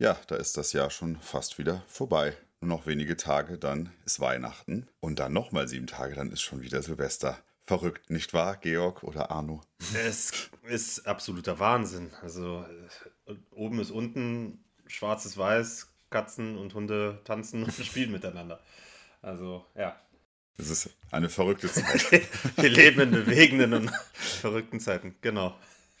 Ja, da ist das Jahr schon fast wieder vorbei. Nur noch wenige Tage, dann ist Weihnachten. Und dann nochmal sieben Tage, dann ist schon wieder Silvester. Verrückt, nicht wahr, Georg oder Arno? Es ist absoluter Wahnsinn. Also äh, oben ist unten, schwarzes Weiß, Katzen und Hunde tanzen und spielen miteinander. Also ja. Es ist eine verrückte Zeit. Wir leben in bewegenden und verrückten Zeiten, genau.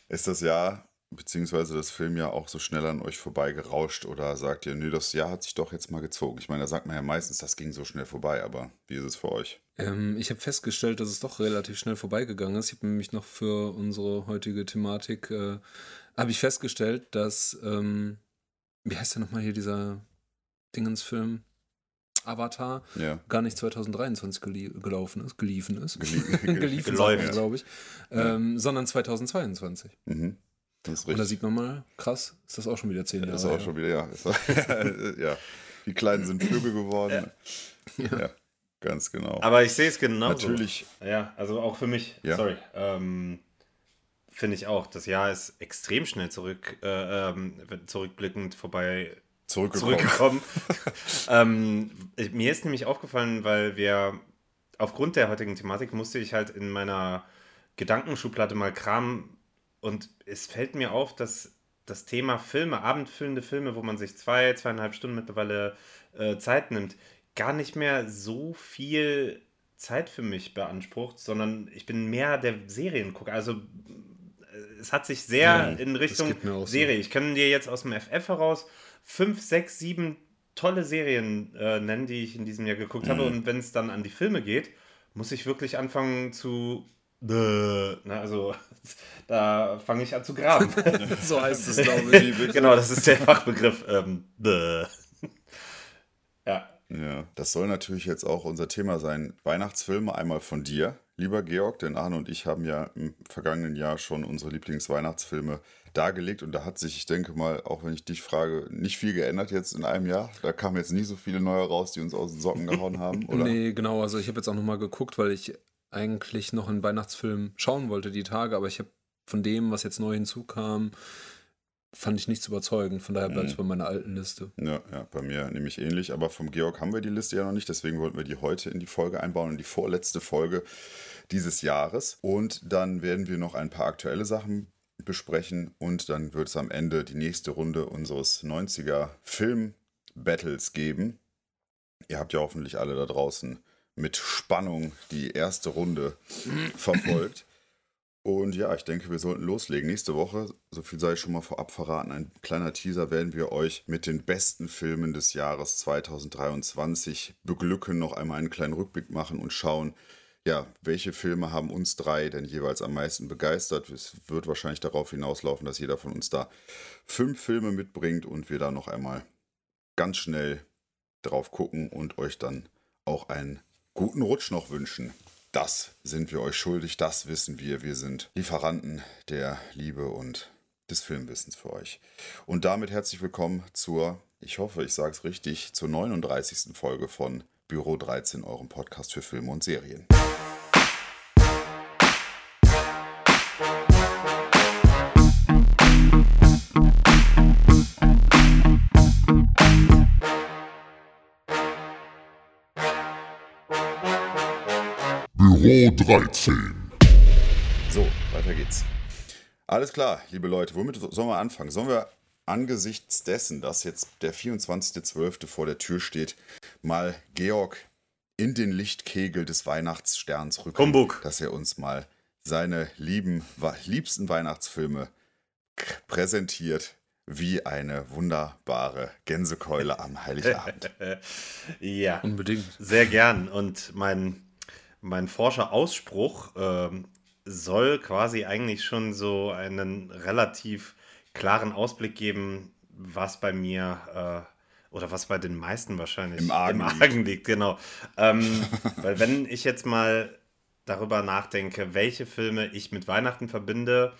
Ist das Jahr beziehungsweise das Filmjahr auch so schnell an euch vorbeigerauscht oder sagt ihr, nö, das Jahr hat sich doch jetzt mal gezogen? Ich meine, da sagt man ja meistens, das ging so schnell vorbei, aber wie ist es für euch? Ähm, ich habe festgestellt, dass es doch relativ schnell vorbeigegangen ist. Ich habe nämlich noch für unsere heutige Thematik, äh, habe ich festgestellt, dass, ähm, wie heißt der nochmal hier, dieser Dingensfilm? Avatar Ja. gar nicht 2023 gelie gelaufen ist, geliefen ist, Gelie- geliefert, Geläuft. glaube ich, ähm, sondern 2022. Mhm. Das ist Und da richtig. sieht man mal, krass, ist das auch schon wieder zehn Jahre Das ist auch her. schon wieder, ja. Ja. Die Kleinen sind Vögel geworden. Ja. ganz genau. Aber ich sehe es genau. Natürlich, Ja, also auch für mich, Ja. sorry, ähm, finde ich auch, das Jahr ist extrem schnell zurück, äh, ähm, zurückblickend vorbei zurückgekommen. zurückgekommen. ähm, ich- mir ist nämlich aufgefallen, weil wir aufgrund der heutigen Thematik musste ich halt in meiner Gedankenschublade mal kramen und es fällt mir auf, dass das Thema Filme, abendfüllende Filme, wo man sich zwei, zweieinhalb Stunden mittlerweile äh, Zeit nimmt, gar nicht mehr so viel Zeit für mich beansprucht, sondern ich bin mehr der Seriengucker. Also äh, es hat sich sehr Ja, in Richtung auch so. Serie. Ich kann dir jetzt aus dem FF heraus fünf, sechs, sieben tolle Serien äh, nennen, die ich in diesem Jahr geguckt habe. Und wenn es dann an die Filme geht, muss ich wirklich anfangen zu. Na, also, da fange ich an zu graben. so heißt es, glaube ich. genau, das ist der Fachbegriff. Ähm, äh. ja. Ja, das soll natürlich jetzt auch unser Thema sein. Weihnachtsfilme einmal von dir, lieber Georg, denn Arne und ich haben ja im vergangenen Jahr schon unsere Lieblingsweihnachtsfilme dargelegt und da hat sich, ich denke mal, auch wenn ich dich frage, nicht viel geändert jetzt in einem Jahr. Da kamen jetzt nie so viele neue raus, die uns aus den Socken gehauen haben, oder? Nee, genau. Also ich habe jetzt auch nochmal geguckt, weil ich eigentlich noch einen Weihnachtsfilm schauen wollte die Tage, aber ich habe von dem, was jetzt neu hinzukam, fand ich nichts überzeugend. Von daher bleibt es bei meiner alten Liste. Ja, ja, bei mir nämlich ähnlich, aber vom Georg haben wir die Liste ja noch nicht, deswegen wollten wir die heute in die Folge einbauen, in die vorletzte Folge dieses Jahres. Und dann werden wir noch ein paar aktuelle Sachen besprechen und dann wird es am Ende die nächste Runde unseres 90er Film-Battles geben. Ihr habt ja hoffentlich alle da draußen mit Spannung die erste Runde verfolgt. Und ja, ich denke, wir sollten loslegen. Nächste Woche, so viel sei schon mal vorab verraten, ein kleiner Teaser, werden wir euch mit den besten Filmen des Jahres 2023 beglücken, noch einmal einen kleinen Rückblick machen und schauen, ja, welche Filme haben uns drei denn jeweils am meisten begeistert. Es wird wahrscheinlich darauf hinauslaufen, dass jeder von uns da fünf Filme mitbringt und wir da noch einmal ganz schnell drauf gucken und euch dann auch einen guten Rutsch noch wünschen. Das sind wir euch schuldig, das wissen wir. Wir sind Lieferanten der Liebe und des Filmwissens für euch. Und damit herzlich willkommen zur, ich hoffe, ich sage es richtig, zur 39. Folge von Büro 13, eurem Podcast für Filme und Serien. 13. So, weiter geht's. Alles klar, liebe Leute, womit sollen wir anfangen? Sollen wir angesichts dessen, dass jetzt der 24.12. vor der Tür steht, mal Georg in den Lichtkegel des Weihnachtssterns rücken, Humbug. dass er uns mal seine lieben, liebsten Weihnachtsfilme präsentiert, wie eine wunderbare Gänsekeule am Heiligabend. ja. Unbedingt. Sehr gern. Und mein, mein Forscher-Ausspruch ähm, soll quasi eigentlich schon so einen relativ klaren Ausblick geben, was bei mir äh, oder was bei den meisten wahrscheinlich Im Argen liegt. Argen liegt. Genau. Ähm, weil wenn ich jetzt mal darüber nachdenke, welche Filme ich mit Weihnachten verbinde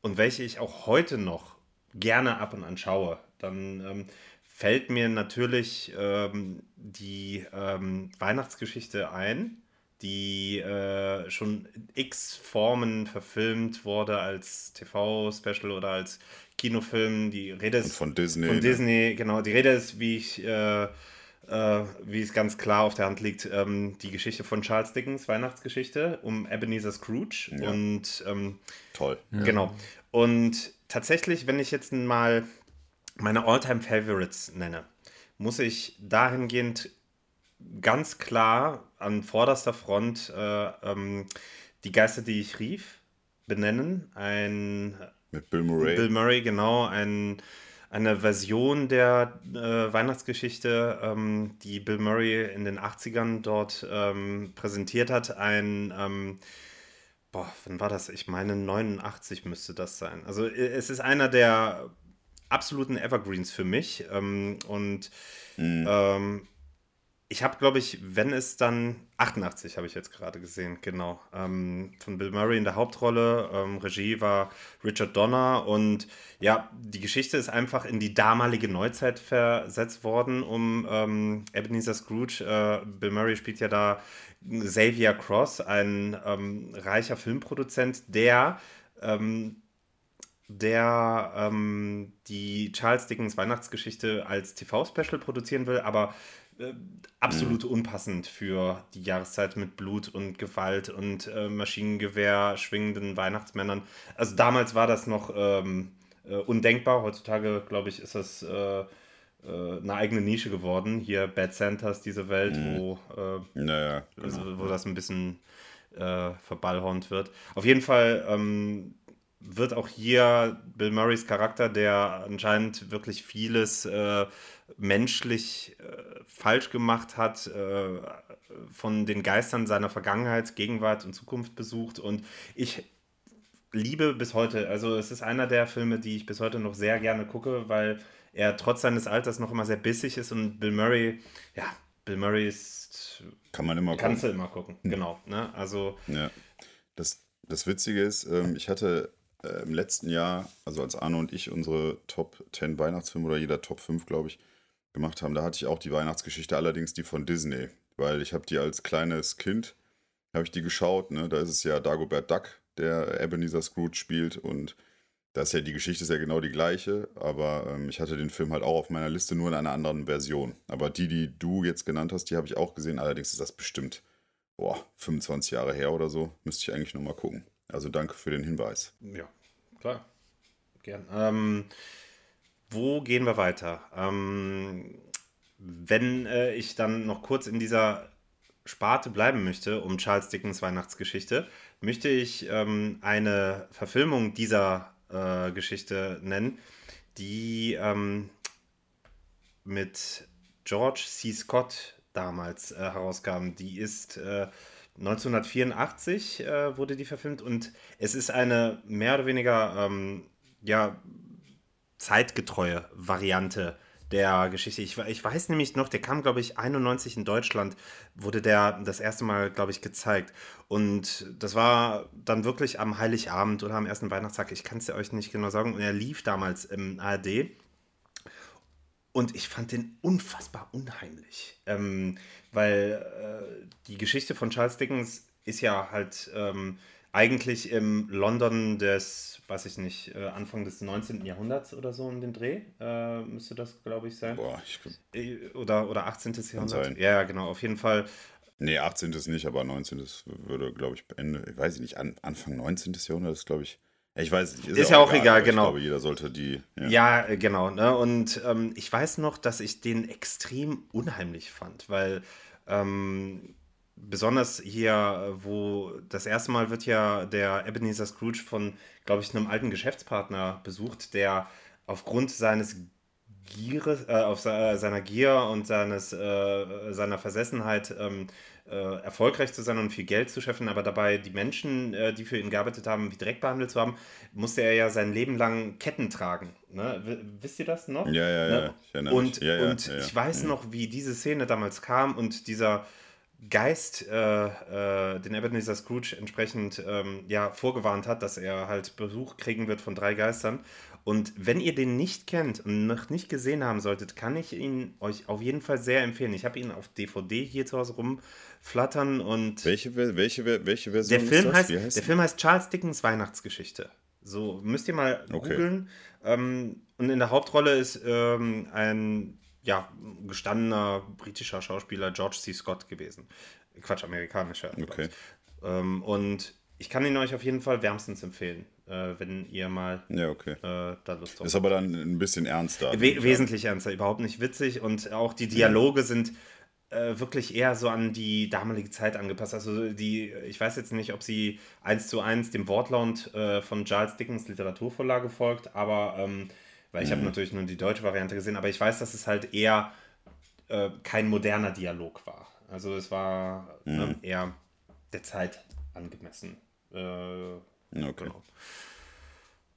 und welche ich auch heute noch gerne ab und an schaue, dann ähm, fällt mir natürlich ähm, die ähm, Weihnachtsgeschichte ein, die äh, schon x Formen verfilmt wurde als TV-Special oder als Kinofilm. Die Rede ist von Disney. von ne? Disney, genau. Die Rede ist, wie ich, äh, äh, wie es ganz klar auf der Hand liegt, ähm, die Geschichte von Charles Dickens, Weihnachtsgeschichte, um Ebenezer Scrooge. Ja. Und ähm, Toll. Genau. Und tatsächlich, wenn ich jetzt mal meine All-Time Favorites nenne, muss ich dahingehend ganz klar an vorderster Front äh, ähm, die Geister, die ich rief, benennen. Ein Mit Bill Murray. Bill Murray, genau, ein, eine Version der äh, Weihnachtsgeschichte, ähm, die Bill Murray in den 80ern dort ähm, präsentiert hat. Ein, ähm, boah, wann war das? Ich meine, 89 müsste das sein. Also es ist einer der absoluten Evergreens für mich. Ähm, und ähm, ich habe, glaube ich, wenn es dann 88 habe ich jetzt gerade gesehen, genau. Ähm, von Bill Murray in der Hauptrolle. Ähm, Regie war Richard Donner und ja, die Geschichte ist einfach in die damalige Neuzeit versetzt worden, um ähm, Ebenezer Scrooge. Äh, Bill Murray spielt ja da Xavier Cross, ein ähm, reicher Filmproduzent, der ähm, der ähm, die Charles Dickens Weihnachtsgeschichte als TV-Special produzieren will, aber äh, absolut unpassend für die Jahreszeit mit Blut und Gewalt und äh, Maschinengewehr schwingenden Weihnachtsmännern. Also damals war das noch ähm, äh, undenkbar. Heutzutage, glaube ich, ist das äh, äh, eine eigene Nische geworden. Hier Bad Santas, diese Welt, wo äh, Naja, genau. also, wo das ein bisschen verballhornt wird. Auf jeden Fall ähm, wird auch hier Bill Murrays Charakter, der anscheinend wirklich vieles äh, menschlich äh, falsch gemacht hat, äh, von den Geistern seiner Vergangenheit, Gegenwart und Zukunft besucht. Und ich liebe bis heute, also es ist einer der Filme, die ich bis heute noch sehr gerne gucke, weil er trotz seines Alters noch immer sehr bissig ist und Bill Murray, ja, Bill Murray ist Kann man immer Kannst gucken. du immer gucken, genau. Ne? Also, Ja. Das, das Witzige ist, ähm, ich hatte äh, im letzten Jahr, also als Arno und ich unsere Top 10 Weihnachtsfilme oder jeder Top 5, glaube ich, gemacht haben, da hatte ich auch die Weihnachtsgeschichte, allerdings die von Disney. Weil ich habe die als kleines Kind, habe ich die geschaut, ne? Da ist es ja Dagobert Duck, der Ebenezer Scrooge spielt und da ist ja die Geschichte ist ja genau die gleiche, aber ähm, ich hatte den Film halt auch auf meiner Liste, nur in einer anderen Version. Aber die, die du jetzt genannt hast, die habe ich auch gesehen, allerdings ist das bestimmt boah, 25 Jahre her oder so, müsste ich eigentlich nochmal gucken. Also danke für den Hinweis. ja, klar. Gern. Ähm, wo gehen wir weiter? Ähm, wenn äh, ich dann noch kurz in dieser Sparte bleiben möchte, um Charles Dickens Weihnachtsgeschichte, möchte ich ähm, eine Verfilmung dieser äh, Geschichte nennen, die ähm, mit George C. Scott damals äh, herauskam. Die ist äh, 1984 äh, wurde die verfilmt und es ist eine mehr oder weniger ähm, ja, zeitgetreue Variante der Geschichte. Ich, ich weiß nämlich noch, der kam, glaube ich, 91 in Deutschland, wurde der das erste Mal, glaube ich, gezeigt. Und das war dann wirklich am Heiligabend oder am ersten Weihnachtstag, ich kann es ja euch nicht genau sagen. Und er lief damals im ARD. Und ich fand den unfassbar unheimlich. Ähm, weil äh, die Geschichte von Charles Dickens ist ja halt ähm, eigentlich im London des, weiß ich nicht, äh, Anfang des 19. Jahrhunderts oder so in den Dreh. Äh, müsste das, glaube ich, sein. Boah, ich, Äh, Oder, oder 18. Jahrhundert. sein. Ja, genau, auf jeden Fall. nee, 18. ist nicht, aber 19. würde, glaube ich, Ende, ich weiß nicht, an, Anfang 19. Jahrhundert ist, glaube ich, ich weiß nicht. Ist ja auch egal, aber genau. Ich glaube, jeder sollte die, ja. Ja, äh, genau. Ne? Und ähm, ich weiß noch, dass ich den extrem unheimlich fand, weil ähm, besonders hier, äh, wo das erste Mal wird ja der Ebenezer Scrooge von, glaube ich, einem alten Geschäftspartner besucht, der aufgrund seines Giere, äh, auf äh, seiner Gier und seines, äh, seiner Versessenheit ähm, äh, erfolgreich zu sein und viel Geld zu schaffen, aber dabei die Menschen, die für ihn gearbeitet haben, wie direkt behandelt zu haben, musste er ja sein Leben lang Ketten tragen. Ne? Wisst ihr das noch? Ja, ja, ja, Ne? ich erinnere Und. Ja, ja, und ja, ja. ich weiß Mhm. noch, wie diese Szene damals kam und dieser Geist äh, äh, den Ebenezer Scrooge entsprechend ähm, ja, vorgewarnt hat, dass er halt Besuch kriegen wird von drei Geistern. Und wenn ihr den nicht kennt und noch nicht gesehen haben solltet, kann ich ihn euch auf jeden Fall sehr empfehlen. Ich habe ihn auf DVD hier zu Hause rumflattern und. Welche, welche, welche Version der Film ist das? heißt, heißt der? Film heißt Charles Dickens Weihnachtsgeschichte. So, müsst ihr mal Okay. googeln. Ähm, und in der Hauptrolle ist ähm, ein ja, gestandener britischer Schauspieler George C. Scott gewesen. Quatsch, amerikanischer. Okay. Ähm, und ich kann ihn euch auf jeden Fall wärmstens empfehlen, äh, wenn ihr mal Ja, okay. äh, da Lust drauf Ist aber dann ein bisschen ernster. We wesentlich ernster, überhaupt nicht witzig und auch die Dialoge sind äh, wirklich eher so an die damalige Zeit angepasst. Also die, ich weiß jetzt nicht, ob sie eins zu eins dem Wortlaut äh, von Charles Dickens Literaturvorlage folgt, aber ähm, weil ich habe natürlich nur die deutsche Variante gesehen, aber ich weiß, dass es halt eher äh, kein moderner Dialog war. Also es war ne, eher der Zeit angemessen. Äh, Okay. genau.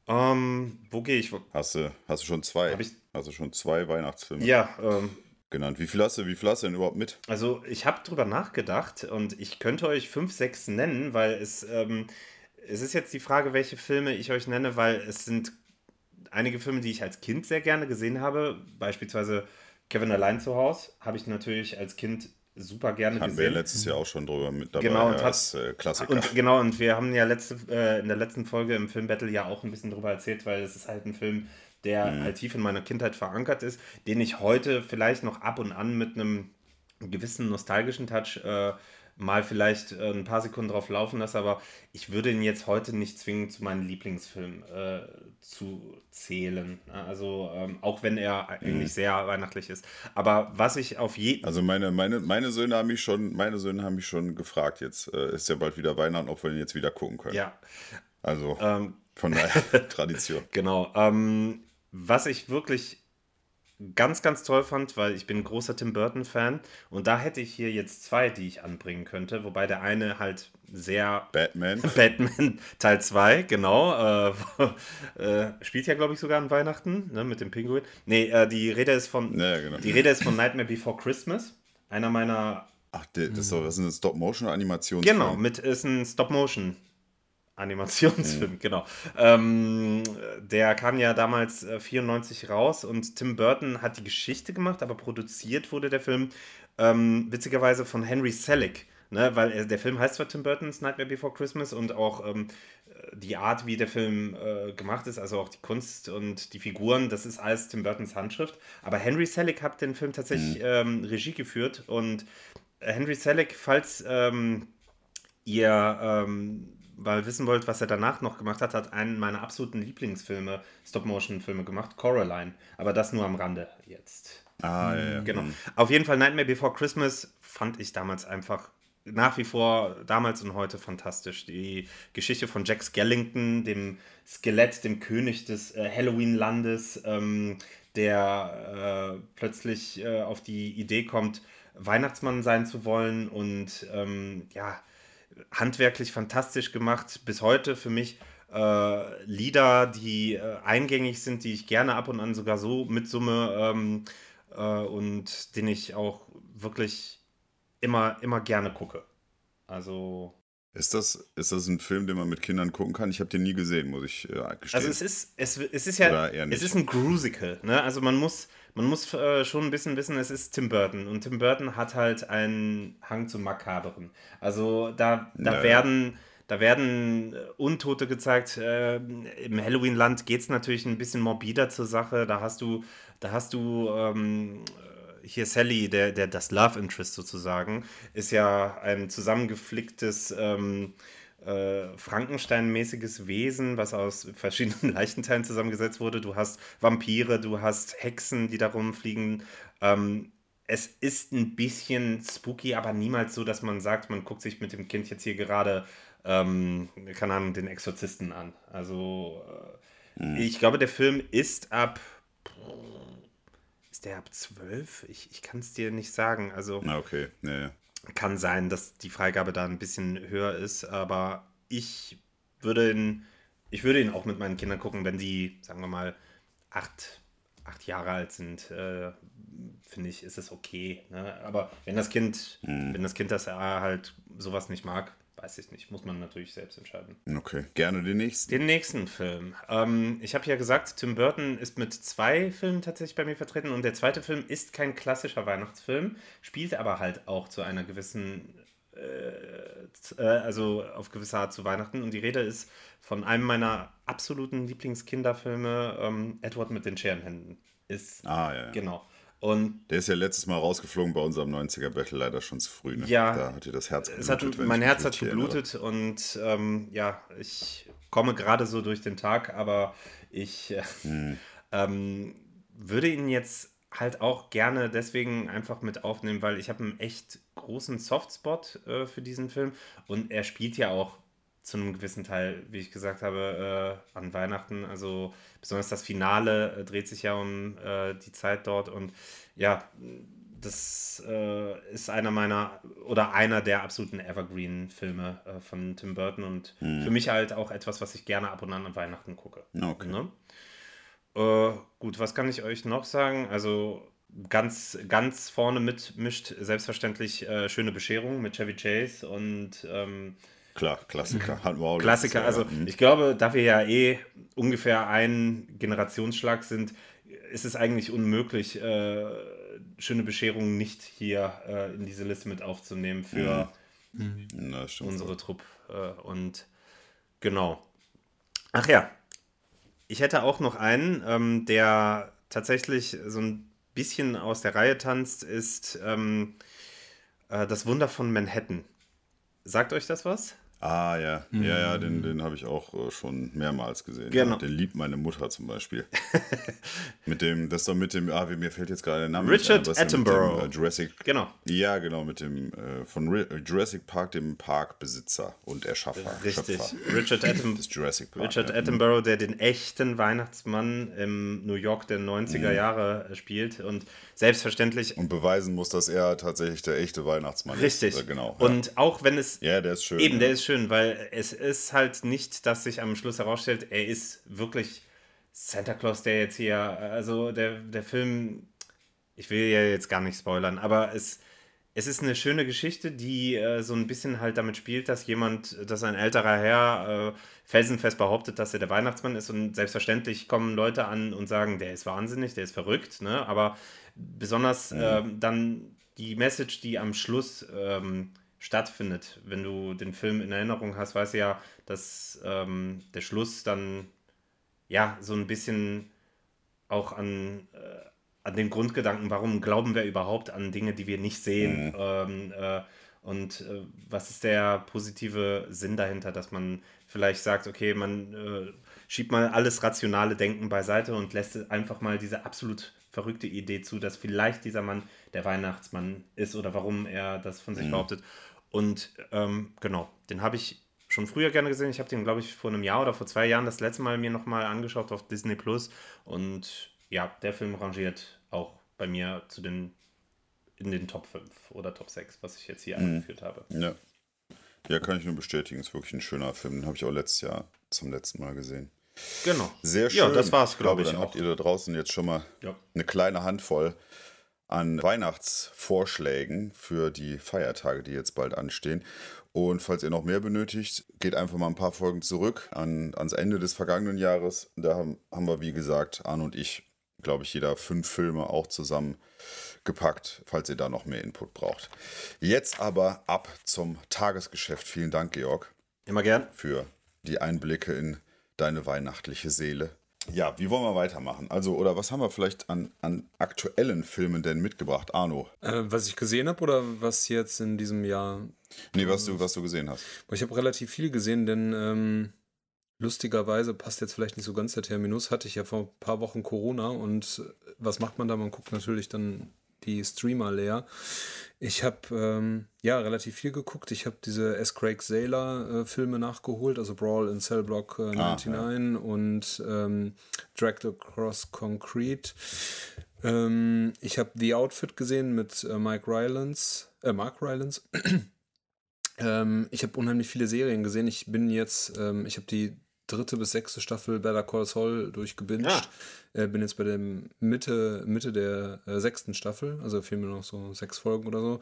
Ähm, wo gehe ich? Hast du, hast du schon zwei? Ich- hast du schon zwei Weihnachtsfilme Ja, ähm, genannt? Wie viel hast du, wie viel hast du denn überhaupt mit? Also ich habe drüber nachgedacht und ich könnte euch fünf, sechs nennen, weil es, ähm, es ist jetzt die Frage, welche Filme ich euch nenne, weil es sind einige Filme, die ich als Kind sehr gerne gesehen habe. Beispielsweise Kevin allein zu Hause habe ich natürlich als Kind super gerne Hatten wir ja gesehen. letztes Jahr auch schon drüber mit dabei. Genau, und ja, hat- ist, äh, Klassiker. Und genau, und wir haben ja letzte, äh, in der letzten Folge im Film Battle ja auch ein bisschen drüber erzählt, weil es ist halt ein Film, der Mhm. halt tief in meiner Kindheit verankert ist, den ich heute vielleicht noch ab und an mit einem gewissen nostalgischen Touch äh, mal vielleicht äh, ein paar Sekunden drauf laufen lasse, aber ich würde ihn jetzt heute nicht zwingen, zu meinen Lieblingsfilmen äh, zu zählen. Also ähm, auch wenn er eigentlich sehr weihnachtlich ist. Aber was ich auf jeden Also meine, meine, meine Söhne haben mich schon, meine Söhne haben mich schon gefragt. Jetzt äh, ist ja bald wieder Weihnachten, ob wir ihn jetzt wieder gucken können. ja, Also ähm, von daher Tradition. Genau. Ähm, was ich wirklich ganz, ganz toll fand, weil ich bin ein großer Tim Burton-Fan und da hätte ich hier jetzt zwei, die ich anbringen könnte, wobei der eine halt sehr Batman. Batman Teil 2, genau. Äh, äh, spielt ja, glaube ich, sogar an Weihnachten, ne, mit dem Pinguin. Nee, äh, die Rede ist von Ja, genau. die Rede ist von Nightmare Before Christmas. Einer meiner Ach, das ist doch, was ist ein Stop-Motion-Animationsfilm? Genau, mit ist ein Stop-Motion. Mhm. Animationsfilm, genau. Ähm, der kam ja damals äh, 94 raus und Tim Burton hat die Geschichte gemacht, aber produziert wurde der Film ähm, witzigerweise von Henry Selick, ne? weil äh, der Film heißt zwar Tim Burton's Nightmare Before Christmas und auch ähm, die Art, wie der Film äh, gemacht ist, also auch die Kunst und die Figuren, das ist alles Tim Burtons Handschrift. Aber Henry Selick hat den Film tatsächlich ähm, Regie geführt und Henry Selick, falls ähm, ihr mal wissen wollt, was er danach noch gemacht hat, hat einen meiner absoluten Lieblingsfilme, Stop-Motion-Filme gemacht, Coraline. Aber das nur am Rande jetzt. Ah, ja, ja. Genau. Auf jeden Fall Nightmare Before Christmas fand ich damals einfach nach wie vor damals und heute fantastisch. Die Geschichte von Jack Skellington, dem Skelett, dem König des äh, Halloween-Landes, ähm, der äh, plötzlich äh, auf die Idee kommt, Weihnachtsmann sein zu wollen und ähm, ja, handwerklich fantastisch gemacht. Bis heute für mich äh, Lieder, die äh, eingängig sind, die ich gerne ab und an sogar so mitsumme ähm, äh, und den ich auch wirklich immer, immer gerne gucke. Also, Ist das, ist das ein Film, den man mit Kindern gucken kann? Ich habe den nie gesehen, muss ich äh, gestehen. also es ist, es, es ist ja, es ist ein Grusical, ne? Also man muss, man muss äh, schon ein bisschen wissen, es ist Tim Burton und Tim Burton hat halt einen Hang zum Makaberen. Also da, da werden, da werden äh, Untote gezeigt. Äh, Im Halloween-Land geht es natürlich ein bisschen morbider zur Sache. Da hast du, da hast du ähm, hier Sally, der, der, das Love Interest sozusagen, ist ja ein zusammengeflicktes ähm, äh, Frankenstein-mäßiges Wesen, was aus verschiedenen Leichenteilen zusammengesetzt wurde. Du hast Vampire, du hast Hexen, die da rumfliegen. Ähm, es ist ein bisschen spooky, aber niemals so, dass man sagt, man guckt sich mit dem Kind jetzt hier gerade, ähm, keine Ahnung, den Exorzisten an. Also, äh, ich glaube, der Film ist ab. Ist der ab 12? Ich, ich kann es dir nicht sagen. Also Na, okay. Ja, ja. Kann sein, dass die Freigabe da ein bisschen höher ist, aber ich würde ihn, ich würde ihn auch mit meinen Kindern gucken, wenn die, sagen wir mal, acht, acht Jahre alt sind, äh, finde ich, ist es okay. Ne? Aber wenn das Kind, wenn das Kind das halt sowas nicht mag, weiß ich nicht. Muss man natürlich selbst entscheiden. Okay, gerne den nächsten. Den nächsten Film. Ähm, ich habe ja gesagt, Tim Burton ist mit zwei Filmen tatsächlich bei mir vertreten und der zweite Film ist kein klassischer Weihnachtsfilm, spielt aber halt auch zu einer gewissen, äh, also auf gewisse Art zu Weihnachten. Und die Rede ist von einem meiner absoluten Lieblingskinderfilme, ähm, Edward mit den Scherenhänden. Ist, ah, ja, ja. Genau. Und der ist ja letztes Mal rausgeflogen bei unserem 90er Battle leider schon zu früh. Ne? Ja. Da hat dir das Herz geblutet. Hat, mein Herz hat geblutet und ähm, ja, ich komme gerade so durch den Tag, aber ich hm. ähm, würde ihn jetzt halt auch gerne deswegen einfach mit aufnehmen, weil ich habe einen echt großen Softspot äh, für diesen Film und er spielt ja auch zu einem gewissen Teil, wie ich gesagt habe, äh, an Weihnachten. Also besonders das Finale äh, dreht sich ja um äh, die Zeit dort und ja, das äh, ist einer meiner oder einer der absoluten Evergreen-Filme äh, von Tim Burton und mhm. für mich halt auch etwas, was ich gerne ab und an an Weihnachten gucke. Okay. Ne? Äh, gut, was kann ich euch noch sagen? Also ganz, ganz vorne mitmischt selbstverständlich Schöne Bescherung mit Chevy Chase und ähm, Klar, Klassiker. Hatten wir auch Klassiker, also mhm. ich glaube, da wir ja eh ungefähr ein Generationsschlag sind, ist es eigentlich unmöglich, äh, schöne Bescherungen nicht hier äh, in diese Liste mit aufzunehmen für mhm. Na, unsere Truppe. Äh, und genau. Ach ja, ich hätte auch noch einen, ähm, der tatsächlich so ein bisschen aus der Reihe tanzt, ist ähm, äh, Das Wunder von Manhattan. Sagt euch das was? Ah ja, mhm. ja, ja, den, den habe ich auch äh, schon mehrmals gesehen. Genau. Ja, den liebt meine Mutter zum Beispiel. mit dem, das doch mit dem, ah, mir fällt jetzt gerade der Name. Richard ein, Attenborough. Dem, äh, Jurassic. Genau. Ja, genau, mit dem äh, von äh, Jurassic Park, dem Parkbesitzer und Erschaffer. Richtig. Schöpfer Richard, Atten Park, Richard ja. Attenborough, der den echten Weihnachtsmann im New York der 90er mhm. Jahre äh, spielt und selbstverständlich. Und beweisen muss, dass er tatsächlich der echte Weihnachtsmann Richtig. ist. Richtig. Genau. Und ja. auch wenn es. Ja, der ist schön. Eben, ja. der ist schön, weil es ist halt nicht, dass sich am Schluss herausstellt, er ist wirklich Santa Claus, der jetzt hier. Also der, der Film. Ich will ja jetzt gar nicht spoilern, aber es. Es ist eine schöne Geschichte, die äh, so ein bisschen halt damit spielt, dass jemand, dass ein älterer Herr äh, felsenfest behauptet, dass er der Weihnachtsmann ist und selbstverständlich kommen Leute an und sagen, der ist wahnsinnig, der ist verrückt, ne? aber besonders mhm. ähm, dann die Message, die am Schluss ähm, stattfindet. Wenn du den Film in Erinnerung hast, weißt du ja, dass ähm, der Schluss dann ja so ein bisschen auch an, äh, an den Grundgedanken, warum glauben wir überhaupt an Dinge, die wir nicht sehen. Mhm. Ähm, äh, und äh, was ist der positive Sinn dahinter, dass man vielleicht sagt, okay, man äh, schiebt mal alles rationale Denken beiseite und lässt einfach mal diese absolut verrückte Idee zu, dass vielleicht dieser Mann der Weihnachtsmann ist oder warum er das von sich mhm. behauptet. Und ähm, genau, den habe ich schon früher gerne gesehen. Ich habe den, glaube ich, vor einem Jahr oder vor zwei Jahren das letzte Mal mir nochmal angeschaut auf Disney Plus. Und ja, der Film rangiert auch bei mir zu den in den Top 5 oder Top 6, was ich jetzt hier mhm. angeführt habe. Ja. Ja, kann ich nur bestätigen. Ist wirklich ein schöner Film. Den habe ich auch letztes Jahr zum letzten Mal gesehen. Genau. Sehr schön. Ja, das war's, glaube ich. Dann auch. habt ihr da draußen jetzt schon mal ja. eine kleine Handvoll an Weihnachtsvorschlägen für die Feiertage, die jetzt bald anstehen. Und falls ihr noch mehr benötigt, geht einfach mal ein paar Folgen zurück an, ans Ende des vergangenen Jahres. Da haben, haben wir, wie gesagt, Arne und ich, glaube ich, jeder fünf Filme auch zusammen gepackt, falls ihr da noch mehr Input braucht. Jetzt aber ab zum Tagesgeschäft. Vielen Dank, Georg. Immer gern. Für die Einblicke in deine weihnachtliche Seele. Ja, wie wollen wir weitermachen? Also, oder was haben wir vielleicht an, an aktuellen Filmen denn mitgebracht, Arno? Äh, was ich gesehen habe oder was jetzt in diesem Jahr? Nee, was du, was du gesehen hast. Ich habe relativ viel gesehen, denn ähm, lustigerweise passt jetzt vielleicht nicht so ganz der Terminus. Hatte ich ja vor ein paar Wochen Corona und was macht man da? Man guckt natürlich dann die Streamer leer. Ich habe ähm, ja relativ viel geguckt. Ich habe diese S. Craig Sailor äh, Filme nachgeholt, also Brawl in Cell Block äh, 99 ah, ja. und ähm, Dragged Across Concrete. Ähm, ich habe The Outfit gesehen mit äh, Mike Rylance, äh, Mark Rylance. Ähm, ich habe unheimlich viele Serien gesehen. Ich bin jetzt, ähm, ich habe die dritte bis sechste Staffel Better Call Saul durchgebinged. Ja. Äh, bin jetzt bei der Mitte, Mitte der äh, sechsten Staffel, also fehlen mir noch so sechs Folgen oder so.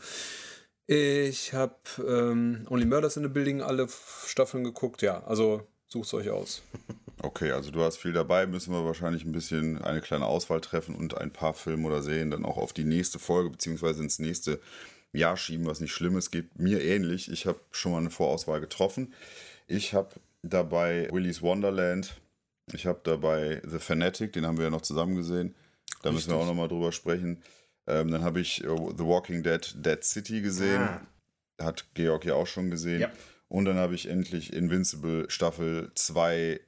Ich habe ähm, Only Murders in the Building alle Staffeln geguckt, ja. Also sucht es euch aus. Okay, also du hast viel dabei, müssen wir wahrscheinlich ein bisschen eine kleine Auswahl treffen und ein paar Filme oder Serien dann auch auf die nächste Folge beziehungsweise ins nächste Jahr schieben, was nicht schlimm ist. Geht mir ähnlich. Ich habe schon mal eine Vorauswahl getroffen. Ich habe dabei Willy's Wonderland. Ich habe dabei The Fanatic, den haben wir ja noch zusammen gesehen. Da müssen wir auch nochmal drüber sprechen. Ähm, dann habe ich äh, The Walking Dead Dead City gesehen. Ah. Hat Georg ja auch schon gesehen. Ja. Und dann habe ich endlich Invincible Staffel 2 äh,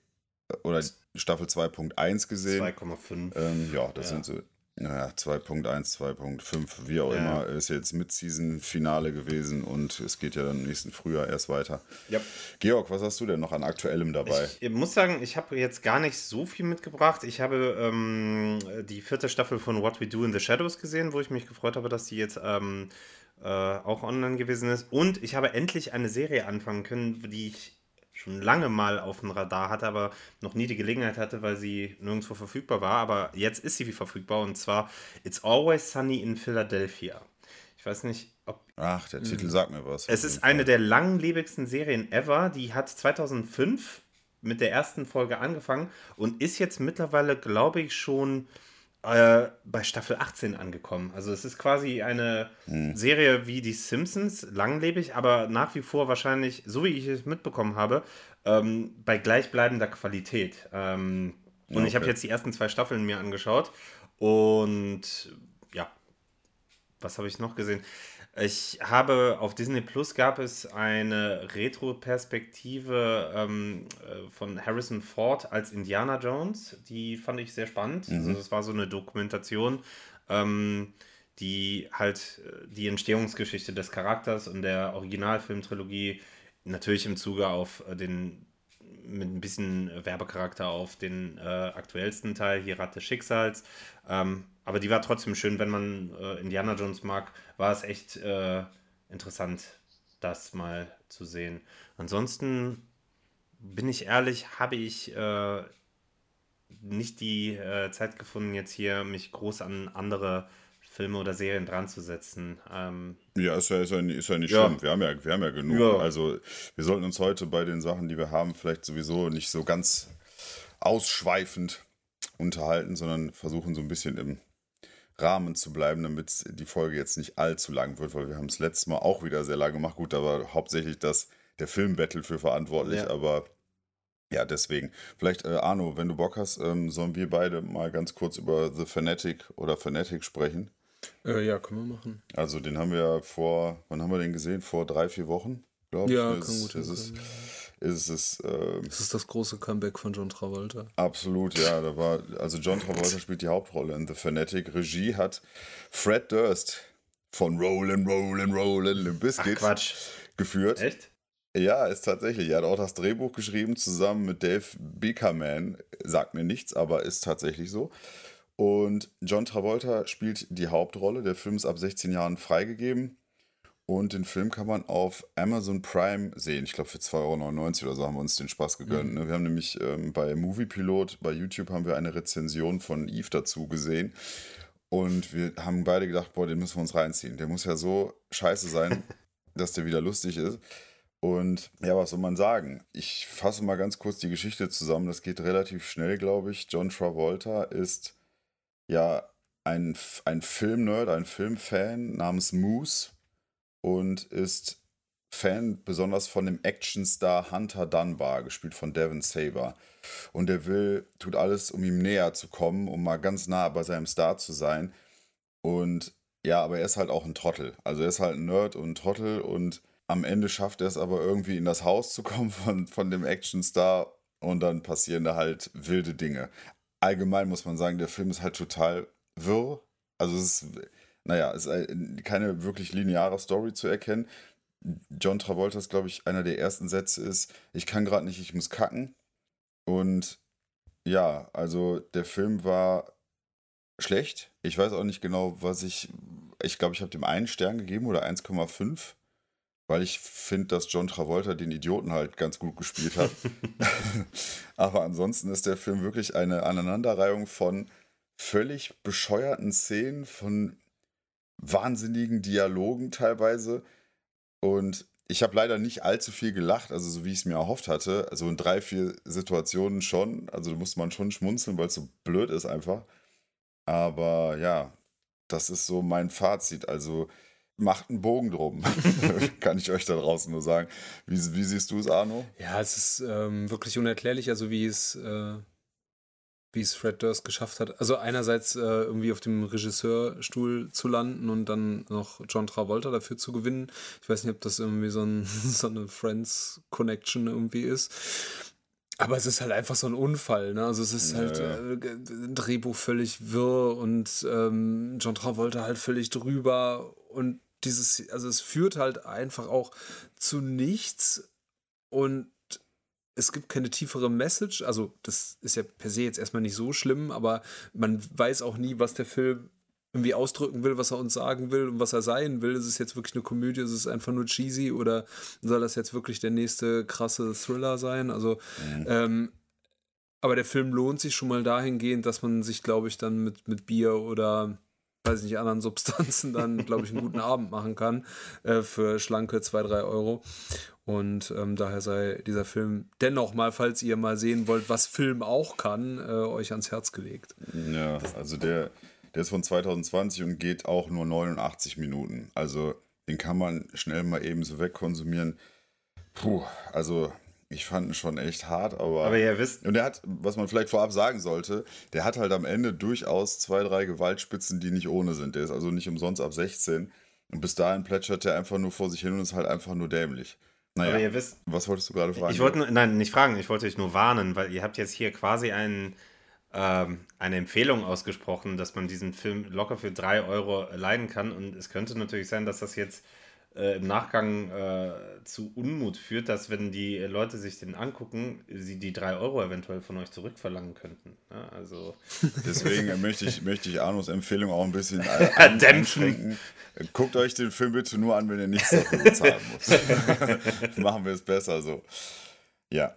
oder Staffel 2.1 gesehen. 2,5. Ähm, ja, das Ja. sind so naja, 2.1, 2.5, wie auch Ja. immer. Ist jetzt Mid-Season-Finale gewesen und es geht ja dann im nächsten Frühjahr erst weiter. Ja. Georg, was hast du denn noch an Aktuellem dabei? Ich muss sagen, ich habe jetzt gar nicht so viel mitgebracht. Ich habe ähm, die vierte Staffel von What We Do in the Shadows gesehen, wo ich mich gefreut habe, dass die jetzt ähm, äh, auch online gewesen ist. Und ich habe endlich eine Serie anfangen können, die ich schon lange mal auf dem Radar hatte, aber noch nie die Gelegenheit hatte, weil sie nirgendwo verfügbar war. Aber jetzt ist sie verfügbar und zwar It's Always Sunny in Philadelphia. Ich weiß nicht, ob Ach, der Titel sagt mir was. es ist eine der langlebigsten Serien ever. Die hat 2005 mit der ersten Folge angefangen und ist jetzt mittlerweile, glaube ich, schon äh, bei Staffel 18 angekommen. Also es ist quasi eine Serie wie die Simpsons, langlebig, aber nach wie vor wahrscheinlich, so wie ich es mitbekommen habe, ähm, bei gleichbleibender Qualität. Ähm, und ich habe Okay. jetzt die ersten zwei Staffeln mir angeschaut und ja, was habe ich noch gesehen? Ich habe auf Disney Plus gab es eine Retro-Perspektive ähm, äh, von Harrison Ford als Indiana Jones. Die fand ich sehr spannend. Also das war so eine Dokumentation, ähm, die halt äh, die Entstehungsgeschichte des Charakters und der Originalfilmtrilogie natürlich im Zuge auf äh, den mit ein bisschen Werbecharakter auf den äh, aktuellsten Teil, hier Rat des Schicksals. Ähm, aber die war trotzdem schön, wenn man äh, Indiana Jones mag, war es echt äh, interessant, das mal zu sehen. Ansonsten bin ich ehrlich, habe ich äh, nicht die äh, Zeit gefunden, jetzt hier mich groß an andere Filme oder Serien dran zu setzen. Ähm, Ja, ist ja, ist ja, ist ja nicht Ja. schlimm. Wir haben ja, wir haben ja genug. Ja. Also wir sollten uns heute bei den Sachen, die wir haben, vielleicht sowieso nicht so ganz ausschweifend unterhalten, sondern versuchen so ein bisschen im Rahmen zu bleiben, damit die Folge jetzt nicht allzu lang wird, weil wir haben es letztes Mal auch wieder sehr lange gemacht. Gut, da war hauptsächlich das, der Filmbattle für verantwortlich, Ja. aber ja, deswegen. Vielleicht, äh, Arno, wenn du Bock hast, ähm, sollen wir beide mal ganz kurz über The Fanatic oder Fanatic sprechen. Äh, ja, können wir machen. Also den haben wir ja vor, wann haben wir den gesehen? Vor drei, vier Wochen, glaube ich. Ja, ist, kann gut ist es, hinkommen. ist es ähm, Das ist das große Comeback von John Travolta. absolut, ja. Da war, also John Travolta spielt die Hauptrolle in The Fanatic. Regie hat Fred Durst von Rollin', Rollin', Rollin' Limp ach Bizkit Quatsch. geführt. Echt? Ja, ist tatsächlich. Er hat auch das Drehbuch geschrieben zusammen mit Dave Beakerman. Sagt mir nichts, aber ist tatsächlich so. Und John Travolta spielt die Hauptrolle. Der Film ist ab 16 Jahren freigegeben. Und den Film kann man auf Amazon Prime sehen. Ich glaube, für 2,99 Euro oder so haben wir uns den Spaß gegönnt. ne? Wir haben nämlich ähm, bei Movie Pilot, bei YouTube haben wir eine Rezension von Eve dazu gesehen. Und wir haben beide gedacht, boah, den müssen wir uns reinziehen. Der muss ja so scheiße sein, dass der wieder lustig ist. Und ja, was soll man sagen? Ich fasse mal ganz kurz die Geschichte zusammen. Das geht relativ schnell, glaube ich. John Travolta ist ja ein, ein Filmnerd, ein Filmfan namens Moose und ist Fan besonders von dem Actionstar Hunter Dunbar, gespielt von Devin Saber. Und er will, tut alles, um ihm näher zu kommen, um mal ganz nah bei seinem Star zu sein. Und ja, aber er ist halt auch ein Trottel. Also er ist halt ein Nerd und ein Trottel und am Ende schafft er es aber irgendwie in das Haus zu kommen von, von dem Actionstar und dann passieren da halt wilde Dinge. Allgemein muss man sagen, der Film ist halt total wirr. Also es ist, naja, es ist ein- keine wirklich lineare Story zu erkennen. John Travoltas, glaube ich, einer der ersten Sätze ist, ich kann gerade nicht, ich muss kacken. Und ja, also der Film war schlecht. Ich weiß auch nicht genau, was ich. Ich glaube, ich habe dem einen Stern gegeben oder 1,5, weil ich finde, dass John Travolta den Idioten halt ganz gut gespielt hat. Aber ansonsten ist der Film wirklich eine Aneinanderreihung von völlig bescheuerten Szenen, von wahnsinnigen Dialogen teilweise. Und ich habe leider nicht allzu viel gelacht, also so wie ich es mir erhofft hatte. Also in drei, vier Situationen schon. Also da musste man schon schmunzeln, weil es so blöd ist einfach. Aber ja, das ist so mein Fazit. Also macht einen Bogen drum. Kann ich euch da draußen nur sagen. Wie, wie siehst du es, Arno? Ja, es ist ähm, wirklich unerklärlich, also wie es, äh, wie es Fred Durst geschafft hat. Also einerseits äh, irgendwie auf dem Regisseurstuhl zu landen und dann noch John Travolta dafür zu gewinnen. Ich weiß nicht, ob das irgendwie so, ein, so eine Friends-Connection irgendwie ist. Aber es ist halt einfach so ein Unfall, ne? Also es ist halt Ja, äh, ein Drehbuch völlig wirr und ähm, John Travolta halt völlig drüber und dieses, also es führt halt einfach auch zu nichts und es gibt keine tiefere Message. Also das ist ja per se jetzt erstmal nicht so schlimm, aber man weiß auch nie, was der Film irgendwie ausdrücken will, was er uns sagen will und was er sein will. Ist es jetzt wirklich eine Komödie, ist es einfach nur cheesy oder soll das jetzt wirklich der nächste krasse Thriller sein? Also, ähm, aber der Film lohnt sich schon mal dahingehend, dass man sich, glaube ich, dann mit, mit Bier oder weiß ich nicht, anderen Substanzen dann, glaube ich, einen guten Abend machen kann äh, für schlanke 2, 3 Euro. Und ähm, daher sei dieser Film dennoch mal, falls ihr mal sehen wollt, was Film auch kann, äh, euch ans Herz gelegt. Ja, also der, der ist von 2020 und geht auch nur 89 Minuten. Also den kann man schnell mal eben so wegkonsumieren. Puh, also ich fand ihn schon echt hart, aber. Aber ihr wisst, und der hat, was man vielleicht vorab sagen sollte, der hat halt am Ende durchaus zwei, drei Gewaltspitzen, die nicht ohne sind. Der ist also nicht umsonst ab 16. Und bis dahin plätschert er einfach nur vor sich hin und ist halt einfach nur dämlich. Naja, aber ihr wisst, was wolltest du gerade fragen? ich wollte, nur- nein, nicht fragen, ich wollte euch nur warnen, weil ihr habt jetzt hier quasi einen, ähm, eine Empfehlung ausgesprochen, dass man diesen Film locker für 3 Euro leiden kann. Und es könnte natürlich sein, dass das jetzt äh, im Nachgang äh, zu Unmut führt, dass wenn die Leute sich den angucken, sie die 3 Euro eventuell von euch zurückverlangen könnten. Ja, also Deswegen möchte ich, möchte ich Arnos Empfehlung auch ein bisschen Dämpfen. Guckt euch den Film bitte nur an, wenn ihr nichts dafür bezahlen müsst. Machen wir es besser so. Ja.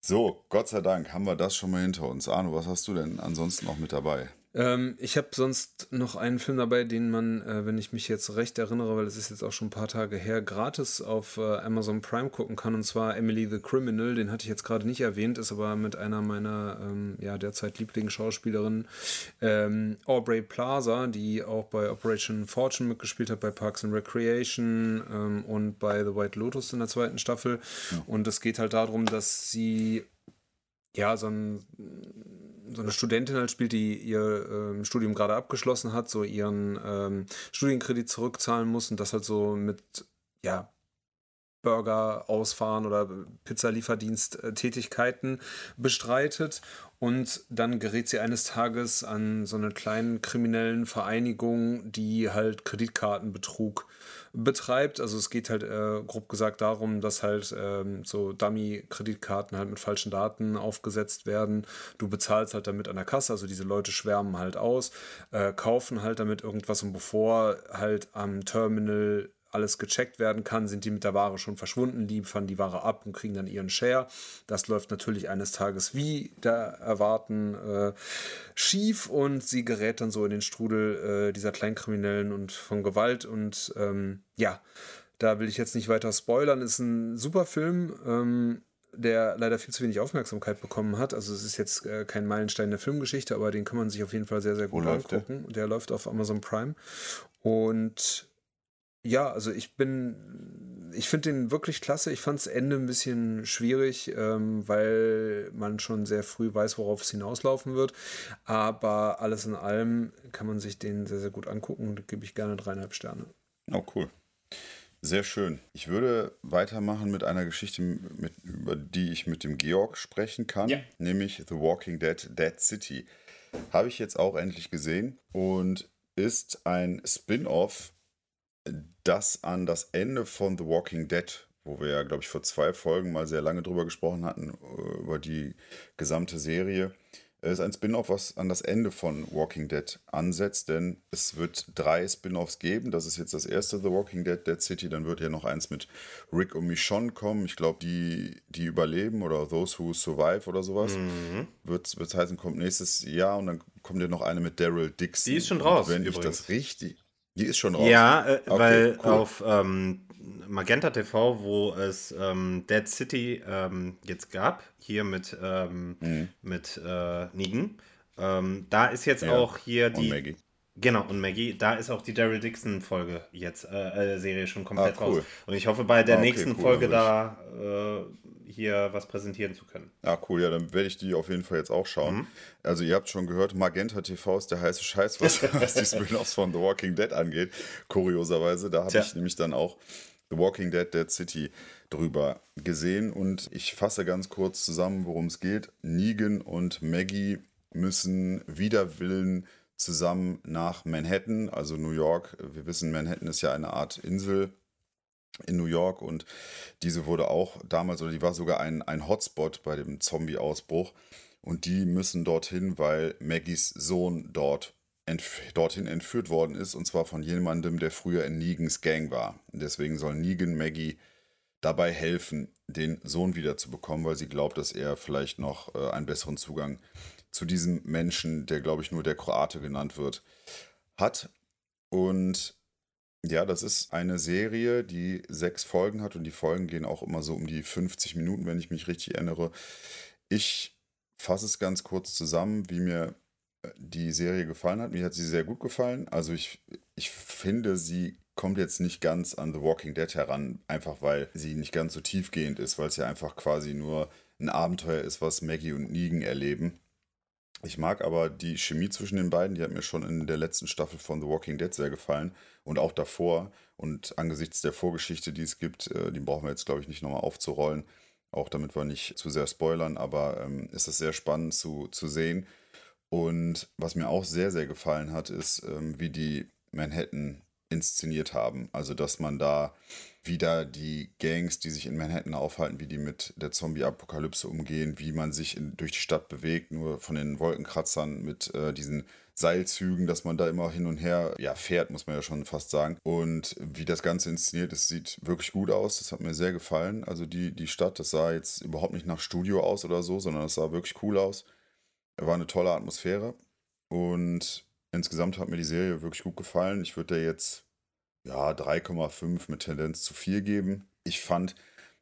So, Gott sei Dank haben wir das schon mal hinter uns. Arno, was hast du denn ansonsten noch mit dabei? Ähm, ich habe sonst noch einen Film dabei, den man, äh, wenn ich mich jetzt recht erinnere, weil es ist jetzt auch schon ein paar Tage her, gratis auf äh, Amazon Prime gucken kann. Und zwar Emily the Criminal. Den hatte ich jetzt gerade nicht erwähnt, ist aber mit einer meiner ähm, ja, derzeit Lieblingsschauspielerinnen, ähm, Aubrey Plaza, die auch bei Operation Fortune mitgespielt hat, bei Parks and Recreation ähm, und bei The White Lotus in der zweiten Staffel. Und es geht halt darum, dass sie ja, so, ein, so eine Studentin halt spielt, die ihr ähm, Studium gerade abgeschlossen hat, so ihren ähm, Studienkredit zurückzahlen muss und das halt so mit, ja, Burger ausfahren oder Pizzalieferdienst-Tätigkeiten bestreitet. Und dann gerät sie eines Tages an so eine kleine kriminellen Vereinigung, die halt Kreditkartenbetrug betreibt. Also es geht halt äh, grob gesagt darum, dass halt ähm, so Dummy-Kreditkarten halt mit falschen Daten aufgesetzt werden. Du bezahlst halt damit an der Kasse, also diese Leute schwärmen halt aus, äh, kaufen halt damit irgendwas und bevor halt am Terminal alles gecheckt werden kann, sind die mit der Ware schon verschwunden, liefern die Ware ab und kriegen dann ihren Share. Das läuft natürlich eines Tages wie da erwarten äh, schief und sie gerät dann so in den Strudel äh, dieser Kleinkriminellen und von Gewalt und ähm, ja, da will ich jetzt nicht weiter spoilern. Ist ein super Film. Ähm, der leider viel zu wenig Aufmerksamkeit bekommen hat. Also es ist jetzt äh, kein Meilenstein der Filmgeschichte, aber den kann man sich auf jeden Fall sehr, sehr gut läuft der? angucken. Der? läuft auf Amazon Prime. Und ja, also ich bin, ich finde den wirklich klasse. Ich fand das Ende ein bisschen schwierig, ähm, weil man schon sehr früh weiß, worauf es hinauslaufen wird. Aber alles in allem kann man sich den sehr, sehr gut angucken und da gebe ich gerne dreieinhalb Sterne. Oh, cool. Sehr schön. Ich würde weitermachen mit einer Geschichte, mit, über die ich mit dem Georg sprechen kann, Ja. nämlich The Walking Dead, Dead City. Habe ich jetzt auch endlich gesehen und ist ein Spin-off, das an das Ende von The Walking Dead, wo wir ja, glaube ich, vor zwei Folgen mal sehr lange drüber gesprochen hatten, äh, über die gesamte Serie, Es ist ein Spin-off, was an das Ende von Walking Dead ansetzt, denn es wird drei Spin-offs geben. Das ist jetzt das erste The Walking Dead, Dead City. Dann wird ja noch eins mit Rick und Michonne kommen. Ich glaube, die, die überleben oder Those Who Survive oder sowas. Mhm. Wird es heißen, kommt nächstes Jahr und dann kommt ja noch eine mit Daryl Dixon. Die ist schon Und raus, Wenn ich übrigens. das richtig. Die ist schon raus. Ja, äh, Okay, weil cool. auf ähm, Magenta TV, wo es ähm, Dead City ähm, jetzt gab, hier mit, ähm, Mhm. mit äh, Negan. Ähm, da ist jetzt Ja, auch hier Und die. Maggie. Genau, und Maggie, da ist auch die Daryl Dixon-Folge jetzt, äh, äh, Serie schon komplett Ah, cool. raus. Und ich hoffe, bei der Ah, okay, nächsten cool, Folge da äh, hier was präsentieren zu können. Ah, cool, ja, dann werde ich die auf jeden Fall jetzt auch schauen. Mhm. Also, ihr habt schon gehört, Magenta TV ist der heiße Scheiß, was, was die Spin-offs von The Walking Dead angeht. Kurioserweise, da habe ich nämlich dann auch The Walking Dead, Dead City drüber gesehen. Und ich fasse ganz kurz zusammen, worum es geht. Negan und Maggie müssen wider Willen zusammen nach Manhattan, also New York. Wir wissen, Manhattan ist ja eine Art Insel in New York und diese wurde auch damals, oder die war sogar ein, ein Hotspot bei dem Zombie-Ausbruch. Und die müssen dorthin, weil Maggies Sohn dort entf dorthin entführt worden ist, und zwar von jemandem, der früher in Negans Gang war. Deswegen soll Negan Maggie dabei helfen, den Sohn wiederzubekommen, weil sie glaubt, dass er vielleicht noch äh, einen besseren Zugang zu diesem Menschen, der glaube ich nur der Kroate genannt wird, hat. Und ja, das ist eine Serie, die sechs Folgen hat und die Folgen gehen auch immer so um die 50 Minuten, wenn ich mich richtig erinnere. Ich fasse es ganz kurz zusammen, wie mir äh, die Serie gefallen hat. Mir hat sie sehr gut gefallen. Also ich, ich finde, sie kommt jetzt nicht ganz an The Walking Dead heran, einfach weil sie nicht ganz so tiefgehend ist, weil es ja einfach quasi nur ein Abenteuer ist, was Maggie und Negan erleben. Ich mag aber die Chemie zwischen den beiden, die hat mir schon in der letzten Staffel von The Walking Dead sehr gefallen und auch davor. Und angesichts der Vorgeschichte, die es gibt, äh, die brauchen wir jetzt, glaube ich, nicht nochmal aufzurollen, auch damit wir nicht zu sehr spoilern, aber ähm, ist es sehr spannend zu, zu sehen. Und was mir auch sehr, sehr gefallen hat, ist, ähm, wie die Manhattan inszeniert haben. Also, dass man da wieder die Gangs, die sich in Manhattan aufhalten, wie die mit der Zombie-Apokalypse umgehen, wie man sich in, durch die Stadt bewegt, nur von den Wolkenkratzern mit äh, diesen Seilzügen, dass man da immer hin und her ja, fährt, muss man ja schon fast sagen. Und wie das Ganze inszeniert ist, sieht wirklich gut aus. Das hat mir sehr gefallen. Also die, die Stadt, das sah jetzt überhaupt nicht nach Studio aus oder so, sondern es sah wirklich cool aus. War eine tolle Atmosphäre. Und insgesamt hat mir die Serie wirklich gut gefallen. Ich würde der jetzt ja 3,5 mit Tendenz zu 4 geben. Ich fand,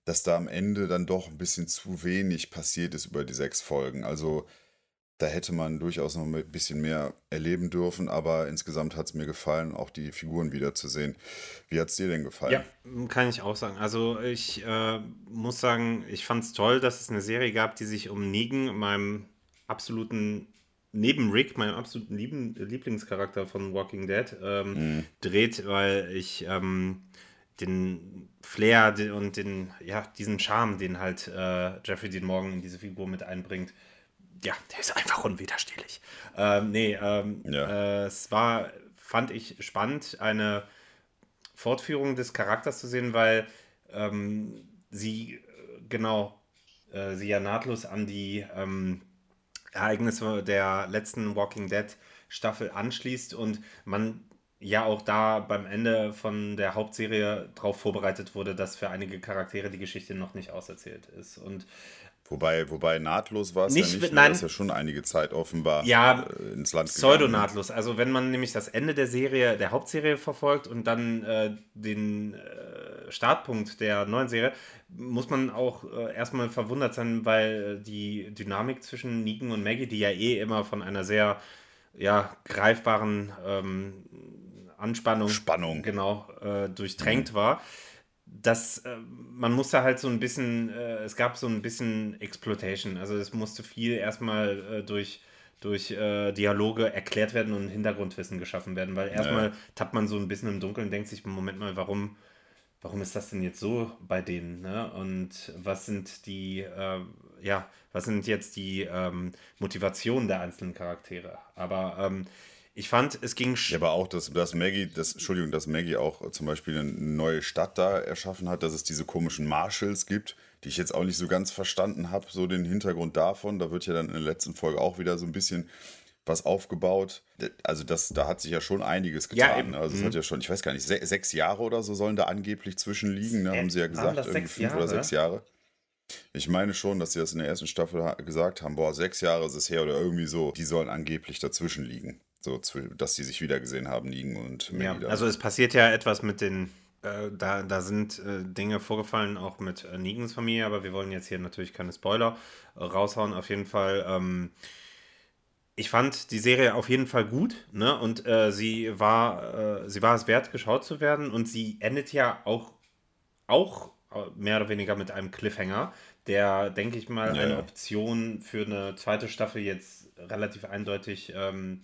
dass da am Ende dann doch ein bisschen zu wenig passiert ist über die sechs Folgen. Also da hätte man durchaus noch ein bisschen mehr erleben dürfen, aber insgesamt hat es mir gefallen, auch die Figuren wiederzusehen. Wie hat es dir denn gefallen? Ja, kann ich auch sagen. Also ich äh, muss sagen, ich fand es toll, dass es eine Serie gab, die sich um Negan, meinem absoluten, neben Rick, meinem absoluten Lieben, Lieblingscharakter von Walking Dead, ähm, Mhm. dreht, weil ich ähm, den Flair und den, ja, diesen Charme, den halt äh, Jeffrey Dean Morgan in diese Figur mit einbringt, ja, der ist einfach unwiderstehlich. Ähm, nee, ähm, Ja. äh, es war, fand ich spannend, eine Fortführung des Charakters zu sehen, weil ähm, sie genau, äh, sie ja nahtlos an die ähm, Ereignisse der letzten Walking Dead Staffel anschließt und man ja auch da beim Ende von der Hauptserie darauf vorbereitet wurde, dass für einige Charaktere die Geschichte noch nicht auserzählt ist. Und Wobei, wobei nahtlos war es ja Nicht nicht. mit- ne? nein. Ist ja schon einige Zeit offenbar Ja, äh, ins Land gegangen. Pseudonahtlos. Also wenn man nämlich das Ende der Serie, der Hauptserie verfolgt und dann äh, den äh, Startpunkt der neuen Serie, muss man auch äh, erstmal verwundert sein, weil die Dynamik zwischen Negan und Maggie, die ja eh immer von einer sehr ja, greifbaren ähm, Anspannung Spannung. genau äh, durchtränkt war. Das, äh, man musste halt so ein bisschen, äh, es gab so ein bisschen Exploitation. Also es musste viel erstmal äh, durch, durch äh, Dialoge erklärt werden und Hintergrundwissen geschaffen werden, weil erstmal tappt man so ein bisschen im Dunkeln und denkt sich, Moment mal, warum, warum ist das denn jetzt so bei denen? Ne? Und was sind die, äh, ja, was sind jetzt die ähm, Motivationen der einzelnen Charaktere? Aber ähm, ich fand, es ging Ja, aber auch, dass, dass Maggie, das, Entschuldigung, dass Maggie auch zum Beispiel eine neue Stadt da erschaffen hat, dass es diese komischen Marshalls gibt, die ich jetzt auch nicht so ganz verstanden habe, so den Hintergrund davon. Da wird ja dann in der letzten Folge auch wieder so ein bisschen was aufgebaut. Also das, da hat sich ja schon einiges Ja, getan. ne? also es Mhm. hat ja schon, ich weiß gar nicht, se sechs Jahre oder so sollen da angeblich zwischenliegen, ne? Haben sie ja gesagt, irgendwie fünf oder Jahre? sechs Jahre. Ich meine schon, dass sie das in der ersten Staffel gesagt haben, boah, sechs Jahre ist es her oder irgendwie so. Die sollen angeblich dazwischen liegen. So, dass sie sich wiedergesehen haben, liegen und Maggie Ja, also es passiert ja etwas mit den äh, da, da sind äh, Dinge vorgefallen, auch mit äh, Negans Familie, aber wir wollen jetzt hier natürlich keine Spoiler äh, raushauen. Auf jeden Fall. Ähm, ich fand die Serie auf jeden Fall gut, ne? Und äh, sie war, äh, sie war es wert, geschaut zu werden. Und sie endet ja auch, auch mehr oder weniger mit einem Cliffhanger, der, denke ich mal, Ja, eine ja. Option für eine zweite Staffel jetzt relativ eindeutig ähm,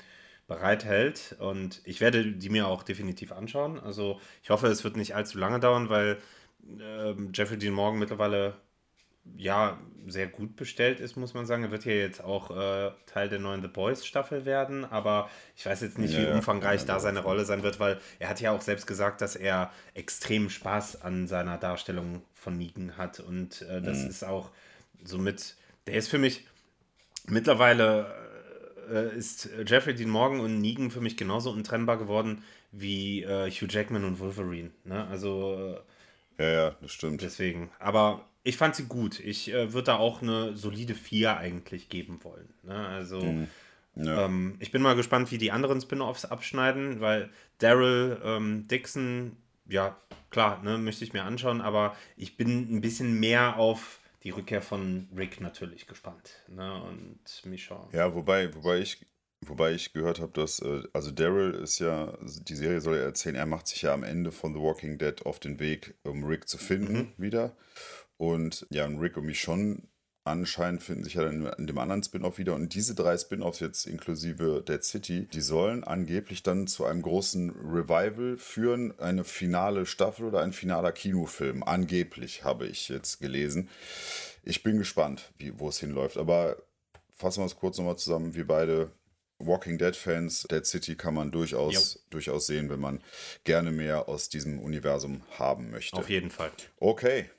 bereithält. Und ich werde die mir auch definitiv anschauen. Also ich hoffe, es wird nicht allzu lange dauern, weil ähm, Jeffrey Dean Morgan mittlerweile ja sehr gut bestellt ist, muss man sagen. Er wird ja jetzt auch äh, Teil der neuen The Boys Staffel werden, aber ich weiß jetzt nicht, Ja, wie umfangreich Ja, da seine Rolle sein wird, weil er hat ja auch selbst gesagt, dass er extrem Spaß an seiner Darstellung von Negan hat und äh, das Mhm. ist auch somit, der ist für mich mittlerweile äh, ist Jeffrey Dean Morgan und Negan für mich genauso untrennbar geworden wie äh, Hugh Jackman und Wolverine. Ne? Also äh, Ja, ja, das stimmt. Deswegen. Aber ich fand sie gut. Ich äh, würde da auch eine solide 4 eigentlich geben wollen. Ne? Also, Mhm. Ja. ähm, ich bin mal gespannt, wie die anderen Spin-Offs abschneiden, weil Daryl ähm, Dixon, ja, klar, ne, möchte ich mir anschauen, aber ich bin ein bisschen mehr auf die Rückkehr von Rick natürlich gespannt. Ne? Und Michonne. Ja, wobei, wobei ich, wobei ich gehört habe, dass, äh, also Daryl ist ja, die Serie soll ja erzählen, er macht sich ja am Ende von The Walking Dead auf den Weg, um Rick zu finden wieder. Und ja, und Rick und Michonne anscheinend finden sich ja dann in dem anderen Spin-off wieder. Und diese drei Spin-offs jetzt inklusive Dead City, die sollen angeblich dann zu einem großen Revival führen, eine finale Staffel oder ein finaler Kinofilm. Angeblich habe ich jetzt gelesen. Ich bin gespannt, wie, wo es hinläuft. Aber fassen wir es kurz nochmal zusammen. Wir beide Walking Dead-Fans. Dead City kann man durchaus, durchaus sehen, wenn man gerne mehr aus diesem Universum haben möchte. Auf jeden Fall. Okay,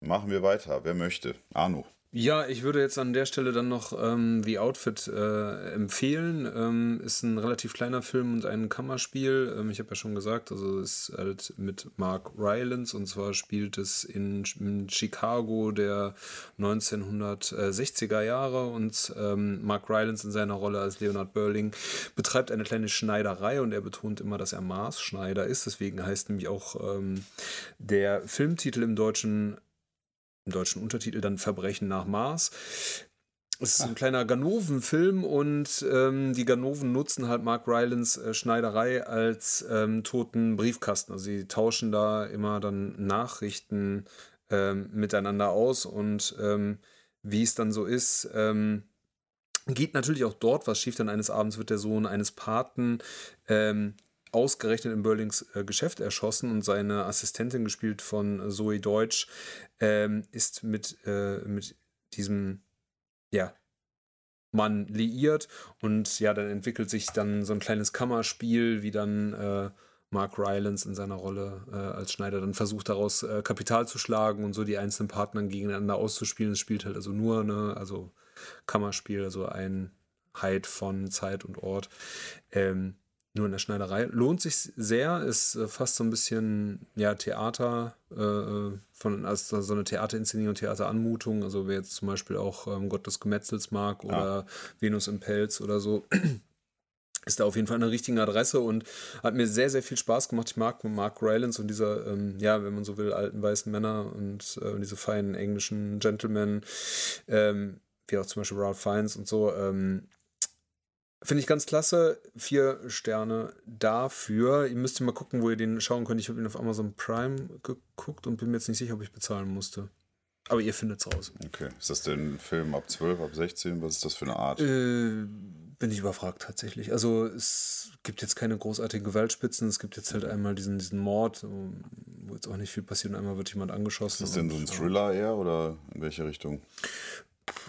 machen wir weiter. Wer möchte? Arno. Ja, ich würde jetzt an der Stelle dann noch ähm, The Outfit äh, empfehlen. Ähm, ist ein relativ kleiner Film und ein Kammerspiel. Ähm, ich habe ja schon gesagt, also es ist halt mit Mark Rylance und zwar spielt es in, in Chicago der 1960er Jahre und ähm, Mark Rylance in seiner Rolle als Leonard Burling betreibt eine kleine Schneiderei und er betont immer, dass er Maßschneider ist. Deswegen heißt nämlich auch ähm, der Filmtitel im Deutschen im deutschen Untertitel dann Verbrechen nach Mars. Es ist ein kleiner Ganoven-Film und ähm, die Ganoven nutzen halt Mark Rylans äh, Schneiderei als ähm, toten Briefkasten. Also sie tauschen da immer dann Nachrichten ähm, miteinander aus und ähm, wie es dann so ist, ähm, geht natürlich auch dort was schief, denn eines Abends wird der Sohn eines Paten ähm, ausgerechnet in Burlings äh, Geschäft erschossen und seine Assistentin, gespielt von Zoe Deutsch, ähm, ist mit, äh, mit diesem ja, Mann liiert und ja, dann entwickelt sich dann so ein kleines Kammerspiel, wie dann äh, Mark Rylance in seiner Rolle äh, als Schneider dann versucht daraus äh, Kapital zu schlagen und so die einzelnen Partner gegeneinander auszuspielen. Es spielt halt also nur, ne, also Kammerspiel, also Einheit von Zeit und Ort. Ähm, nur in der Schneiderei. Lohnt sich sehr, ist äh, fast so ein bisschen ja, Theater, äh, von, also so eine Theaterinszenierung, Theateranmutung. Also wer jetzt zum Beispiel auch ähm, Gott des Gemetzels mag oder Venus im Pelz oder so, ist da auf jeden Fall eine richtige Adresse und hat mir sehr, sehr viel Spaß gemacht. Ich mag Mark Rylance und diese, ähm, ja, wenn man so will, alten weißen Männer und äh, diese feinen englischen Gentlemen, ähm, wie auch zum Beispiel Ralph Fiennes und so. Ähm, Finde ich ganz klasse. Vier Sterne dafür. Ihr müsst mal gucken, wo ihr den schauen könnt. Ich habe ihn auf Amazon Prime geguckt und bin mir jetzt nicht sicher, ob ich bezahlen musste. Aber ihr findet es raus. Okay. Ist das denn ein Film ab 12, ab 16? Was ist das für eine Art? Äh, bin ich überfragt tatsächlich. Also es gibt jetzt keine großartigen Gewaltspitzen. Es gibt jetzt halt einmal diesen, diesen Mord, wo jetzt auch nicht viel passiert und einmal wird jemand angeschossen. ist das denn so ein Thriller eher oder in welche Richtung?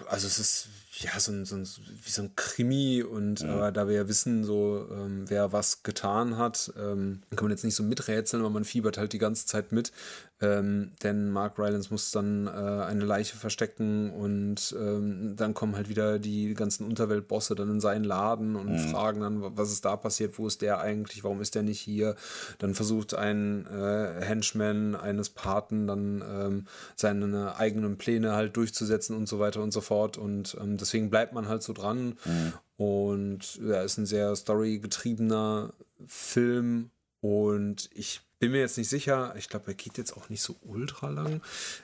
Also es ist ja so ein, so ein wie so ein Krimi und aber da wir ja wissen, so ähm, wer was getan hat, ähm, kann man jetzt nicht so miträtseln, aber man fiebert halt die ganze Zeit mit. Ähm, denn Mark Rylance muss dann äh, eine Leiche verstecken und ähm, dann kommen halt wieder die ganzen Unterweltbosse dann in seinen Laden und fragen dann, was ist da passiert, wo ist der eigentlich, warum ist der nicht hier? Dann versucht ein äh, Henchman eines Paten dann ähm, seine eigenen Pläne halt durchzusetzen und so weiter und so fort und ähm, deswegen bleibt man halt so dran und ja, ist ein sehr storygetriebener Film und ich Bin mir jetzt nicht sicher. Ich glaube, er geht jetzt auch nicht so ultra lang.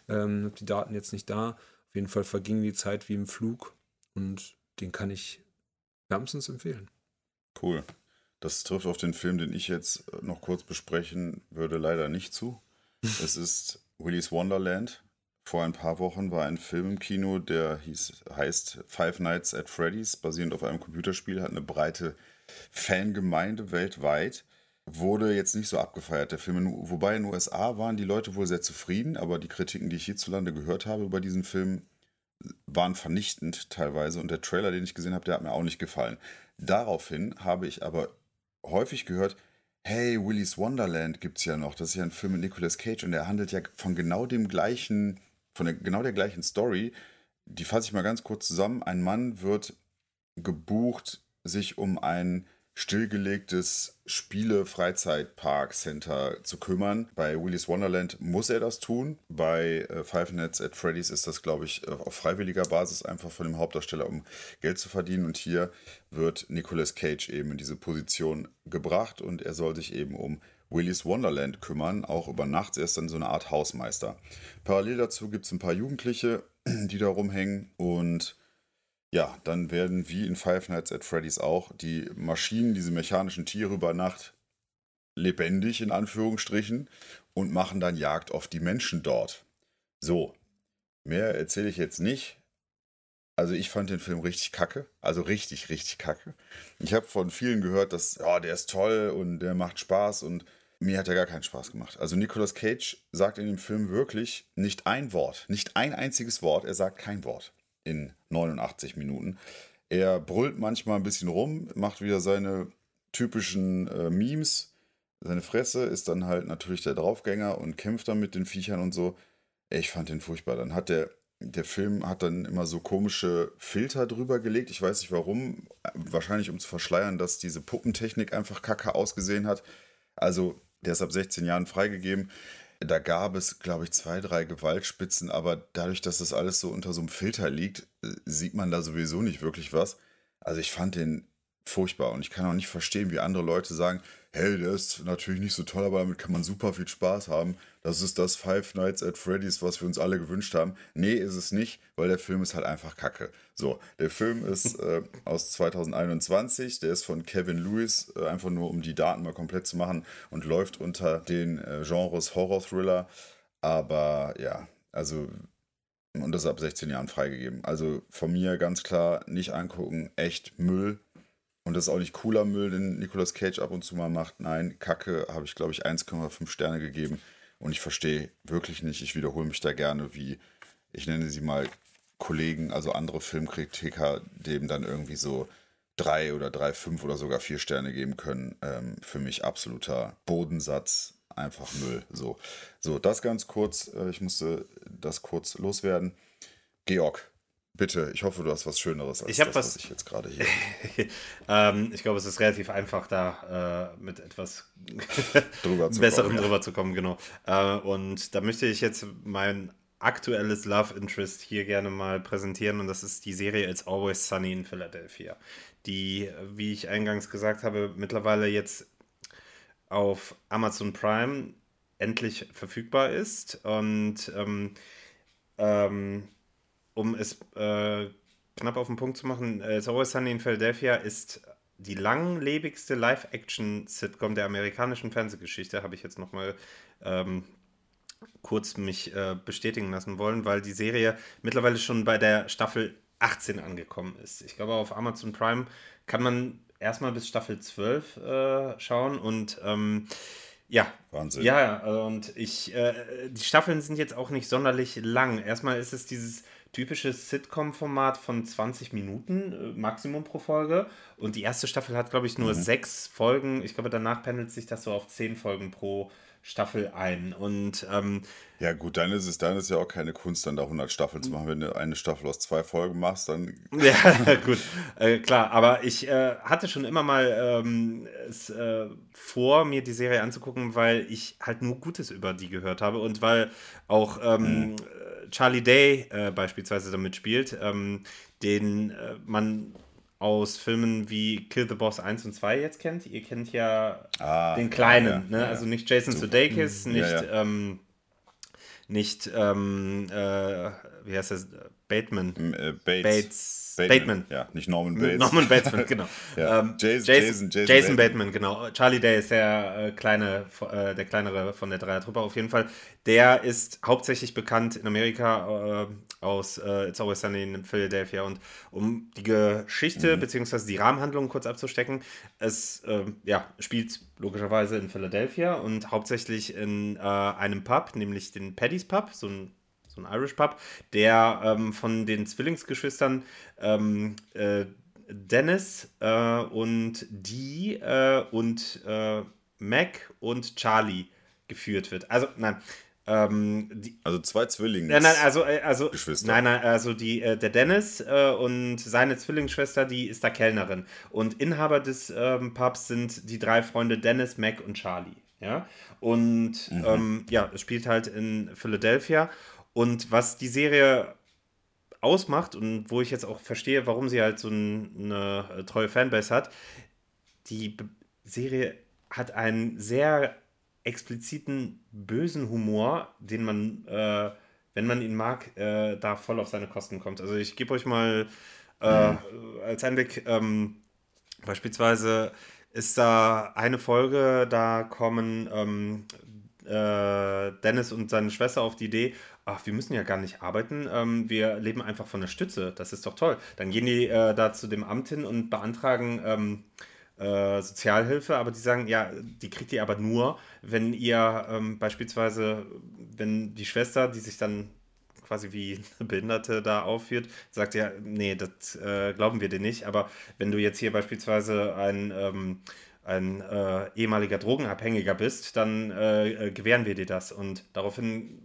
Ähm, die Daten jetzt nicht da. Auf jeden Fall verging die Zeit wie im Flug. Und den kann ich wärmstens empfehlen. Cool. Das trifft auf den Film, den ich jetzt noch kurz besprechen würde, leider nicht zu. es ist Willy's Wonderland. Vor ein paar Wochen war ein Film im Kino, der hieß, heißt Five Nights at Freddy's, basierend auf einem Computerspiel, hat eine breite Fangemeinde weltweit. Wurde jetzt nicht so abgefeiert, der Film. Wobei in den USA waren die Leute wohl sehr zufrieden, aber die Kritiken, die ich hierzulande gehört habe über diesen Film, waren vernichtend teilweise. Und der Trailer, den ich gesehen habe, der hat mir auch nicht gefallen. Daraufhin habe ich aber häufig gehört, hey, Willy's Wonderland gibt es ja noch. Das ist ja ein Film mit Nicolas Cage und der handelt ja von genau dem gleichen, von der, genau der gleichen Story. Die fasse ich mal ganz kurz zusammen. Ein Mann wird gebucht, sich um ein stillgelegtes Spiele-Freizeitpark-Center zu kümmern. Bei Willy's Wonderland muss er das tun. Bei äh, Five Nights at Freddy's ist das, glaube ich, auf freiwilliger Basis einfach von dem Hauptdarsteller, um Geld zu verdienen. Und hier wird Nicolas Cage eben in diese Position gebracht und er soll sich eben um Willy's Wonderland kümmern, auch über Nacht. Er ist dann so eine Art Hausmeister. Parallel dazu gibt es ein paar Jugendliche, die da rumhängen und ja, dann werden wie in Five Nights at Freddy's auch die Maschinen, diese mechanischen Tiere über Nacht lebendig in Anführungsstrichen und machen dann Jagd auf die Menschen dort. So, mehr erzähle ich jetzt nicht. Also ich fand den Film richtig kacke, also richtig, richtig kacke. Ich habe von vielen gehört, dass, ja, der ist toll und der macht Spaß und mir hat er gar keinen Spaß gemacht. Also Nicolas Cage sagt in dem Film wirklich nicht ein Wort, nicht ein einziges Wort, er sagt kein Wort in 89 Minuten. Er brüllt manchmal ein bisschen rum, macht wieder seine typischen äh, Memes. Seine Fresse ist dann halt natürlich der Draufgänger und kämpft dann mit den Viechern und so. Ich fand den furchtbar. Dann hat der, der Film hat dann immer so komische Filter drüber gelegt. Ich weiß nicht warum. Wahrscheinlich um zu verschleiern, dass diese Puppentechnik einfach kacke ausgesehen hat. Also, der ist ab 16 Jahren freigegeben. Da gab es, glaube ich, zwei, drei Gewaltspitzen, aber dadurch, dass das alles so unter so einem Filter liegt, äh, sieht man da sowieso nicht wirklich was. Also ich fand den furchtbar und ich kann auch nicht verstehen, wie andere Leute sagen, hey, der ist natürlich nicht so toll, aber damit kann man super viel Spaß haben. Das ist das Five Nights at Freddy's, was wir uns alle gewünscht haben. Nee, ist es nicht, weil der Film ist halt einfach kacke. So, der Film ist äh, aus 2021, der ist von Kevin Lewis, äh, einfach nur um die Daten mal komplett zu machen und läuft unter den äh, Genres Horror-Thriller. Aber ja, also und das ist ab 16 Jahren freigegeben. Also von mir ganz klar nicht angucken, echt Müll. Und das ist auch nicht cooler Müll, den Nicolas Cage ab und zu mal macht. Nein, Kacke habe ich, glaube ich, 1,5 Sterne gegeben. Und ich verstehe wirklich nicht, ich wiederhole mich da gerne, wie, ich nenne sie mal Kollegen, also andere Filmkritiker, dem dann irgendwie so drei oder drei, fünf oder sogar vier Sterne geben können. Ähm, für mich absoluter Bodensatz, einfach Müll. So, so das ganz kurz. Äh, ich musste das kurz loswerden. Georg, Bitte, ich hoffe, du hast was Schöneres als ich das, was, was ich jetzt gerade hier. ähm, ich glaube, es ist relativ einfach, da äh, mit etwas drüber Besserem kommen, ja. drüber zu kommen, genau. Äh, und da möchte ich jetzt mein aktuelles Love Interest hier gerne mal präsentieren und das ist die Serie It's Always Sunny in Philadelphia, die, wie ich eingangs gesagt habe, mittlerweile jetzt auf Amazon Prime endlich verfügbar ist und ähm, ähm, um es äh, knapp auf den Punkt zu machen, äh, It's Always Sunny in Philadelphia ist die langlebigste Live-Action-Sitcom der amerikanischen Fernsehgeschichte, habe ich jetzt nochmal ähm, kurz mich äh, bestätigen lassen wollen, weil die Serie mittlerweile schon bei der Staffel 18 angekommen ist. Ich glaube, auf Amazon Prime kann man erstmal bis Staffel 12 äh, schauen und ähm, ja. Wahnsinn. Ja, und ich, äh, die Staffeln sind jetzt auch nicht sonderlich lang. Erstmal ist es dieses typisches Sitcom-Format von 20 Minuten äh, Maximum pro Folge. Und die erste Staffel hat, glaube ich, nur mhm. sechs Folgen. Ich glaube, danach pendelt sich das so auf zehn Folgen pro Staffel ein. Und ähm, ja, gut, dann ist es dann ist ja auch keine Kunst, dann da 100 Staffeln zu machen. Wenn du eine Staffel aus zwei Folgen machst, dann. ja, gut, äh, klar. Aber ich äh, hatte schon immer mal ähm, es äh, vor, mir die Serie anzugucken, weil ich halt nur Gutes über die gehört habe und weil auch. Ähm, mhm Charlie Day äh, beispielsweise damit spielt, ähm, den äh, man aus Filmen wie Kill the Boss 1 und 2 jetzt kennt. Ihr kennt ja Ah, den kleinen, ja, ne? ja, also nicht Jason Sudeikis, nicht, Ja. Ähm, nicht, ähm, äh, wie heißt das, Bateman. Äh, Bates. Bates. Bateman. Bateman. Ja, nicht Norman Bates. Norman Bateman, genau. Ja. ähm, Jason- Jason, Jason- Jason, Jason Bateman. genau. Charlie Day ist der äh, kleine, äh, der kleinere von der Dreiertruppe auf jeden Fall. Der ist hauptsächlich bekannt in Amerika äh, aus äh, It's Always Sunny in Philadelphia. Und um die Geschichte beziehungsweise die Rahmenhandlung kurz abzustecken, es ähm, ja, spielt logischerweise in Philadelphia und hauptsächlich in äh, einem Pub, nämlich den Paddy's Pub, so ein so ein Irish Pub, der ähm, von den Zwillingsgeschwistern ähm, äh, Dennis äh, und Dee äh, und äh, Mac und Charlie geführt wird. Also, nein. Ähm, die, Also zwei Zwillinge. Nein, nein, also, äh, also Geschwister. nein, nein, also die, äh, der Dennis äh, und seine Zwillingsschwester, die ist da Kellnerin. Und Inhaber des ähm, Pubs sind die drei Freunde Dennis, Mac und Charlie. Ja. Und Mhm. ähm, ja, es spielt halt in Philadelphia. Und was die Serie ausmacht und wo ich jetzt auch verstehe, warum sie halt so ein, eine äh, treue Fanbase hat, die Serie hat einen sehr expliziten bösen Humor, den man, äh, wenn man ihn mag, äh, da voll auf seine Kosten kommt. Also ich gebe euch mal äh, als Einblick, ähm, beispielsweise ist da eine Folge, da kommen ähm, äh, Dennis und seine Schwester auf die Idee, ach, wir müssen ja gar nicht arbeiten, ähm, wir leben einfach von der Stütze, das ist doch toll. Dann gehen die äh, da zu dem Amt hin und beantragen ähm, äh, Sozialhilfe, aber die sagen, ja, die kriegt ihr aber nur, wenn ihr ähm, beispielsweise, wenn die Schwester, die sich dann quasi wie eine Behinderte da aufführt, sagt ja, nee, das äh, glauben wir dir nicht, aber wenn du jetzt hier beispielsweise ein, ähm, ein äh, ehemaliger Drogenabhängiger bist, dann äh, äh, gewähren wir dir das. Und daraufhin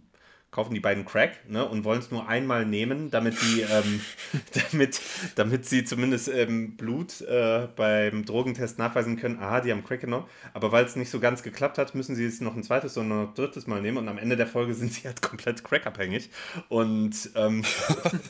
kaufen die beiden Crack ne, und wollen es nur einmal nehmen, damit die, ähm, damit, damit sie zumindest im Blut äh, beim Drogentest nachweisen können, aha, die haben Crack genommen. Aber weil es nicht so ganz geklappt hat, müssen sie es noch ein zweites oder noch ein drittes Mal nehmen und am Ende der Folge sind sie halt komplett crackabhängig. Und, ähm,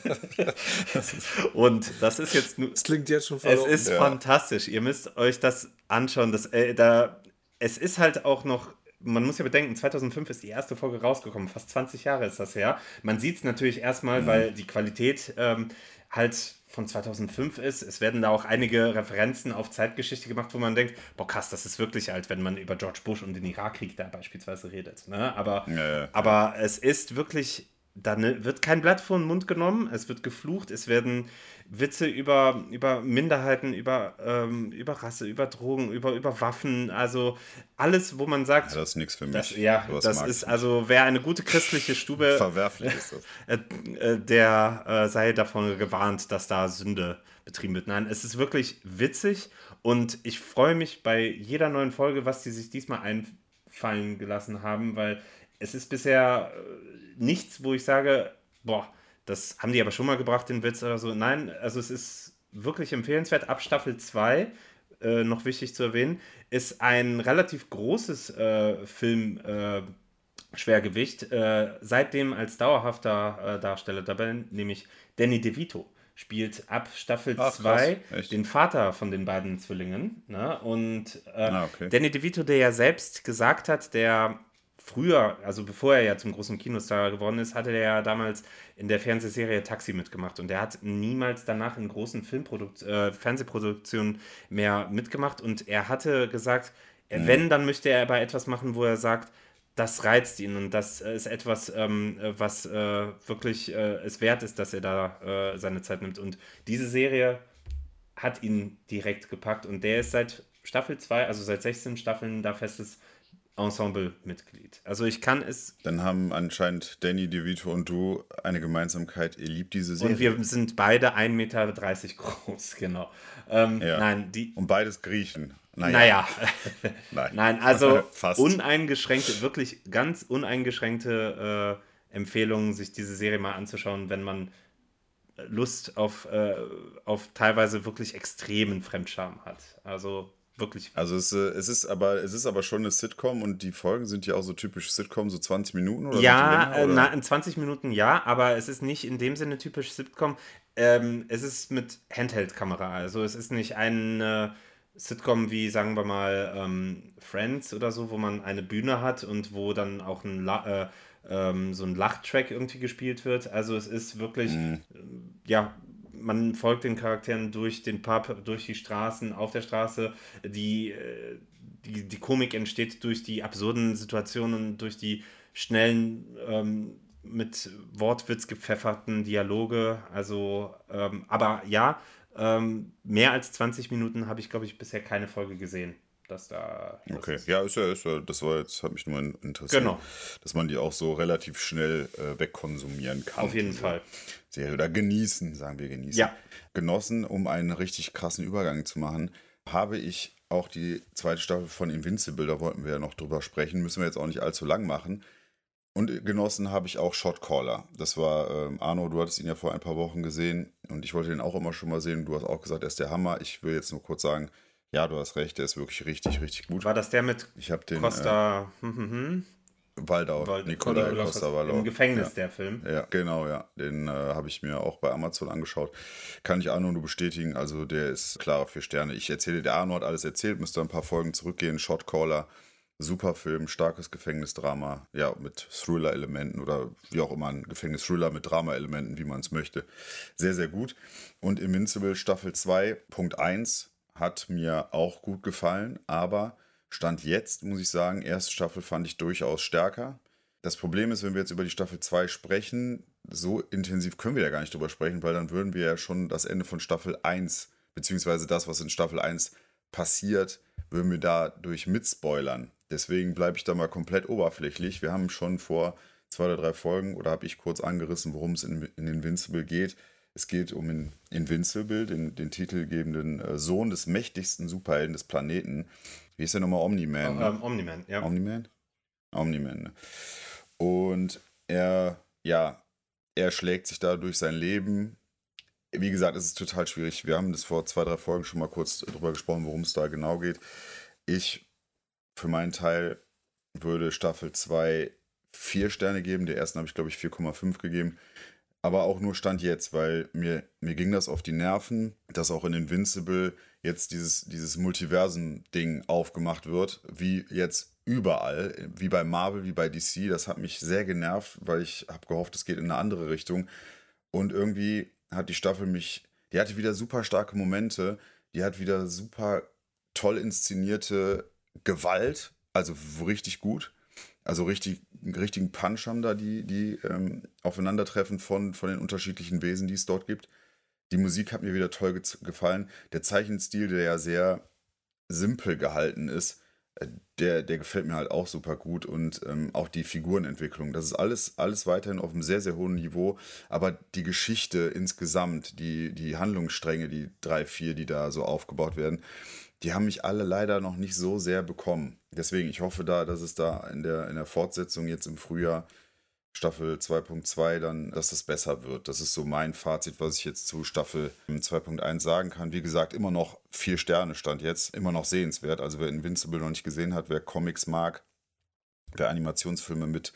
und das ist jetzt nur. Das klingt jetzt schon Es verlockend. ist Ja. fantastisch. Ihr müsst euch das anschauen. Das, äh, da, es ist halt auch noch. Man muss ja bedenken, 2005 ist die erste Folge rausgekommen. Fast 20 Jahre ist das her. Man sieht es natürlich erstmal, weil die Qualität ähm, halt von 2005 ist. Es werden da auch einige Referenzen auf Zeitgeschichte gemacht, wo man denkt, boah krass, das ist wirklich alt, wenn man über George Bush und den Irakkrieg da beispielsweise redet. Ne? Aber, ja. aber es ist wirklich, da ne, wird kein Blatt vor den Mund genommen, es wird geflucht, es werden Witze über, über Minderheiten, über, ähm, über Rasse, über Drogen, über, über Waffen, also alles, wo man sagt, Ja, das ist nichts für mich. das, ja, Sowas das ist also, wer eine gute christliche Stube. Verwerflich ist das. äh, äh, der äh, sei davon gewarnt, dass da Sünde betrieben wird. Nein, es ist wirklich witzig und ich freue mich bei jeder neuen Folge, was die sich diesmal einfallen gelassen haben, weil es ist bisher äh, nichts, wo ich sage, boah, das haben die aber schon mal gebracht, den Witz oder so. Nein, also es ist wirklich empfehlenswert. Ab Staffel 2, äh, noch wichtig zu erwähnen, ist ein relativ großes äh, Film. Äh, Schwergewicht, äh, seitdem als dauerhafter äh, Darsteller dabei, nämlich Danny DeVito, spielt ab Staffel Ach, 2 krass, echt? den Vater von den beiden Zwillingen. Ne? Und äh, Ah, okay. Danny DeVito, der ja selbst gesagt hat, der früher, also bevor er ja zum großen Kinostar geworden ist, hatte er ja damals in der Fernsehserie Taxi mitgemacht. Und der hat niemals danach in großen Filmprodukt äh, Fernsehproduktionen mehr mitgemacht. Und er hatte gesagt, äh, wenn, dann möchte er aber etwas machen, wo er sagt, das reizt ihn und das ist etwas, ähm, äh, was äh, wirklich äh, es wert ist, dass er da äh, seine Zeit nimmt. Und diese Serie hat ihn direkt gepackt. Und der ist seit Staffel 2, also seit 16 Staffeln, da festes Ensemble-Mitglied. Also ich kann es, Dann haben anscheinend Danny DeVito und du eine Gemeinsamkeit. Ihr liebt diese Serie. und wir sind beide 1,30 Meter groß, genau. Ähm, Ja. Nein, die, Und beides Griechen. naja, Nein. nein, also Fast. uneingeschränkte, wirklich ganz uneingeschränkte äh, Empfehlungen, sich diese Serie mal anzuschauen, wenn man Lust auf, äh, auf teilweise wirklich extremen Fremdscham hat. Also wirklich Also es, äh, es ist aber es ist aber schon eine Sitcom und die Folgen sind ja auch so typisch Sitcom, so 20 Minuten oder Ja, die äh, länger, na, oder? in 20 Minuten ja, aber es ist nicht in dem Sinne typisch Sitcom. ähm, es ist mit Handheld-Kamera. Also es ist nicht eine Sitcom wie, sagen wir mal, ähm, Friends oder so, wo man eine Bühne hat und wo dann auch ein La äh, ähm, so ein Lachtrack irgendwie gespielt wird. Also es ist wirklich, mhm. ja, man folgt den Charakteren durch den Pub, durch die Straßen, auf der Straße. Die, äh, die, die Komik entsteht durch die absurden Situationen, durch die schnellen, ähm, mit Wortwitz gepfefferten Dialoge. Also, ähm, aber ja, ähm, mehr als 20 Minuten habe ich, glaube ich, bisher keine Folge gesehen. Dass da, okay, ja, ist ja, ist ja, das war jetzt, hat mich nur interessiert. Genau. Dass man die auch so relativ schnell äh, wegkonsumieren kann. Auf jeden Fall. Serie oder genießen, sagen wir genießen. Ja. Genossen, um einen richtig krassen Übergang zu machen, habe ich auch die zweite Staffel von Invincible, da wollten wir ja noch drüber sprechen, müssen wir jetzt auch nicht allzu lang machen. Und genossen habe ich auch Shotcaller. Das war, ähm, Arno, du hattest ihn ja vor ein paar Wochen gesehen und ich wollte den auch immer schon mal sehen. Du hast auch gesagt, er ist der Hammer. Ich will jetzt nur kurz sagen, ja, du hast recht, der ist wirklich richtig, richtig gut. War das der mit ich den, Costa äh, hm, hm, hm. Waldau, Wald Nikolai Costa Waldau. Im Gefängnis, ja. der Film. Ja, genau, ja. Den äh, habe ich mir auch bei Amazon angeschaut. Kann ich Arno nur bestätigen. Also der ist klarer für Sterne. Ich erzähle, der Arno hat alles erzählt, müsste ein paar Folgen zurückgehen. Shotcaller Super Film, starkes Gefängnisdrama, ja, mit Thriller-Elementen oder wie auch immer ein Gefängnis-Thriller mit Drama-Elementen, wie man es möchte. Sehr, sehr gut. Und Invincible Staffel 2, Punkt 1, hat mir auch gut gefallen, aber Stand jetzt, muss ich sagen, erste Staffel fand ich durchaus stärker. Das Problem ist, wenn wir jetzt über die Staffel 2 sprechen, so intensiv können wir ja gar nicht drüber sprechen, weil dann würden wir ja schon das Ende von Staffel 1, beziehungsweise das, was in Staffel 1 passiert, würden wir dadurch mitspoilern. Deswegen bleibe ich da mal komplett oberflächlich. Wir haben schon vor zwei oder drei Folgen oder habe ich kurz angerissen, worum es in, in Invincible geht. Es geht um in Invincible, den, den titelgebenden äh, Sohn des mächtigsten Superhelden des Planeten. Wie ist der nochmal? Omni-Man? Ne? Ähm, Omni-Man, ja. Omni-Man? Omni-Man. Ne? Und er, ja, er schlägt sich da durch sein Leben. Wie gesagt, es ist total schwierig. Wir haben das vor zwei, drei Folgen schon mal kurz drüber gesprochen, worum es da genau geht. Ich für meinen Teil würde Staffel 2 vier Sterne geben. Der ersten habe ich, glaube ich, 4,5 gegeben. Aber auch nur Stand jetzt, weil mir, mir ging das auf die Nerven, dass auch in Invincible jetzt dieses, dieses Multiversen-Ding aufgemacht wird, wie jetzt überall, wie bei Marvel, wie bei DC. Das hat mich sehr genervt, weil ich habe gehofft, es geht in eine andere Richtung. Und irgendwie hat die Staffel mich, die hatte wieder super starke Momente, die hat wieder super toll inszenierte Gewalt, also richtig gut. Also richtig, richtigen Punch haben da die, die ähm, Aufeinandertreffen von, von den unterschiedlichen Wesen, die es dort gibt. Die Musik hat mir wieder toll ge gefallen. Der Zeichenstil, der ja sehr simpel gehalten ist, äh, der, der gefällt mir halt auch super gut. Und ähm, auch die Figurenentwicklung. Das ist alles, alles weiterhin auf einem sehr, sehr hohen Niveau. Aber die Geschichte insgesamt, die, die Handlungsstränge, die drei, vier, die da so aufgebaut werden, die haben mich alle leider noch nicht so sehr bekommen. Deswegen, ich hoffe da, dass es da in der, in der Fortsetzung jetzt im Frühjahr Staffel 2.2 dann, dass das besser wird. Das ist so mein Fazit, was ich jetzt zu Staffel 2.1 sagen kann. Wie gesagt, immer noch vier Sterne stand jetzt, immer noch sehenswert. Also wer Invincible noch nicht gesehen hat, wer Comics mag, wer Animationsfilme mit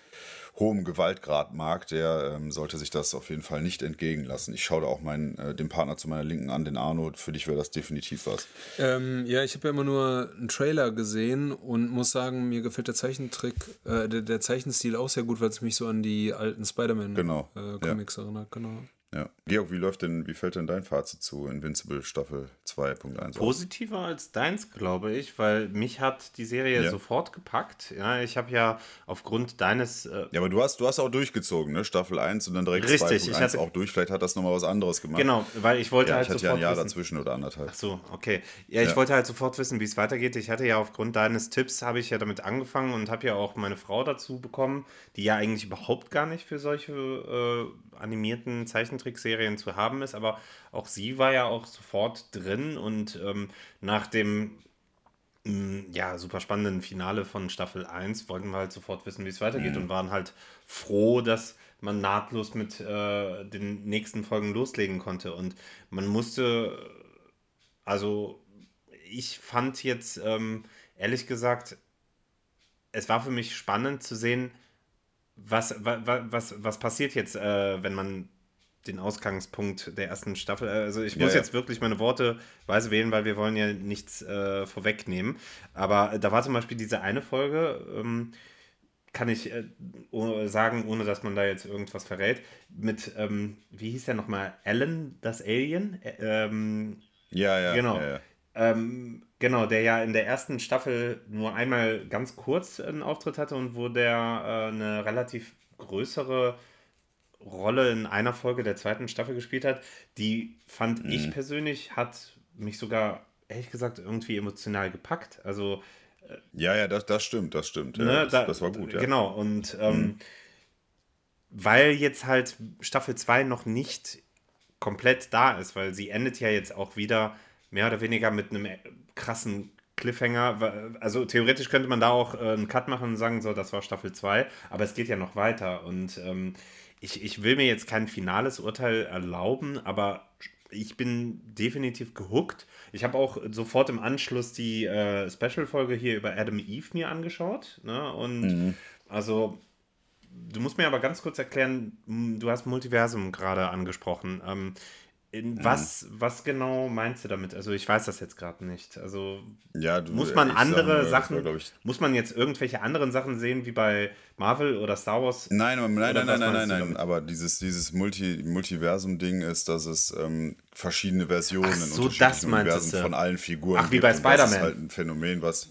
hohem Gewaltgrad mag, der ähm, sollte sich das auf jeden Fall nicht entgegen lassen. Ich schaue da auch meinen, äh, den Partner zu meiner Linken an, den Arno. Für dich wäre das definitiv was. Ähm, ja, ich habe ja immer nur einen Trailer gesehen und muss sagen, mir gefällt der Zeichentrick, äh, der, der, Zeichenstil auch sehr gut, weil es mich so an die alten Spider-Man-Comics genau. äh, ja. erinnert. Genau. Ja. Georg, wie läuft denn, wie fällt denn dein Fazit zu Invincible Staffel 2.1 Positiver als deins, glaube ich, weil mich hat die Serie ja. sofort gepackt. Ja, ich habe ja aufgrund deines. Äh ja, aber du hast, du hast auch durchgezogen, ne? Staffel 1 und dann direkt 2.1 auch durch. Vielleicht hat das nochmal was anderes gemacht. Genau, weil ich wollte ja, halt ich hatte sofort. ja ein Jahr wissen, dazwischen oder anderthalb. Ach so, okay. Ja, ich ja. wollte halt sofort wissen, wie es weitergeht. Ich hatte ja aufgrund deines Tipps, habe ich ja damit angefangen und habe ja auch meine Frau dazu bekommen, die ja eigentlich überhaupt gar nicht für solche äh, animierten Zeichentrickserien zu haben ist, aber auch sie war ja auch sofort drin und ähm, nach dem mm, ja, super spannenden Finale von Staffel 1 wollten wir halt sofort wissen, wie es weitergeht mhm. und waren halt froh, dass man nahtlos mit äh, den nächsten Folgen loslegen konnte. Und man musste, also ich fand jetzt ähm, ehrlich gesagt, es war für mich spannend zu sehen, was, was, was, was passiert jetzt, äh, wenn man den Ausgangspunkt der ersten Staffel. Also ich muss Ja, ja. jetzt wirklich meine Worte weise wählen, weil wir wollen ja nichts äh, vorwegnehmen. Aber da war zum Beispiel diese eine Folge, ähm, kann ich äh, oh- sagen, ohne dass man da jetzt irgendwas verrät, mit, ähm, wie hieß der nochmal, Alan, das Alien? Ä- ähm, Ja, ja. Genau. Ja, ja. ähm, genau, der ja in der ersten Staffel nur einmal ganz kurz einen Auftritt hatte und wo der äh, eine relativ größere Rolle in einer Folge der zweiten Staffel gespielt hat, die fand Mhm. ich persönlich, hat mich sogar, ehrlich gesagt, irgendwie emotional gepackt. Also, ja, ja das, das stimmt, das stimmt. Ja, ne, das, da- das war gut, ja. Genau, und ähm, weil jetzt halt Staffel 2 noch nicht komplett da ist, weil sie endet ja jetzt auch wieder mehr oder weniger mit einem äh, krassen Cliffhanger. Also theoretisch könnte man da auch äh, einen Cut machen und sagen, so, das war Staffel 2, aber es geht ja noch weiter und ähm, ich, ich will mir jetzt kein finales Urteil erlauben, aber ich bin definitiv gehuckt. Ich habe auch sofort im Anschluss die äh, Special-Folge hier über Adam Eve mir angeschaut. Ne? Und Mhm. also, du musst mir aber ganz kurz erklären, du hast Multiversum gerade angesprochen. Ähm, in was, was genau meinst du damit? Also, ich weiß das jetzt gerade nicht. Also, Ja, du, muss man sag andere das Sachen, war, muss man jetzt irgendwelche anderen Sachen sehen, wie bei Marvel oder Star Wars? Nein, nein, nein, nein, nein, nein, nein. Aber dieses, dieses Multi, Multiversum-Ding ist, dass es ähm, verschiedene Versionen Ach in so, unterschiedlichen das meintest Universen du. von allen Figuren Ach, wie bei gibt. Und Das ist Spider-Man. halt ein Phänomen, was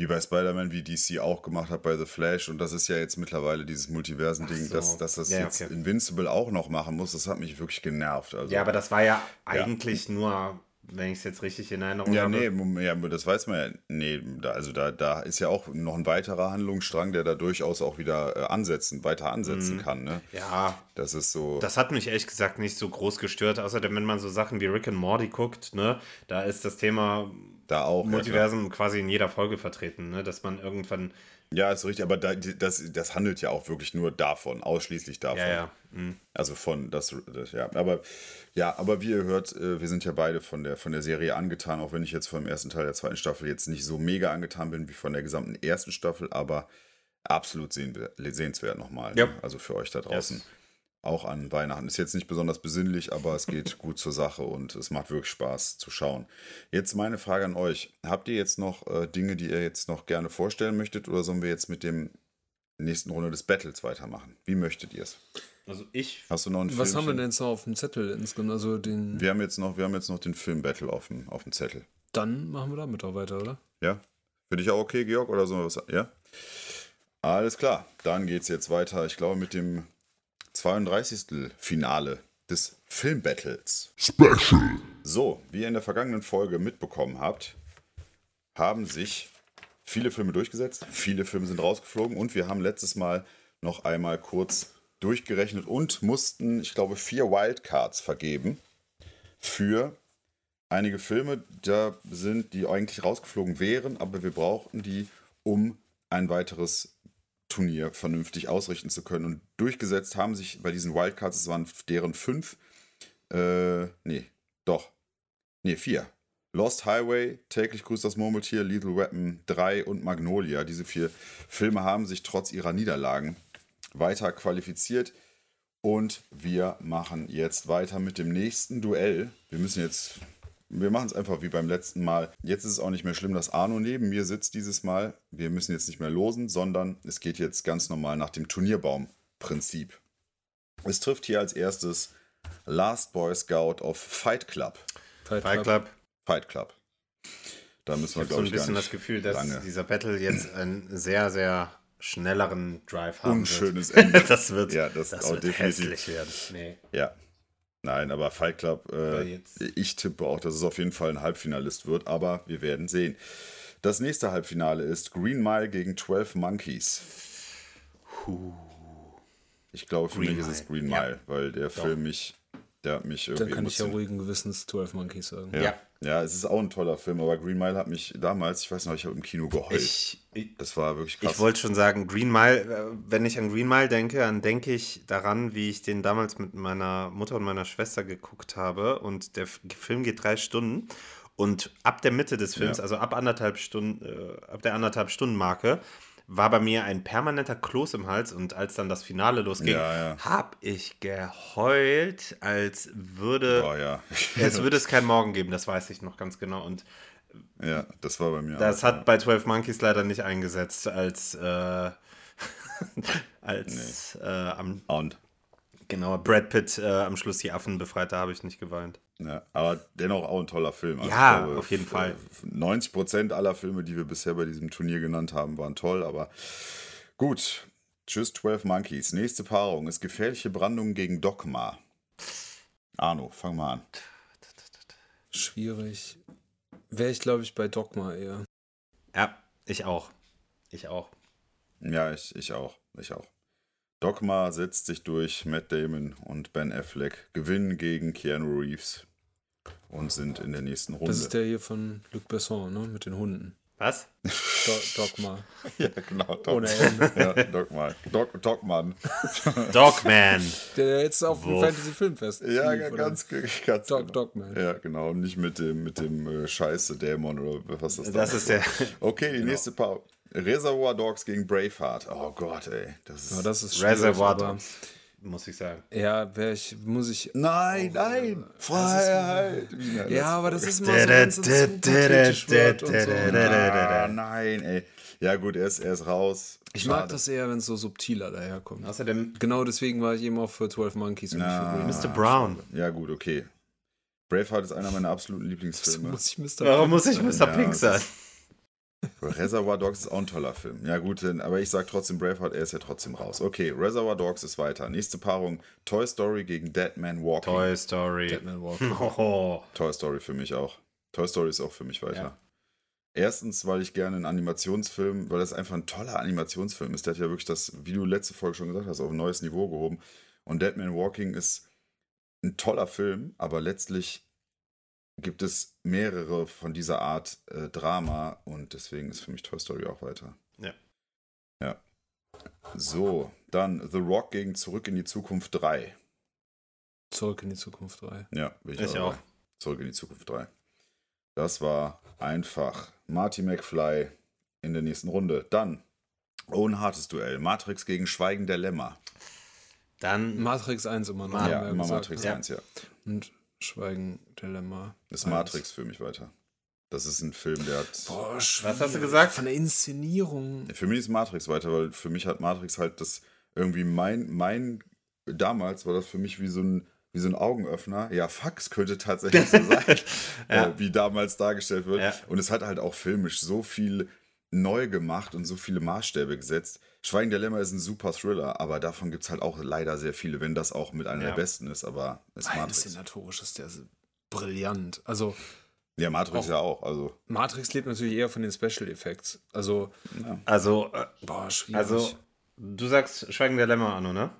wie bei Spider-Man, wie DC auch gemacht hat bei The Flash. Und das ist ja jetzt mittlerweile dieses Multiversen-Ding, so. dass, dass das Ja, jetzt okay. Invincible auch noch machen muss. Das hat mich wirklich genervt. Also, Ja, aber das war ja eigentlich nur, wenn ich es jetzt richtig in Erinnerung Ja, habe. nee, ja, das weiß man ja. Nee, da, also da, da ist ja auch noch ein weiterer Handlungsstrang, der da durchaus auch wieder äh, ansetzen, weiter ansetzen Mhm. kann. Ne? Ja, Das ist so. Das hat mich ehrlich gesagt nicht so groß gestört, außerdem, wenn man so Sachen wie Rick and Morty guckt, ne, da ist das Thema da auch. ja, Multiversum quasi in jeder Folge vertreten, ne, dass man irgendwann, Ja, ist richtig, aber da, das, das handelt ja auch wirklich nur davon, ausschließlich davon. ja, ja, mhm. Also von das, das, ja. Aber ja, aber wie ihr hört, äh, wir sind ja beide von der von der Serie angetan, auch wenn ich jetzt vom ersten Teil der zweiten Staffel jetzt nicht so mega angetan bin wie von der gesamten ersten Staffel, aber absolut sehen, sehenswert nochmal. Ja. Ne? Also für euch da draußen. Yes. Auch an Weihnachten. Ist jetzt nicht besonders besinnlich, aber es geht gut zur Sache und es macht wirklich Spaß zu schauen. Jetzt meine Frage an euch. Habt ihr jetzt noch äh, Dinge, die ihr jetzt noch gerne vorstellen möchtet oder sollen wir jetzt mit dem nächsten Runde des Battles weitermachen? Wie möchtet ihr es? also ich, Hast du noch einen Was haben wir Filmchen? denn jetzt noch auf dem Zettel insgesamt? Also den. Wir haben jetzt noch, wir haben jetzt noch den Film-Battle auf dem, auf dem Zettel. Dann machen wir damit auch weiter, oder? Ja? Für dich auch okay, Georg? Oder wir was? Ja? Alles klar. Dann geht's jetzt weiter. Ich glaube, mit dem 32. Finale des Film-Battles. Special. So, wie ihr in der vergangenen Folge mitbekommen habt, haben sich viele Filme durchgesetzt, viele Filme sind rausgeflogen und wir haben letztes Mal noch einmal kurz durchgerechnet und mussten, ich glaube, vier Wildcards vergeben für einige Filme, da sind die eigentlich rausgeflogen wären, aber wir brauchten die, um ein weiteres Turnier vernünftig ausrichten zu können. Und durchgesetzt haben sich bei diesen Wildcards, es waren deren fünf, äh, nee, doch, nee, vier. Lost Highway, täglich grüßt das Murmeltier, Lethal Weapon 3 und Magnolia. Diese vier Filme haben sich trotz ihrer Niederlagen weiter qualifiziert. Und wir machen jetzt weiter mit dem nächsten Duell. Wir müssen jetzt, wir machen es einfach wie beim letzten Mal. Jetzt ist es auch nicht mehr schlimm, dass Arno neben mir sitzt dieses Mal. Wir müssen jetzt nicht mehr losen, sondern es geht jetzt ganz normal nach dem Turnierbaum-Prinzip. Es trifft hier als erstes Last Boy Scout of Fight Club. Fight Fight Club, Fight Club. Da müssen ich wir, habe so ein ich, bisschen das Gefühl, dass lange. dieser Battle jetzt einen sehr, sehr schnelleren Drive haben Unschönes wird. Ende. das wird, Ja, das das auch wird definitiv. hässlich werden. Nee. Ja. Nein, aber Fight Club, äh, ich tippe auch, dass es auf jeden Fall ein Halbfinalist wird, aber wir werden sehen. Das nächste Halbfinale ist Green Mile gegen 12 Monkeys. Ich glaube, für Green mich ist es Mile, Green ja. Mile, weil der Film mich, der hat mich irgendwie Dann kann ich ja ruhigen Gewissens 12 Monkeys sagen. ja. Ja. Ja. es ist auch ein toller Film, aber Green Mile hat mich damals, ich weiß noch, ich habe im Kino geheult. Ich, ich, das war wirklich krass. Ich wollte schon sagen, Green Mile, äh, wenn ich an Green Mile denke, dann denke ich daran, wie ich den damals mit meiner Mutter und meiner Schwester geguckt habe. Und der Film geht drei Stunden. Und ab der Mitte des Films, Ja. also ab anderthalb Stunden, äh, ab der anderthalb Stunden Marke, war bei mir ein permanenter Kloß im Hals und als dann das Finale losging, Ja, ja. hab ich geheult, als würde Oh ja. es würde es keinen Morgen geben, das weiß ich noch ganz genau. Und ja, das war bei mir das auch. hat bei 12 Monkeys leider nicht eingesetzt, als, äh, als äh, am, Und, genau, Brad Pitt äh, am Schluss die Affen befreit, da habe ich nicht geweint. Ja, aber dennoch auch ein toller Film. Also Ja, ich auf jeden Fall. 90 Prozent aller Filme, die wir bisher bei diesem Turnier genannt haben, waren toll, aber gut. Tschüss, 12 Monkeys. Nächste Paarung ist gefährliche Brandung gegen Dogma. Arno, fang mal an. Schwierig. Wäre ich, glaube ich, bei Dogma eher. Ja, ich auch. Ich auch. Ja, ich, ich auch. Ich auch. Dogma setzt sich durch. Matt Damon und Ben Affleck gewinnen gegen Keanu Reeves und sind in der nächsten Runde. Das ist der hier von Luc Besson, ne? Mit den Hunden. Was? Do Dogma. ja, genau. Dog Ohne Ende. ja, Dogma. Dog, Dogman. Dogman. Der jetzt auf dem Wuff. Fantasy-Filmfest. Ja, lief, ganz, ganz Dog, genau. Dogman. Ja, genau. Und nicht mit dem, mit dem äh, Scheiße Dämon oder was das Das ist der. Okay, die nächste Paar. Reservoir Dogs gegen Braveheart. Oh Gott, ey. Das ist. Ja, das ist Reservoir Dogs, muss ich sagen. Ja, wäre ich, muss ich. nein, nein! Freiheit! Der Ja, aber das ist immer so. Ah, nein, ey. Ja, gut, er ist, er ist raus. Ich Schade. mag das eher, wenn es so subtiler daherkommt. Außerdem Genau deswegen war ich eben auch für 12 Monkeys und Na. nicht für Mr. Brown. Ja, gut, okay. Braveheart ist einer meiner absoluten Lieblingsfilme. muss. Warum muss ich. Mr. Ja, Pink sein? Reservoir Dogs ist auch ein toller Film. Ja, gut, denn- aber ich sag trotzdem Braveheart, er ist ja trotzdem raus. Okay, Reservoir Dogs ist weiter. Nächste Paarung: Toy Story gegen Dead Man Walking. Toy Story. Deadman Walker. Oh. Toy Story für mich auch. Toy Story ist auch für mich weiter. Ja. Erstens, weil ich gerne einen Animationsfilm, weil das einfach ein toller Animationsfilm ist. Der hat ja wirklich das, wie du letzte Folge schon gesagt hast, auf ein neues Niveau gehoben. Und Dead Man Walking ist ein toller Film, aber letztlich gibt es mehrere von dieser Art äh, Drama und deswegen ist für mich Toy Story auch weiter. Ja. Ja. So, dann The Rock gegen Zurück in die Zukunft 3. Zurück in die Zukunft 3. Ja, bin ich, Ich auch. auch. Zurück in die Zukunft 3. Das war einfach. Marty McFly in der nächsten Runde. Dann Owen hartes Duell. Matrix gegen Schweigen der Lämmer. Dann Matrix 1 immer noch. Ja, immer gesagt, Matrix ne? 1, ja. Und Schweigen Dilemma. Das ist 1. Matrix für mich weiter. Das ist ein Film, der hat. Boah, hast du gesagt? Von der Inszenierung. Für mich ist Matrix weiter, weil für mich hat Matrix halt das irgendwie mein, mein, damals war das für mich wie so ein, wie so ein Augenöffner. Ja, es könnte tatsächlich so sein, Ja. äh, wie damals dargestellt wird. Ja. Und es hat halt auch filmisch so viel neu gemacht und so viele Maßstäbe gesetzt. Schweigen der Lämmer ist ein super Thriller, aber davon gibt es halt auch leider sehr viele, wenn das auch mit einer Ja. der besten ist, aber es ist Rein Matrix. inszenatorisch ist der so brillant. Also Ja, Matrix Auch- ja auch. Also, Matrix lebt natürlich eher von den Special Effects. Also, Also, äh, boah, schwierig. also, du sagst Schweigen der Lämmer, Anno, ne?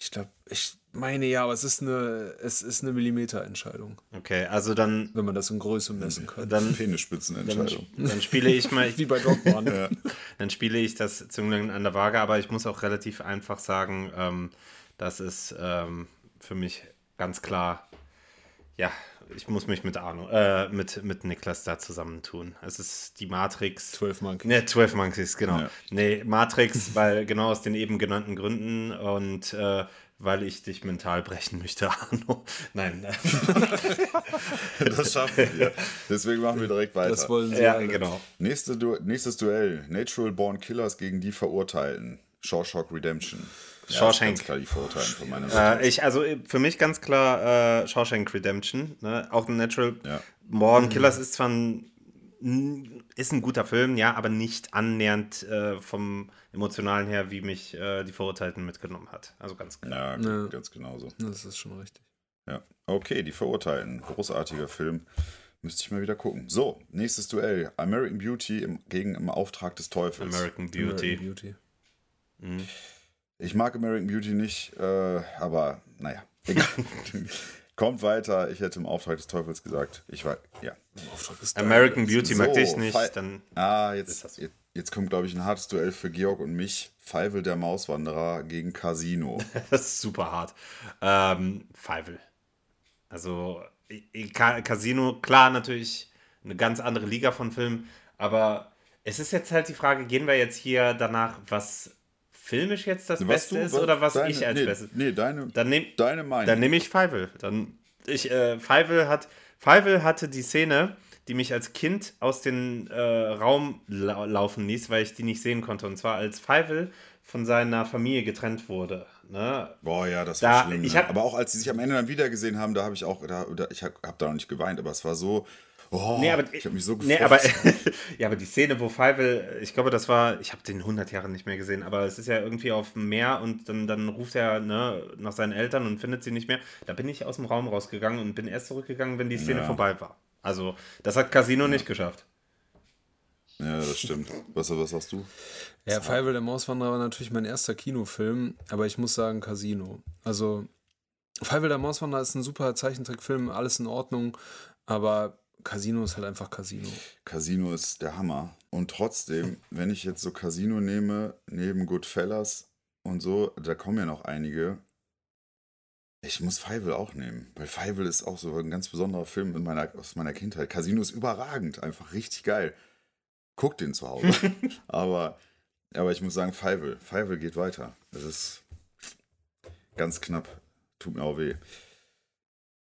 ich glaube, ich meine ja, aber es ist eine, es ist eine Millimeterentscheidung, Okay, also dann, wenn man das in Größe messen kann. dann, dann, Penisspitzenentscheidung. dann spiele ich mal, Wie bei Dogman. dann spiele ich das Zünglein an der Waage, aber ich muss auch relativ einfach sagen, ähm, das ist ähm, für mich ganz klar, ja, ich muss mich mit Arno, äh, mit, mit Niklas da zusammentun. Es ist die Matrix. 12 Monkeys. Ne, 12 Monkeys, genau. Ja. Nee, Matrix, weil genau aus den eben genannten Gründen und äh, weil ich dich mental brechen möchte, Arno. Nein, Das schaffen wir. Deswegen machen wir direkt weiter. Das wollen sie ja, alle. genau. Nächste du nächstes Duell: Natural Born Killers gegen die Verurteilten. Shawshank Redemption. Ja, Shawshank. ganz klar die Verurteilten von meiner Seite. Äh, ich, also äh, für mich ganz klar äh, Shawshank Redemption. Ne? Auch ein Natural Ja. Born Killers ist zwar ein, ist ein guter Film, ja, aber nicht annähernd äh, vom Emotionalen her, wie mich äh, die Verurteilten mitgenommen hat. Also ganz klar. ja, Ja. ganz genauso. Das ist schon richtig. Ja. Okay, die Verurteilten. Großartiger Film. Müsste ich mal wieder gucken. So, nächstes Duell. American Beauty im, gegen Im Auftrag des Teufels. American Beauty. American Beauty. Ich mag American Beauty nicht, äh, aber naja, egal. Kommt weiter. Ich hätte im Auftrag des Teufels gesagt. Ich war, ja. American Beauty mag So, ich nicht. Fi- Dann Ah, Ist jetzt, jetzt, jetzt kommt, glaube ich, ein hartes Duell für Georg und mich. Feivel der Mauswanderer gegen Casino. Das ist super hart. Ähm, Feivel. Also, Casino, klar, natürlich eine ganz andere Liga von Filmen, aber Es ist jetzt halt die Frage, gehen wir jetzt hier danach, was filmisch jetzt das Beste du- ist oder was deine, ich als nee, Bestes? Nee, deine, Dann nehme deine Meinung. dann nehm ich Feivel. Dann, ich, äh, Feivel, hat, Feivel hatte die Szene, die mich als Kind aus dem äh, Raum lau laufen ließ, weil ich die nicht sehen konnte. Und zwar als Feivel von seiner Familie getrennt wurde. Ne? Boah, ja, das Da- war schlimm. ne? hab- aber auch als sie sich am Ende dann wieder gesehen haben, da habe ich auch, da, da, ich habe hab da noch nicht geweint, aber es war so, oh, Nee, aber, ich habe mich so gefreut. nee, aber, ja, aber die Szene, wo Feivel, ich glaube, das war, ich habe den 100 Jahre nicht mehr gesehen, aber es ist ja irgendwie auf dem Meer und dann, dann ruft er ne, nach seinen Eltern und findet sie nicht mehr. Da bin ich aus dem Raum rausgegangen und bin erst zurückgegangen, wenn die Szene Ja. vorbei war. Also, das hat Casino nicht geschafft. ja, das stimmt. Was, was sagst du? Ja, Feivel der Mauswanderer war natürlich mein erster Kinofilm, aber ich muss sagen Casino. Also, Feivel der Mauswanderer ist ein super Zeichentrickfilm, alles in Ordnung, aber Casino ist halt einfach Casino. Casino ist der Hammer. Und trotzdem, wenn ich jetzt so Casino nehme, neben Goodfellas und so, da kommen ja noch einige. Ich muss Feivel auch nehmen, weil Feivel ist auch so ein ganz besonderer Film in meiner, aus meiner Kindheit. Casino ist überragend, einfach richtig geil. Guck den zu Hause. aber, aber ich muss sagen, Feivel. Feivel geht weiter. Das ist ganz knapp. Tut mir auch weh.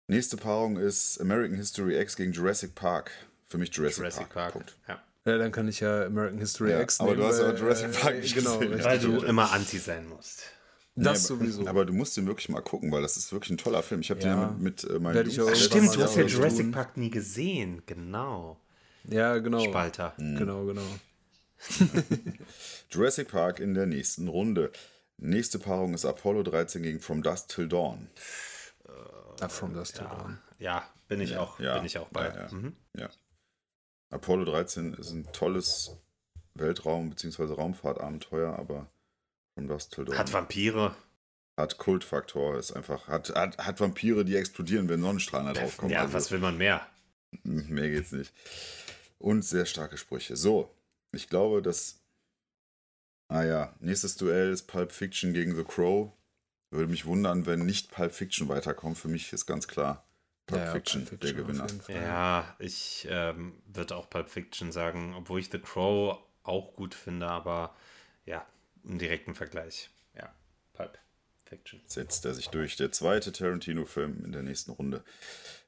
Nächste Paarung ist American History X gegen Jurassic Park. Für mich Jurassic, Jurassic Park. Park. Punkt. Ja. Ja, dann kann ich ja American History Ja, X aber nehmen. du hast ja Jurassic Park nicht genau, gesehen. Weil du immer Anti sein musst. Das Nee, aber- sowieso. Aber du musst den wirklich mal gucken, weil das ist wirklich ein toller Film. Ich habe den Ja. ja mit, mit äh, auch Ach, stimmt, du hast ja tun. Jurassic Park nie gesehen. Genau. ja, genau. Spalter. Genau, genau. Jurassic Park in der nächsten Runde. Nächste Paarung ist Apollo 13 gegen From Dusk Till Dawn. From Dust to Dawn. Ja, bin ich auch, ja, bin ich auch bei. ja, ja. Mhm. Apollo 13 ist ein tolles Weltraum- bzw. Raumfahrtabenteuer, aber From Dusk Till Dawn Hat Vampire. hat Kultfaktor, ist einfach, hat, hat, hat Vampire, die explodieren, wenn Sonnenstrahlen da drauf kommen. Ja, Also- was will man mehr? Mehr geht's nicht. Und sehr starke Sprüche. So, ich glaube, dass. Ah ja, nächstes Duell ist Pulp Fiction gegen The Crow. Würde mich wundern, wenn nicht Pulp Fiction weiterkommt. Für mich ist ganz klar Pulp Ja, Fiction Pulp der Fiction auf Gewinner. Ja, ich ähm, würde auch Pulp Fiction sagen, obwohl ich The Crow auch gut finde, aber ja, im direkten Vergleich. Ja, Pulp Fiction. Setzt er sich durch. Der zweite Tarantino-Film in der nächsten Runde.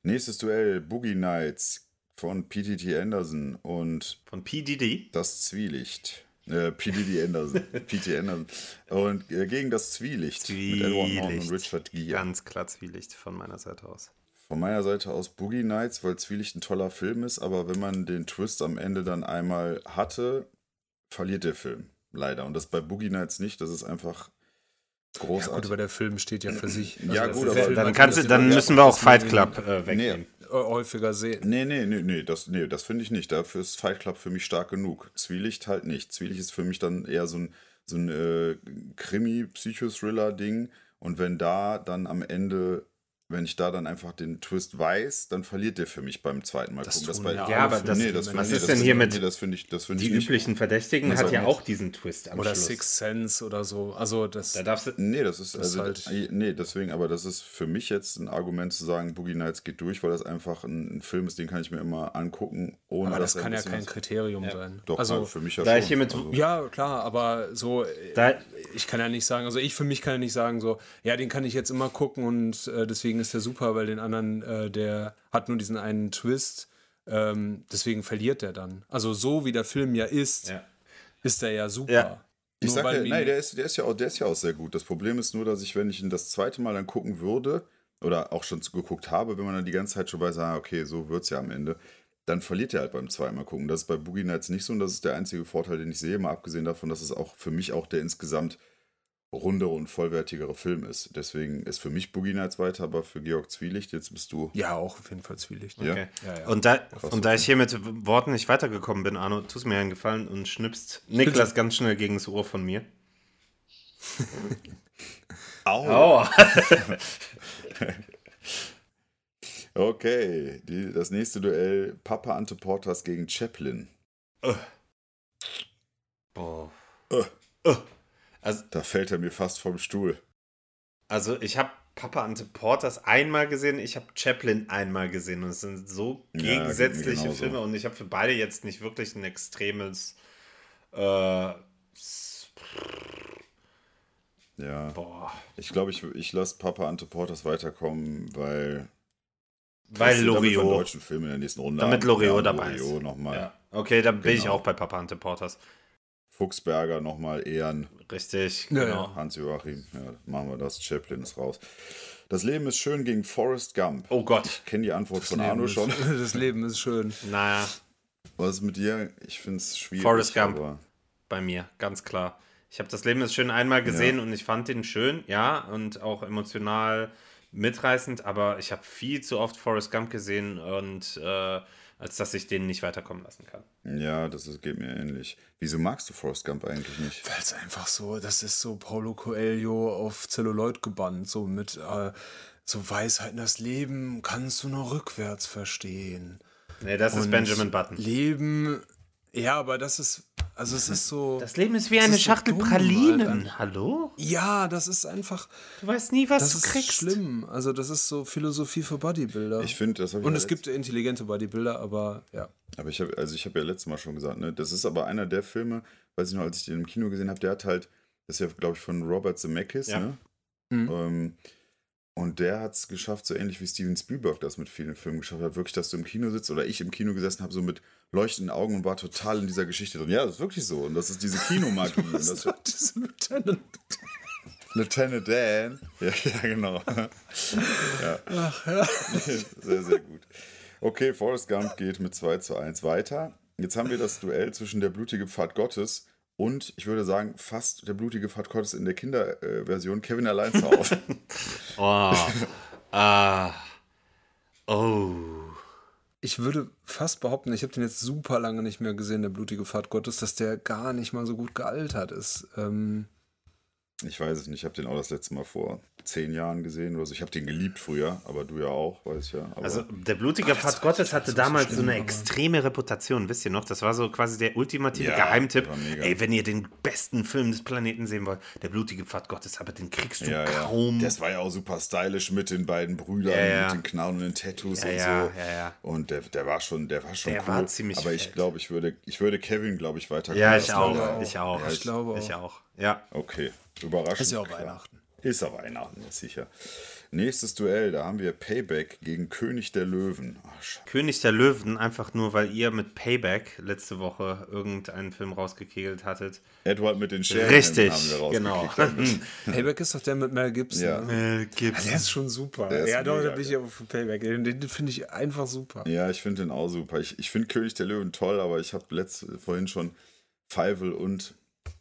Nächstes Duell: Boogie Nights von P.T.T. Anderson und Von P. Diddy. Das Zwielicht. Äh, P.D.D. Anderson. P.T. Anderson. Und äh, gegen das Zwielicht, mit Edward Norton und Richard Gere. Ganz klar Zwielicht von meiner Seite aus. Von meiner Seite aus Boogie Nights, weil Zwielicht ein toller Film ist, aber wenn man den Twist am Ende dann einmal hatte, verliert der Film. Leider. Und das bei Boogie Nights nicht. Das ist einfach Ja, gut, großartig. aber der Film steht ja für sich. Also Ja, gut, aber- Dann, kannst dann müssen wir auch Fight Club äh, wegnehmen. Häufiger sehen. Nee, nee, nee, nee, das, nee, das finde ich nicht. Dafür ist Fight Club für mich stark genug. Zwielicht halt nicht. Zwielicht ist für mich dann eher so ein, so ein äh, Krimi-Psychothriller-Ding. Und wenn da dann am Ende, wenn ich da dann einfach den Twist weiß, dann verliert der für mich beim zweiten Mal Das gucken. tun bei, ja Ja, aber das- nee, das was finde- ist nee, das denn hier mit- Nee, das finde ich, das finde Die ich nicht. üblichen Verdächtigen Also hat ja nicht. auch diesen Twist am Oder Schluss. Sixth Sense oder so. Also das. Da darfst du. Nee, das ist, Das also, ist halt- nee, deswegen, aber das ist für mich jetzt ein Argument zu sagen, Boogie Nights geht durch, weil das einfach ein, ein Film ist, den kann ich mir immer angucken, ohne aber das dass kann ja kein Kriterium sein. Doch, also, für mich ja da schon. ich hiermit- also, Ja, klar, aber so, äh, Da, ich kann ja nicht sagen, also ich für mich kann ja nicht sagen, so, ja, den kann ich jetzt immer gucken und äh, deswegen ist der super, weil den anderen, äh, der hat nur diesen einen Twist, ähm, deswegen verliert der dann. Also so wie der Film ja ist, ja. ist der ja super. Ja. Ich Nur sag ja, nein, der ist, der, ist ja auch, der ist ja auch sehr gut. Das Problem ist nur, dass ich, wenn ich ihn das zweite Mal dann gucken würde, oder auch schon geguckt habe, wenn man dann die ganze Zeit schon weiß, ah, okay, so wird es ja am Ende, dann verliert er halt beim zweiten Mal gucken. Das ist bei Boogie Nights nicht so und das ist der einzige Vorteil, den ich sehe, mal abgesehen davon, dass es auch für mich auch der insgesamt rundere und vollwertigere Film ist. Deswegen ist für mich Boogie Nights weiter, aber für Georg Zwielicht, jetzt bist du. Ja, auch auf jeden Fall Zwielicht. Ja. Okay. Ja, ja. Und, da, Krass, und da ich hier mit Worten nicht weitergekommen bin, Arno, tust mir einen Gefallen und schnippst Niklas ganz schnell gegen das Ohr von mir. Au! Oh. Okay, die, das nächste Duell: Papa Ante Portas gegen Chaplin. Boah. Äh. Äh. Also, Da fällt er mir fast vom Stuhl. also ich habe Papa Ante Porters einmal gesehen, ich habe Chaplin einmal gesehen und es sind so Ja, gegensätzliche genauso. Filme und ich habe für beide jetzt nicht wirklich ein extremes Äh, Ja. boah. Ich glaube, ich, ich lasse Papa Ante Portas weiterkommen, weil. Weil Loriot. deutschen Film in der nächsten Runde Damit. Loriot Ja, dabei ist. Loriot nochmal. Ja. Okay, da bin ich Genau. auch bei Papa Ante Porters. Fuchsberger nochmal Ehren. Richtig, Ja, genau. Hans-Joachim. Ja, machen wir das. Chaplin ist raus. Das Leben ist schön gegen Forrest Gump. Oh Gott. Ich kenne die Antwort von Leben Arno ist- schon. Das Leben ist schön. Naja, Was ist mit dir? Ich finde es schwierig. Forrest Gump. aber- bei mir, ganz klar. Ich habe das Leben ist schön einmal gesehen und ich fand den schön, ja, und auch emotional mitreißend, aber ich habe viel zu oft Forrest Gump gesehen und äh, als dass ich den nicht weiterkommen lassen kann. Ja, das ist, geht mir ähnlich. Wieso magst du Forrest Gump eigentlich nicht? Weil es einfach so, das ist so Paulo Coelho auf Zelluloid gebannt, so mit äh, so Weisheiten. Das Leben kannst du nur rückwärts verstehen. Nee, das ist Und Benjamin Button. Leben, ja, aber das ist, also es ist so. Das Leben ist wie Das eine ist so Schachtel dumm, Pralinen. Alter. Hallo? ja, das ist einfach, Du weißt nie, was das du ist kriegst. schlimm. Also das ist so Philosophie für Bodybuilder. Ich finde, das habe ich Und ja es gibt intelligente Bodybuilder, aber ja. Aber ich habe, also ich habe ja letztes Mal schon gesagt, ne, das ist aber einer der Filme, weiß ich noch, als ich den im Kino gesehen habe, der hat halt, das ist ja, glaube ich, von Robert Zemeckis, Ja. ne? Mhm. Ähm, und der hat es geschafft, so ähnlich wie Steven Spielberg das mit vielen Filmen geschafft hat, wirklich, dass du im Kino sitzt oder ich im Kino gesessen habe, so mit leuchtenden Augen und war total in dieser Geschichte drin. Ja, das ist wirklich so. Und das ist diese Kinomagie. und das, Das Lieutenant. Lieutenant Dan. Ja, ja genau. ja. Ach ja. sehr, sehr gut. Okay, Forrest Gump geht mit 2 zu 1 weiter. Jetzt haben wir das Duell zwischen der blutige Pfad Gottes und, ich würde sagen, fast der blutige Pfad Gottes in der Kinderversion Kevin allein zu Hause. Oh. ah. Oh. Ich würde fast behaupten, ich habe den jetzt super lange nicht mehr gesehen, der blutige Pfad Gottes, dass der gar nicht mal so gut gealtert ist. Ähm, Ich weiß es nicht, ich habe den auch das letzte Mal vor zehn Jahren gesehen oder so. Ich habe den geliebt früher, aber du ja auch, weiß ich ja. Aber Also der blutige Pfad Gottes hatte so damals schlimm, so eine aber- extreme Reputation, wisst ihr noch? Das war so quasi der ultimative Ja, Geheimtipp. Ey, wenn ihr den besten Film des Planeten sehen wollt, der blutige Pfad Gottes, aber den kriegst du ja, ja. kaum. Das war ja auch super stylisch mit den beiden Brüdern, Ja, ja. mit den Knarren und den Tattoos Ja, und ja, so. ja, ja. Und der, der war schon, der war schon Der cool. war ziemlich aber ich glaube, ich würde, ich würde Kevin, glaube ich, weiter ja, ich auch. Ich auch. Ja, ich glaube Ich auch. auch. Ja. Okay, überraschend. ist ja auch klar. Weihnachten. Ist ja Weihnachten, ist sicher. Nächstes Duell, da haben wir Payback gegen König der Löwen. Ach, Scheiße. König der Löwen, einfach nur, weil ihr mit Payback letzte Woche irgendeinen Film rausgekegelt hattet. Edward mit den Scheren Richtig, haben wir genau. Payback ist doch der mit Mel Gibson. Ja. Ne? Äh, gibt's. Der ist schon super. Der ist ja, doch, da bin ich aber für Payback. Den, den finde ich einfach super. Ja, ich finde den auch super. Ich, ich finde König der Löwen toll, aber ich habe vorhin schon Fievel und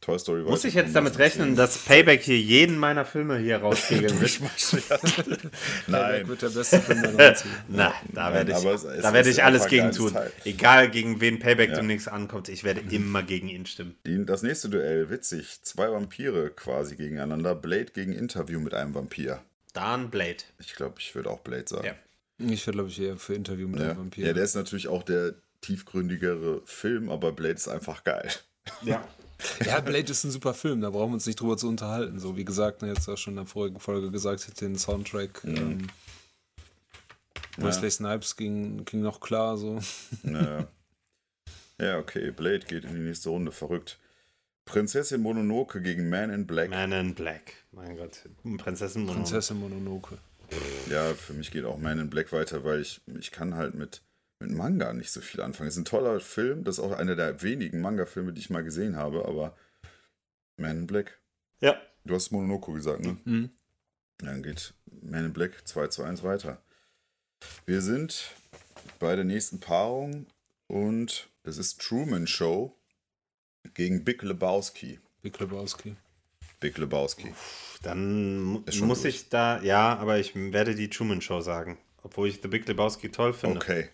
Toy Story. Muss ich jetzt damit rechnen, dass Payback hier jeden meiner Filme hier rauskegeln wird? Payback Nein. wird der beste Film der 90er. Na, da Nein, werde ich, es- es da werde ist ich alles gegen tun. Teil. Egal gegen wen Payback Ja. demnächst ankommt, ich werde immer gegen ihn stimmen. Die, das nächste Duell, witzig. Zwei Vampire quasi gegeneinander. Blade gegen Interview mit einem Vampir. Dan Blade. Ich glaube, ich würde auch Blade sagen. Ja. Ich wäre, glaube ich, eher für Interview mit Ja. einem Vampir. ja, der ist natürlich auch der tiefgründigere Film, aber Blade ist einfach geil. Ja. Ja, Blade ist ein super Film, da brauchen wir uns nicht drüber zu unterhalten. So wie gesagt, ne, jetzt auch schon in der vorigen Folge gesagt, hat den Soundtrack. Ähm, Wesley Snipes ging, ging noch klar so. Ja. ja, okay. Blade geht in die nächste Runde. Verrückt. Prinzessin Mononoke gegen Man in Black. Man in Black. Mein Gott. Prinzessin Mononoke. Prinzessin Mononoke. Ja, für mich geht auch Man in Black weiter, weil ich, ich kann halt mit, mit Manga nicht so viel anfangen. Es ist ein toller Film, das ist auch einer der wenigen Manga-Filme, die ich mal gesehen habe, aber Man in Black. Ja. Du hast Mononoke gesagt, ne? Mhm. Dann geht Man in Black 2 zu 1 weiter. Wir sind bei der nächsten Paarung und das ist Truman Show gegen Big Lebowski. Big Lebowski. Big Lebowski. Dann Ist schon muss durch. ich da, ja, aber ich werde die Truman Show sagen. Obwohl ich The Big Lebowski toll finde. Okay.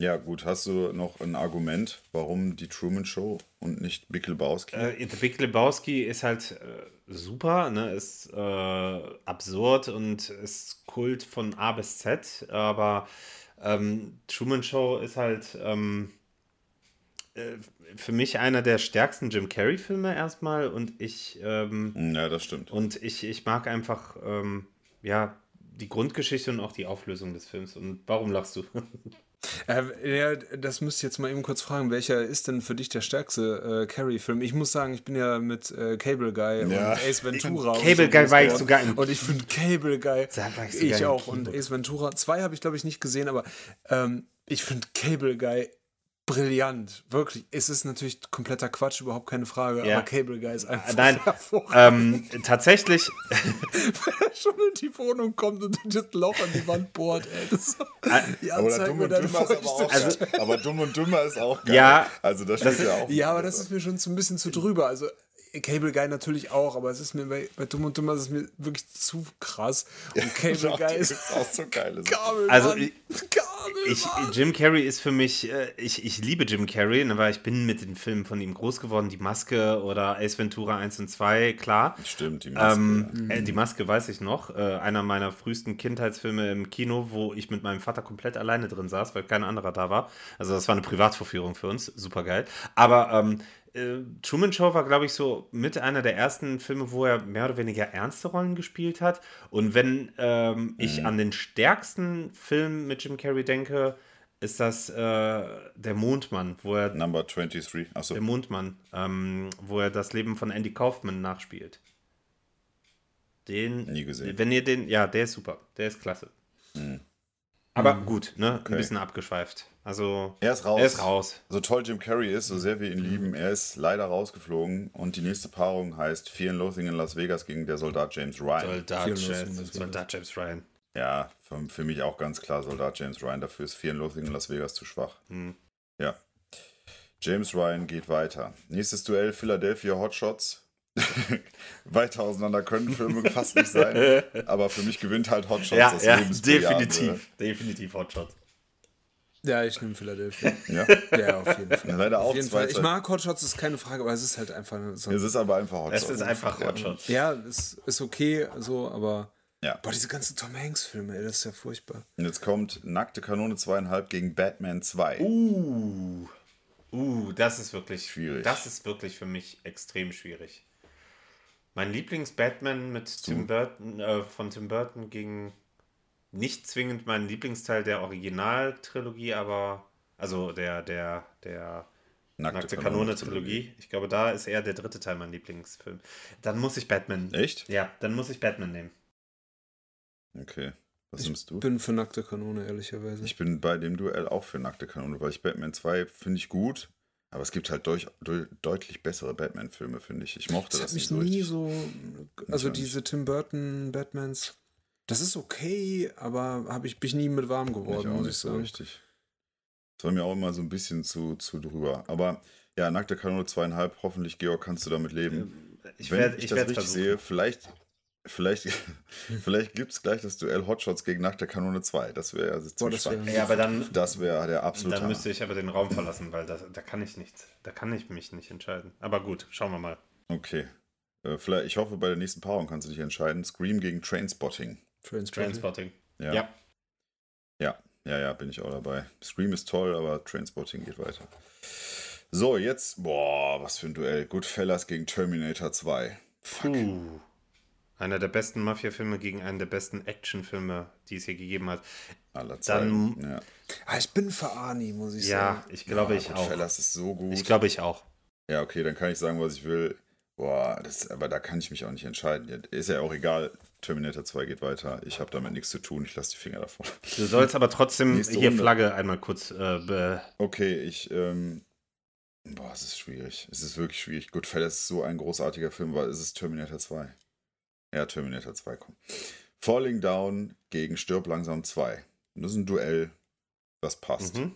Ja, gut. Hast du noch ein Argument, warum die Truman Show und nicht Big Lebowski? Äh, Big Lebowski ist halt äh, super, ne? ist äh, absurd und ist Kult von A bis Z, aber ähm, Truman Show ist halt ähm, äh, für mich einer der stärksten Jim Carrey-Filme erstmal und ich ähm, ja, das stimmt. und ich, ich mag einfach ähm, ja die Grundgeschichte und auch die Auflösung des Films. Und warum lachst du? Äh, ja, das müsst ihr jetzt mal eben kurz fragen. Welcher ist denn für dich der stärkste äh, Carrie-Film? Ich muss sagen, ich bin ja mit äh, Cable Guy Ja. und Ace Ventura. und Cable Guy war ich sogar im- Und ich finde Cable Guy. Ich ich auch. Und Ace Ventura 2 habe ich, glaube ich, nicht gesehen, aber ähm, ich finde Cable Guy brillant. Wirklich. Es ist natürlich kompletter Quatsch, überhaupt keine Frage. Ja. Aber Cable Guy ist einfach Nein, ähm, tatsächlich, Wenn er schon in die Wohnung kommt und das Loch an die Wand bohrt, ey. Das ist so, ja, Oder dumm und dümmer ist aber auch geil. aber dumm und dümmer ist auch geil. Ja, also das, steht ja auch. Ja, aber das ist mir schon so ein bisschen zu drüber. Also Cable Guy natürlich auch, aber es ist mir bei, bei Dumm und Dümmer ist es mir wirklich zu krass. Und Cable Guy ist auch so. Kabel, Also, ich-. Jim Carrey ist für mich, äh, ich, ich liebe Jim Carrey, ne, weil ich bin mit den Filmen von ihm groß geworden. Die Maske oder Ace Ventura 1 und 2, klar. Stimmt, die Maske. Ähm, äh, die Maske weiß ich noch. Äh, einer meiner frühesten Kindheitsfilme im Kino, wo ich mit meinem Vater komplett alleine drin saß, weil kein anderer da war. Also das war eine Privatvorführung für uns. Super geil. Aber ähm, äh, Truman Show war, glaube ich, so mit einer der ersten Filme, wo er mehr oder weniger ernste Rollen gespielt hat. Und wenn ähm, ich an den stärksten Film mit Jim Carrey denke, ist das äh, der Mondmann, wo er Number 23. Achso. der Mondmann, ähm, wo er das Leben von Andy Kaufman nachspielt. Den. Nie gesehen. Wenn ihr den. Ja, der ist super. Der ist klasse. Aber gut, ne? Okay. Ein bisschen abgeschweift. Also. Er ist raus. Er ist raus. So toll Jim Carrey ist, so sehr wir ihn lieben, er ist leider rausgeflogen und die nächste Paarung heißt Fear and Loathing in Las Vegas gegen der Soldat James Ryan. Soldat, James, Soldat James Ryan. Ja, für, für mich auch ganz klar Soldat James Ryan. Dafür ist Fear and Loathing in Las Vegas zu schwach. Hm. Ja. James Ryan geht weiter. Nächstes Duell Philadelphia Hotshots. Weiter auseinander können Filme fast nicht sein. Aber für mich gewinnt halt Hotshots Ja, das ja, definitiv. Definitiv Hotshot. Ja, ich nehme Philadelphia. Ja. Ja, auf jeden Fall. Leider auf auch jeden Fall. Ich mag Hotshots, ist keine Frage, aber es ist halt einfach so. Es ist aber einfach Hotshots. Es ist einfach Hotshot. Ja, es ist okay, so, aber. Ja. Boah, diese ganzen Tom Hanks-Filme, ey, das ist ja furchtbar. Und jetzt kommt Nackte Kanone 2,5 gegen Batman 2. Uh. Uh, das ist wirklich Schwierig. Das ist wirklich für mich extrem schwierig. Mein Lieblings-Batman mit Tim Burton, äh, von Tim Burton gegen nicht zwingend mein Lieblingsteil der Originaltrilogie, aber also der, der, der Nackte Kanone-Trilogie. Ich glaube, da ist eher der dritte Teil mein Lieblingsfilm. Dann muss ich Batman. Echt? Ja, dann muss ich Batman nehmen. Okay. Was Ich nimmst du? bin für nackte Kanone, ehrlicherweise. Ich bin bei dem Duell auch für Nackte Kanone, weil ich Batman 2 finde ich gut. Aber es gibt halt durch, durch, deutlich bessere Batman-Filme, finde ich. Ich mochte das das, hat mich nicht so nie richtig. so. Also auch diese Tim Burton Batmans, das ist okay, aber habe ich bin ich nie mit warm Ich geworden, auch muss nicht ich so sagen. richtig. Das war mir auch immer so ein bisschen zu, zu drüber. Aber ja, Nackte Kanone 2,5. Hoffentlich, Georg, kannst du damit leben. Ich Wenn werde ich ich das werd richtig versuchen. sehe, vielleicht, vielleicht, vielleicht gibt es gleich das Duell Hotshots gegen Nackte Kanone 2. Das wäre also Boah, ziemlich das wär- spannend. Ja, aber dann, Das wäre der absolute Dann Hammer. müsste ich aber den Raum verlassen, weil das, da kann ich nichts. Da kann ich mich nicht entscheiden. Aber gut, schauen wir mal. Okay. Äh, vielleicht, ich hoffe, bei der nächsten Paarung kannst du dich entscheiden. Scream gegen Trainspotting. Transpotting. Transporting. Ja. Ja. Ja, ja, ja, bin ich auch dabei. Scream ist toll, aber Trainspotting geht weiter. So, jetzt, boah, was für ein Duell. Goodfellas gegen Terminator 2. Puh. Einer der besten Mafia-Filme gegen einen der besten Actionfilme, die es hier gegeben hat. Aller Dann- Zeiten. Ja, Ah, ich bin für Arnie, muss ich Ja, sagen. ich glaube, Ja, ich auch. Goodfellas ist so gut. Ich glaube, ich auch. ja, okay, dann kann ich sagen, was ich will. Boah, das, aber da kann ich mich auch nicht entscheiden. Ist ja auch egal. Terminator 2 geht weiter. Ich habe damit nichts zu tun. Ich lasse die Finger davon. Du sollst aber trotzdem Nächste hier Runde. Flagge einmal kurz äh, Okay, ich, ähm, boah, es ist schwierig. Es ist wirklich schwierig. Goodfellas ist so ein großartiger Film, weil es ist Terminator 2. Ja, Terminator 2 kommt. Falling Down gegen Stirb langsam 2. Das ist ein Duell, das passt. mhm.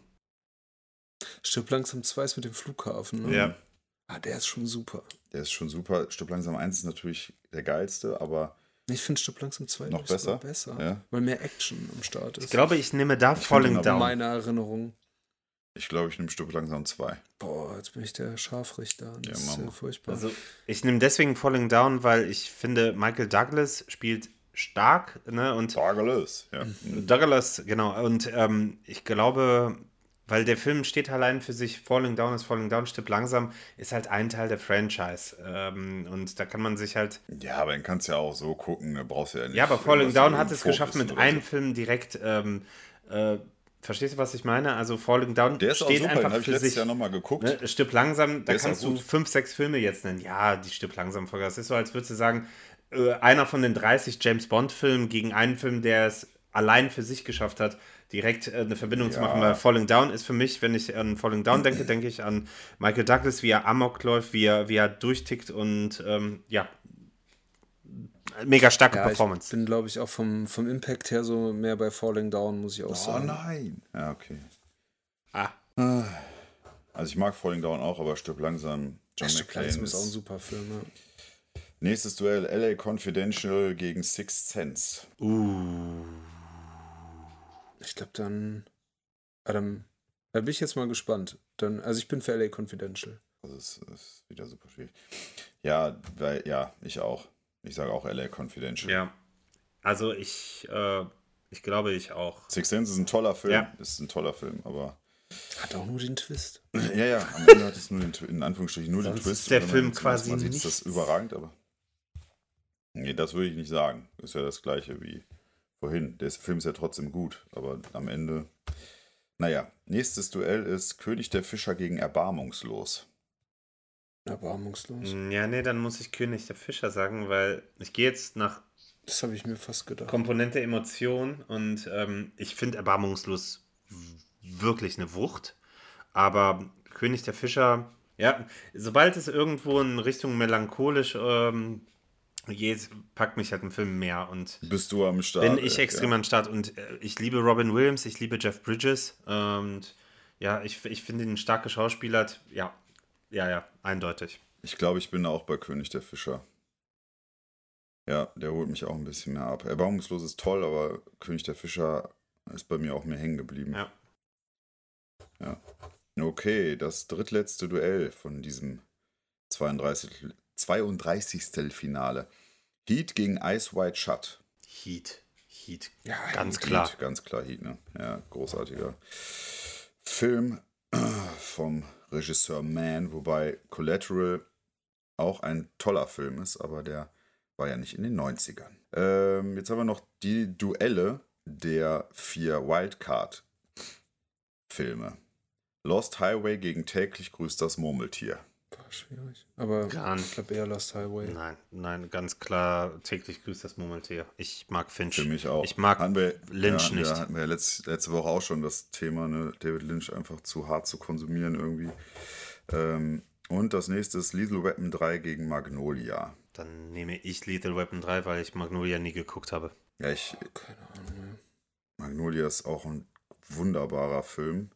Stirb langsam 2 ist mit dem Flughafen, ne? Ja. Ah, der ist schon super. Der ist schon super. Stirb langsam 1 ist natürlich der geilste, aber Ich finde Stirb langsam 2 Noch besser? besser. Ja. Weil mehr Action am Start ist. Ich glaube, ich nehme da find Falling aber in Down. meiner Erinnerung. Ich glaube, ich nehme Stirb langsam 2. Boah, jetzt bin ich der Scharfrichter. Das Ja, ist Mama. ja furchtbar. Also, ich nehme deswegen Falling Down, weil ich finde, Michael Douglas spielt stark, ne? Und Douglas, ja. Douglas, genau. Und ähm, ich glaube, weil der Film steht allein für sich, Falling Down ist Falling Down, stirbt langsam, ist halt ein Teil der Franchise. Ähm, und da kann man sich halt. Ja, aber den kannst du ja auch so gucken. Da brauchst du ja nicht. Ja, aber Falling Down hat es geschafft, mit einem so. Film direkt ähm, äh, verstehst du, was ich meine? Also Falling Down Der ist auch steht super, den einfach habe ich für letztes sich. Jahr nochmal geguckt. Ne, Stirb langsam, da kannst auch du fünf, sechs Filme jetzt nennen. Ja, die Stirb langsam Folge. Das ist so, als würdest du sagen, äh, einer von den 30 James Bond-Filmen gegen einen Film, der es allein für sich geschafft hat, direkt äh, eine Verbindung zu Ja. machen. Weil Falling Down ist für mich, wenn ich an Falling Down denke, denke ich an Michael Douglas, wie er Amok läuft, wie er, wie er durchtickt und ähm, ja, mega starke Ja, ich Performance. bin, glaube ich, auch vom, vom Impact her so mehr bei Falling Down, muss ich auch Oh sagen. nein. Ja, okay. Ah, Also ich mag Falling Down auch, aber Stirb langsam. John Stirb McClane langsam ist auch ein super Film. Ja. Nächstes Duell LA Confidential gegen Sixth Sense. uh, Ich glaube, dann. Adam, da bin ich jetzt mal gespannt. Dann, also ich bin für LA Confidential. Das ist, das ist wieder super schwierig. Ja, weil, ja, ich auch. Ich sage auch LA Confidential. ja. Also ich, äh, ich glaube, ich auch. Sixth Sense ist ein toller Film. Ja. Ist ein toller Film, aber. Hat auch nur den Twist. Ja, ja, am Ende hat es nur den, in Anführungsstrichen nur Sonst den Twist. ist der Film quasi Mal sieht, ist das überragend, aber. Nee, das würde ich nicht sagen. Ist ja das gleiche wie vorhin. Der Film ist ja trotzdem gut, aber am Ende. Naja, nächstes Duell ist König der Fischer gegen Erbarmungslos. Erbarmungslos. Ja, nee, dann muss ich König der Fischer sagen, weil ich gehe jetzt nach Das habe ich mir fast gedacht. Komponente Emotion und ähm, ich finde Erbarmungslos wirklich eine Wucht. Aber König der Fischer, ja, sobald es irgendwo in Richtung melancholisch ähm, geht, packt mich halt ein Film mehr und Bist du am Start? bin ich äh, extrem ja. an Start und äh, ich liebe Robin Williams, ich liebe Jeff Bridges und ja, ich, ich finde ihn stark geschauspielert. Ja, ja, ja, eindeutig. Ich glaube, ich bin auch bei König der Fischer. Ja, der holt mich auch ein bisschen mehr ab. Erbarmungslos ist toll, aber König der Fischer ist bei mir auch mehr hängen geblieben. Ja. Ja. Okay, das drittletzte Duell von diesem 32. 32. Finale. Heat gegen Ice White Shut. Heat, Heat, Ja, ganz Heat, klar. ganz klar Heat, ne? Ja, großartiger Film vom Regisseur Mann, wobei Collateral auch ein toller Film ist, aber der war ja nicht in den 90ern. Ähm, jetzt haben wir noch die Duelle der vier Wildcard-Filme. Lost Highway gegen täglich grüßt das Murmeltier. War schwierig. Aber Gar ich nicht. glaube eher Lost Highway. Nein, nein, ganz klar, täglich grüßt das Murmeltier. Ich mag Finch. Für mich auch. Ich mag hatten wir, Lynch ja, nicht. Ja, hatten wir ja letzte, letzte Woche auch schon das Thema, ne? David Lynch einfach zu hart zu konsumieren irgendwie. Ähm, und das nächste ist Lethal Weapon 3 gegen Magnolia. Dann nehme ich Lethal Weapon 3, weil ich Magnolia nie geguckt habe. Ja, ich, Keine Ahnung. mehr. Magnolia ist auch ein wunderbarer Film.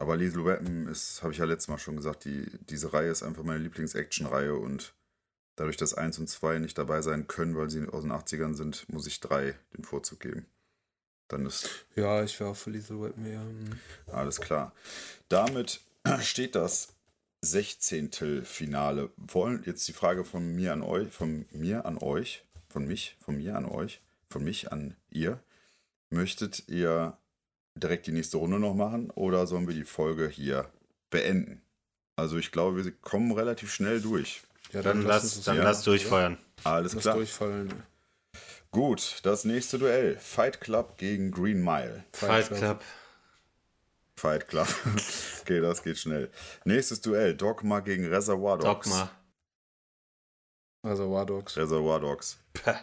Aber Lethal Weapon ist, habe ich ja letztes Mal schon gesagt, die, diese Reihe ist einfach meine Lieblings-Action-Reihe und dadurch, dass 1 und 2 nicht dabei sein können, weil sie aus den 80ern sind, muss ich 3 den Vorzug geben. Dann ist Ja, ich wäre auch für Lethal Weapon eher. hm. Alles klar. Damit steht das 16. Finale. Wollen jetzt die Frage von mir an euch, von mir an euch, von mich, von mir an euch, von mich an ihr. Möchtet ihr direkt die nächste Runde noch machen oder sollen wir die Folge hier beenden? Also ich glaube, wir kommen relativ schnell durch. Ja, Dann, lass uns lass, dann ja lass durchfeuern. Alles? Lass klar. durchfallen. Gut, das nächste Duell. Fight Club gegen Green Mile. Fight Club. Fight Club. okay, das geht schnell. Nächstes Duell. Dogma gegen Reservoir Dogs. Dogma. War Dogs. Reservoir Dogs. Päh.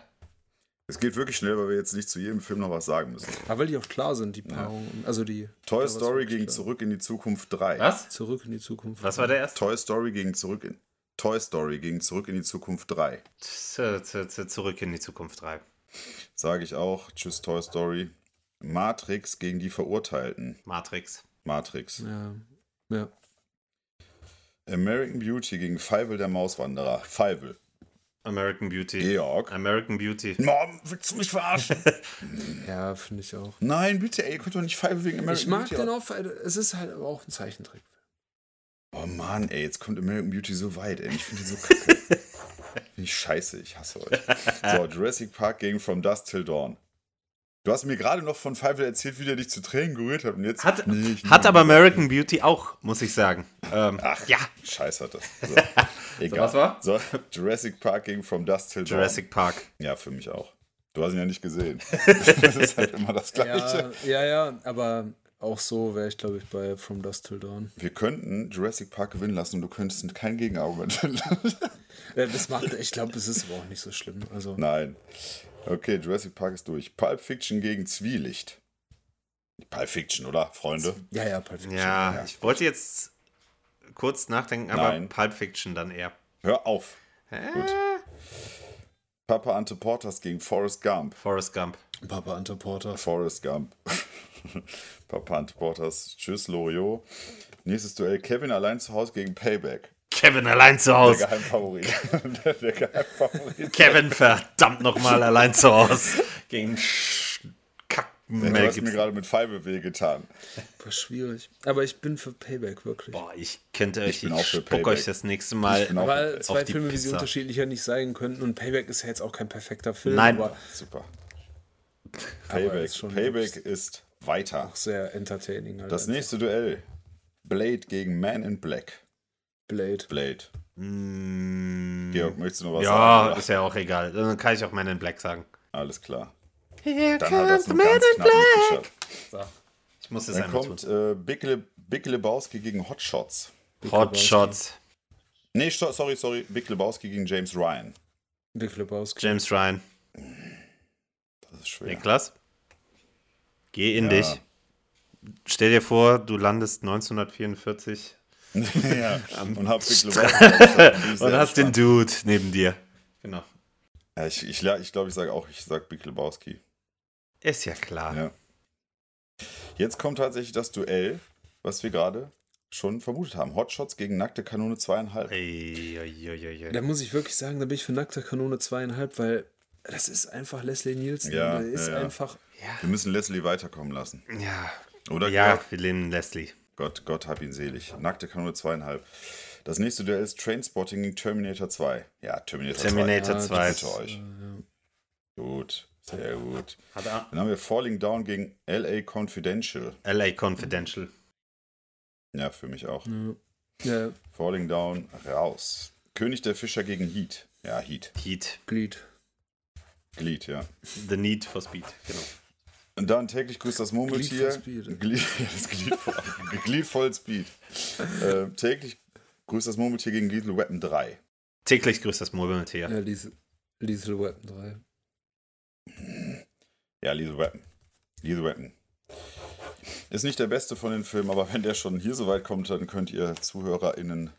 Es geht wirklich schnell, weil wir jetzt nicht zu jedem Film noch was sagen müssen. Aber weil die auch klar sind, die Paarungen. Also die. Toy Ja, Story gegen klar. Zurück in die Zukunft 3. Was? Zurück in die Zukunft. Was war der erste? Toy Story gegen Zurück in Toy Story gegen Zurück in die Zukunft 3. Z- z- z- Zurück in die Zukunft 3. Sage ich auch. Tschüss Toy Story. Matrix gegen die Verurteilten. Matrix. Matrix. Ja. Ja. American Beauty gegen Feivel der Mauswanderer. Feivel. American Beauty. Georg. American Beauty. Mom, willst du mich verarschen? Ja, finde ich auch. Nein, bitte, ey, ihr könnt doch nicht Feivel wegen American Ich mag Beauty den auch, weil es ist halt aber auch ein Zeichentrick. Oh Mann, ey, jetzt kommt American Beauty so weit, ey. Ich finde die so kacke. finde ich scheiße, ich hasse euch. So, Jurassic Park gegen From Dusk Till Dawn. Du hast mir gerade noch von Feivel erzählt, wie der dich zu Tränen gerührt hat. Und jetzt. Hat, Nee, ich hat aber American Beauty auch, muss ich sagen. Ähm, Ach, ja, Scheiß hat das. So, egal. was war? So, Jurassic Park gegen From Dusk Till Dawn. Jurassic Park. Ja, für mich auch. Du hast ihn ja nicht gesehen. das ist halt immer das Gleiche. Ja, ja, ja, aber auch so wäre ich, glaube ich, bei From Dust Till Dawn. Wir könnten Jurassic Park gewinnen lassen und du könntest kein Gegenargument finden. Äh, das macht, ich glaube, es ist aber auch nicht so schlimm. Also, Nein. Okay, Jurassic Park ist durch. Pulp Fiction gegen Zwielicht. Pulp Fiction, oder, Freunde? ja, ja, Pulp Fiction. Ja, ich wollte jetzt kurz nachdenken, aber Nein. Pulp Fiction dann eher. Hör auf. Hä? Papa Ante Portas gegen Forrest Gump. Forrest Gump. Papa Ante Porter. Forrest Gump. Papa Ante Portas. Tschüss, Loriot. Nächstes Duell Kevin allein zu Hause gegen Payback. Kevin allein zu Der Hause. Geheimfavorit. der, der Geheimfavorit. Kevin verdammt nochmal allein zu Hause. Gegen Kack Du Mel hast mir gerade mit Pfeife wehgetan. War schwierig. Aber ich bin für Payback, wirklich. Boah, ich könnte euch, Ich bin ich, auch für spuck Payback. euch das nächste Mal. Ich bin auch- Weil auf zwei die Filme, wie sie unterschiedlicher nicht sein könnten. Und Payback ist ja jetzt auch kein perfekter Film. Nein. Aber Super. Payback, ist schon Payback ist weiter. auch sehr entertaining. Halt Das einfach. nächste Duell. Blade gegen Man in Black. Blade. Blade. Mm, Georg, möchtest du noch was ja, sagen? oder? ist ja auch egal. Dann kann ich auch Man in Black sagen. Alles klar. Here Dann hat das knapp nicht geschafft. So. Ich muss es Dann kommt tun. äh, Big, Le Big Lebowski gegen Hot Shots. Hot Shots. Nee, sorry, sorry. Big Lebowski gegen James Ryan. Big Lebowski. James Ryan. Das ist schwer. Niklas? Geh in Ja. dich. Stell dir vor, du landest 1944 ja. Und hab Lebowski. und hast den Dude neben dir. Genau. Ja, ich ich, ich glaube, ich sage auch, ich sage Big Lebowski. Ist ja klar. Ja. Jetzt kommt tatsächlich das Duell, was wir gerade schon vermutet haben. Hotshots gegen nackte Kanone zweieinhalb. Da muss ich wirklich sagen, da bin ich für nackte Kanone zweieinhalb, weil das ist einfach Leslie Nielsen. Ja, ist ja, ja. einfach. Wir müssen Leslie weiterkommen lassen. Ja. Oder? Ja, wir nehmen Leslie. Gott, Gott hab ihn selig. Nackte Kanone zweieinhalb. Das nächste Duell ist Trainspotting gegen Terminator 2. Ja, Terminator, Terminator 2. 2. Ich bitte euch. Gut, sehr gut. Dann haben wir Falling Down gegen LA Confidential. LA Confidential. Ja, für mich auch. Ja, ja Falling Down raus. König der Fischer gegen Heat. Ja, Heat. Heat. Glied. Glied, ja. The Need for Speed. Genau. Und dann täglich grüßt das Murmeltier. Glied voll Speed. Glied, das Glied voll, Glied voll Speed. Äh, täglich grüßt das Murmeltier gegen Lethal Weapon 3. Täglich grüßt das Murmeltier. Ja, Lethal, Lethal Weapon 3. Ja, Lethal Weapon. Lethal Weapon. Ist nicht der beste von den Filmen, aber wenn der schon hier so weit kommt, dann könnt ihr ZuhörerInnen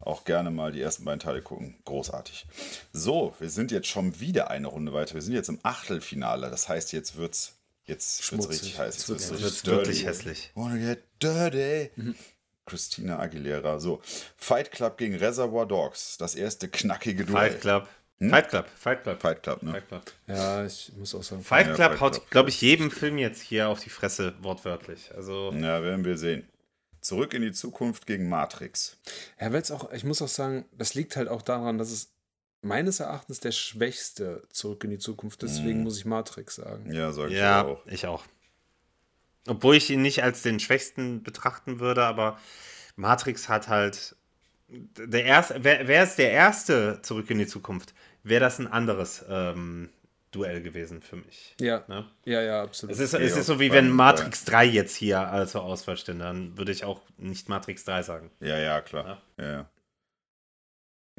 auch gerne mal die ersten beiden Teile gucken. Großartig. So, wir sind jetzt schon wieder eine Runde weiter. Wir sind jetzt im Achtelfinale. Das heißt, jetzt wird's, jetzt wird's Schmutzig. richtig heiß. Jetzt Jetzt wird's wird's Wird wirklich hässlich. Wanna get dirty. Christina Aguilera. So, Fight Club gegen Reservoir Dogs. Das erste knackige Duell. Fight Club. Hm? Fight Club. Fight Club. Fight Club, ne? Fight Club. Ja, ich muss auch sagen. Fight Ja, Club Fight haut, glaube ich, jedem Film jetzt hier auf die Fresse, wortwörtlich. Also, Ja, werden wir sehen. Zurück in die Zukunft gegen Matrix. Ja, weil es auch, ich muss auch sagen, das liegt halt auch daran, dass es meines Erachtens der schwächste Zurück in die Zukunft. Deswegen muss ich Matrix sagen. Ja, sag ich ja, auch. ich auch. Obwohl ich ihn nicht als den schwächsten betrachten würde, aber Matrix hat halt. Der erste, wer, wer ist der erste Zurück in die Zukunft? Wäre das ein anderes ähm, Duell gewesen für mich. Ja, Ne? ja, ja, absolut. Es ist, Ja, es ist so wie wenn Matrix 3 jetzt hier zur Auswahl stünde, dann würde ich auch nicht Matrix 3 sagen. Ja, ja, klar. Ja. Ja.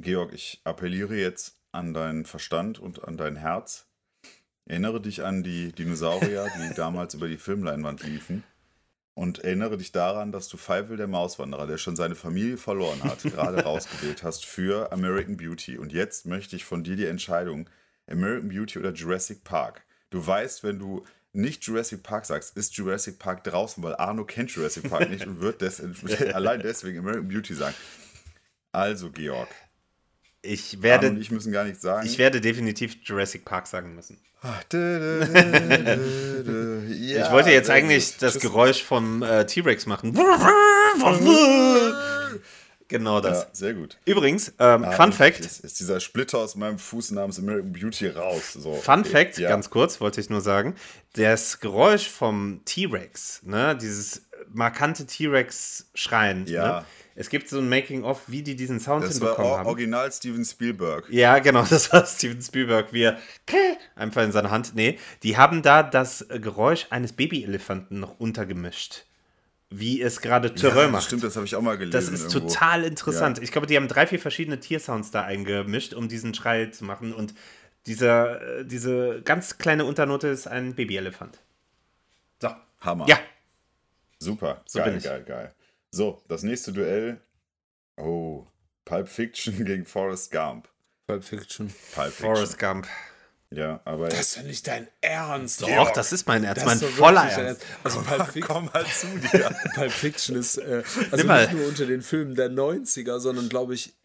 Georg, ich appelliere jetzt an deinen Verstand und an dein Herz. Erinnere dich an die Dinosaurier, die damals über die Filmleinwand liefen. Und erinnere dich daran, dass du Feivel der Mauswanderer, der schon seine Familie verloren hat, gerade rausgewählt hast für American Beauty. Und jetzt möchte ich von dir die Entscheidung, American Beauty oder Jurassic Park. Du weißt, wenn du nicht Jurassic Park sagst, ist Jurassic Park draußen, weil Arno kennt Jurassic Park nicht und wird des allein deswegen American Beauty sagen. Also, Georg, Ich werde, und ich müssen gar nichts sagen. ich werde definitiv Jurassic Park sagen müssen. ich ich wollte jetzt eigentlich das Geräusch vom äh, T-Rex machen. genau das. Ja, sehr gut. Übrigens, ähm, Ah, Fun Fact, Ist, ist dieser Splitter aus meinem Fuß namens American Beauty raus. So. Fun Fact, Ja. ganz kurz, wollte ich nur sagen. Das Geräusch vom T-Rex, ne, dieses markante T-Rex-Schreien, Ja. ne, es gibt so ein Making-of, wie die diesen Sound Das war hinbekommen or haben. original Steven Spielberg. Ja, genau, das war Steven Spielberg, wie er einfach in seiner Hand. Nee, die haben da das Geräusch eines Babyelefanten noch untergemischt. wie es gerade Terreur Ja, macht. Stimmt, das habe ich auch mal gelesen. Das ist irgendwo. total interessant. Ja. Ich glaube, die haben drei, vier verschiedene Tiersounds da eingemischt, um diesen Schrei zu machen. Und dieser, äh, diese ganz kleine Unternote ist ein Babyelefant. So. Hammer. Ja, Super. So geil, geil, geil. So, das nächste Duell. Oh, Pulp Fiction gegen Forrest Gump. Pulp Fiction. Pulp Fiction. Forrest Gump. Ja, aber Das ist ja nicht dein Ernst. Doch, das ist mein Ernst, Das mein doch voller dein Ernst. Also Pulp Fiction, komm mal zu dir. Pulp Fiction ist äh, also nicht nur unter den Filmen der 90er, sondern glaube ich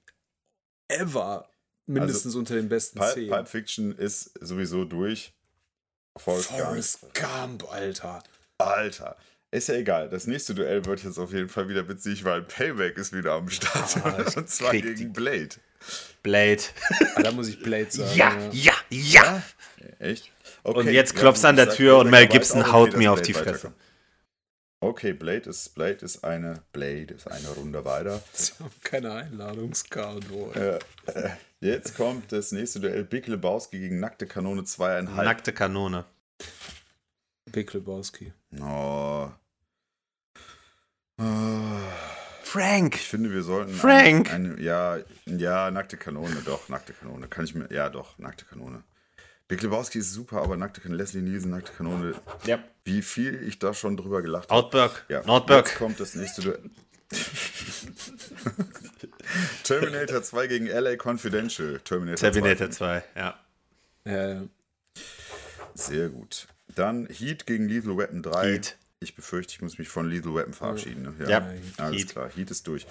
ever mindestens unter den besten Pulp, 10. Pulp Fiction ist sowieso durch. Forrest, Forrest Gump. Gump, Alter. Alter. Ist ja egal. Das nächste Duell wird jetzt auf jeden Fall wieder witzig, weil Payback ist wieder am Start. Ah, Und zwar gegen Blade. Blade. Ah, da muss ich Blade sagen. Ja, ja, ja. Echt? Okay. Und jetzt ja, klopft's gut, an der ich Tür und Mel Gibson auch, haut dass mir auf die Fresse. weiterkommt. Okay, Blade ist, Blade ist eine Blade ist eine Runde weiter. Sie haben keine Einladungskarte. Äh, äh, jetzt kommt das nächste Duell Big Lebowski gegen Nackte Kanone 2,5. Nackte Kanone. Big Lebowski. Oh. Frank. Ich finde, wir sollten. Frank! Eine, eine, ja, ja, nackte Kanone, doch, nackte Kanone. Kann ich mir. Ja, doch, nackte Kanone. Big Lebowski ist super, aber nackte Kanone, Leslie Nielsen, nackte Kanone. Ja. Wie viel ich da schon drüber gelacht habe. Outberg. Ja, jetzt Nordberg. kommt das nächste Duell. Terminator 2 gegen LA Confidential. Terminator, Terminator 2. 2, ja. Äh, Sehr gut. Dann Heat gegen Lethal Weapon 3. Heat. Ich befürchte, ich muss mich von Lethal Weapon verabschieden. Ne? Ja, alles Heat. klar. Heat ist durch.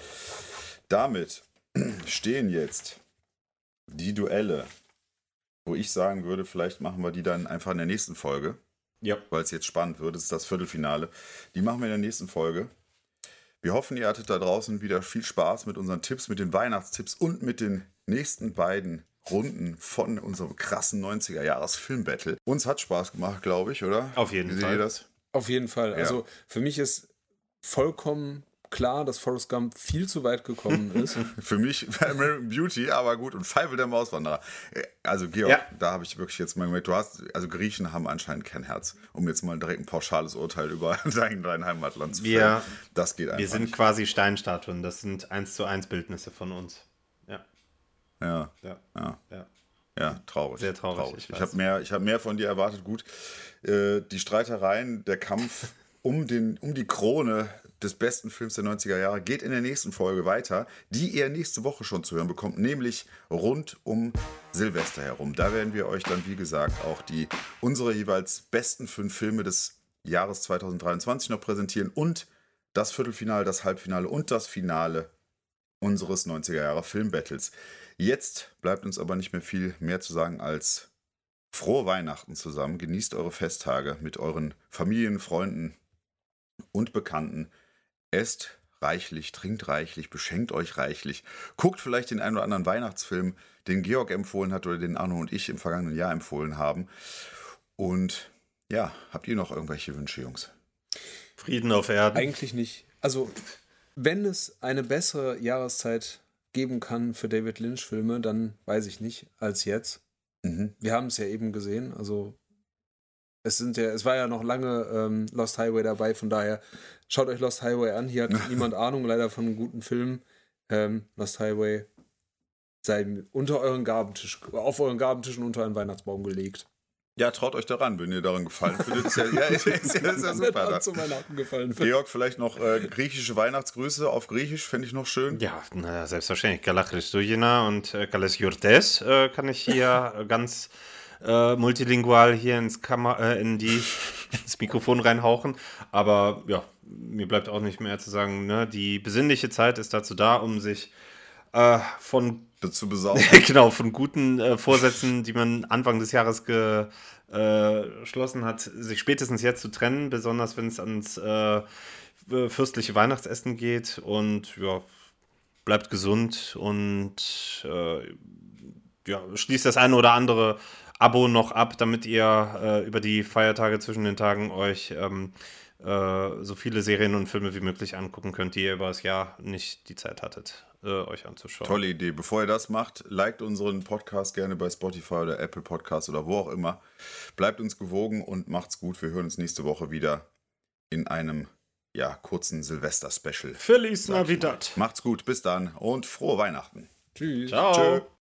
Damit stehen jetzt die Duelle, wo ich sagen würde, vielleicht machen wir die dann einfach in der nächsten Folge, Ja. weil es jetzt spannend wird. Das ist das Viertelfinale. Die machen wir in der nächsten Folge. Wir hoffen, ihr hattet da draußen wieder viel Spaß mit unseren Tipps, mit den Weihnachtstipps und mit den nächsten beiden Runden von unserem krassen 90er-Jahres-Film-Battle. Uns hat Spaß gemacht, glaube ich, oder? Auf jeden Wie seht Fall. ihr das? Auf jeden Fall. Also für mich ist vollkommen klar, dass Forrest Gump viel zu weit gekommen ist. Für mich American Beauty, aber gut. Und Feivel der Mauswanderer. Äh, Also, Georg, Ja. da habe ich wirklich jetzt mal gemerkt, du hast, also Griechen haben anscheinend kein Herz, um jetzt mal direkt ein pauschales Urteil über dein, dein Heimatland zu Wir- fällen. Das geht einfach Wir sind nicht. quasi Steinstatuen. Das sind 1 zu 1 Bildnisse von uns. Ja. Ja, Ja. ja. ja. Ja, traurig. Sehr traurig, ich Ich, weiß. habe mehr, ich hab mehr von dir erwartet. Gut, äh, die Streitereien, der Kampf um, den, um die Krone des besten Films der 90er Jahre geht in der nächsten Folge weiter, die ihr nächste Woche schon zu hören bekommt, nämlich rund um Silvester herum. Da werden wir euch dann, wie gesagt, auch die unsere jeweils besten fünf Filme des Jahres 2023 noch präsentieren und das Viertelfinale, das Halbfinale und das Finale unseres 90er Jahre Filmbattles. Jetzt bleibt uns aber nicht mehr viel mehr zu sagen als frohe Weihnachten zusammen. Genießt eure Festtage mit euren Familien, Freunden und Bekannten. Esst reichlich, trinkt reichlich, beschenkt euch reichlich. Guckt vielleicht den einen oder anderen Weihnachtsfilm, den Georg empfohlen hat oder den Arno und ich im vergangenen Jahr empfohlen haben. Und ja, habt ihr noch irgendwelche Wünsche, Jungs? Frieden auf Erden. Eigentlich nicht. Also, wenn es eine bessere Jahreszeit geben kann für David Lynch-Filme, dann weiß ich nicht, als jetzt. Mhm. Wir haben es ja eben gesehen, also es sind ja, es war ja noch lange ähm, Lost Highway dabei, von daher schaut euch Lost Highway an. Hier hat niemand Ahnung leider von einem guten Film. Ähm, Lost Highway sei unter euren Gabentisch, auf euren Gabentischen unter einen Weihnachtsbaum gelegt. Ja, traut euch daran, wenn ihr daran gefallen findet. Ist ja, ja, ist, ja, ist ist ja super. zu Weihnachten gefallen. Georg, vielleicht noch äh, griechische Weihnachtsgrüße auf Griechisch, fände ich noch schön. Ja, na, selbstverständlich. Gala Christougina und äh, Galas Jurtes äh, kann ich hier ganz äh, multilingual hier ins, Kammer, äh, in die, ins Mikrofon reinhauchen. Aber ja, mir bleibt auch nicht mehr zu sagen, ne? die besinnliche Zeit ist dazu da, um sich äh, von Zu besaugen. genau, von guten äh, Vorsätzen, die man Anfang des Jahres geschlossen hat, sich spätestens jetzt zu trennen, besonders wenn es ans äh, fürstliche Weihnachtsessen geht. Und ja, bleibt gesund und äh, ja, schließt das eine oder andere Abo noch ab, damit ihr äh, über die Feiertage zwischen den Tagen euch ähm, äh, so viele Serien und Filme wie möglich angucken könnt, die ihr über das Jahr nicht die Zeit hattet, äh, euch anzuschauen. Tolle Idee. Bevor ihr das macht, liked unseren Podcast gerne bei Spotify oder Apple Podcast oder wo auch immer. Bleibt uns gewogen und macht's gut. Wir hören uns nächste Woche wieder in einem ja, kurzen Silvester-Special. Feliz Navidad. Macht's gut, bis dann und frohe Weihnachten. Tschüss. Ciao. Tschö.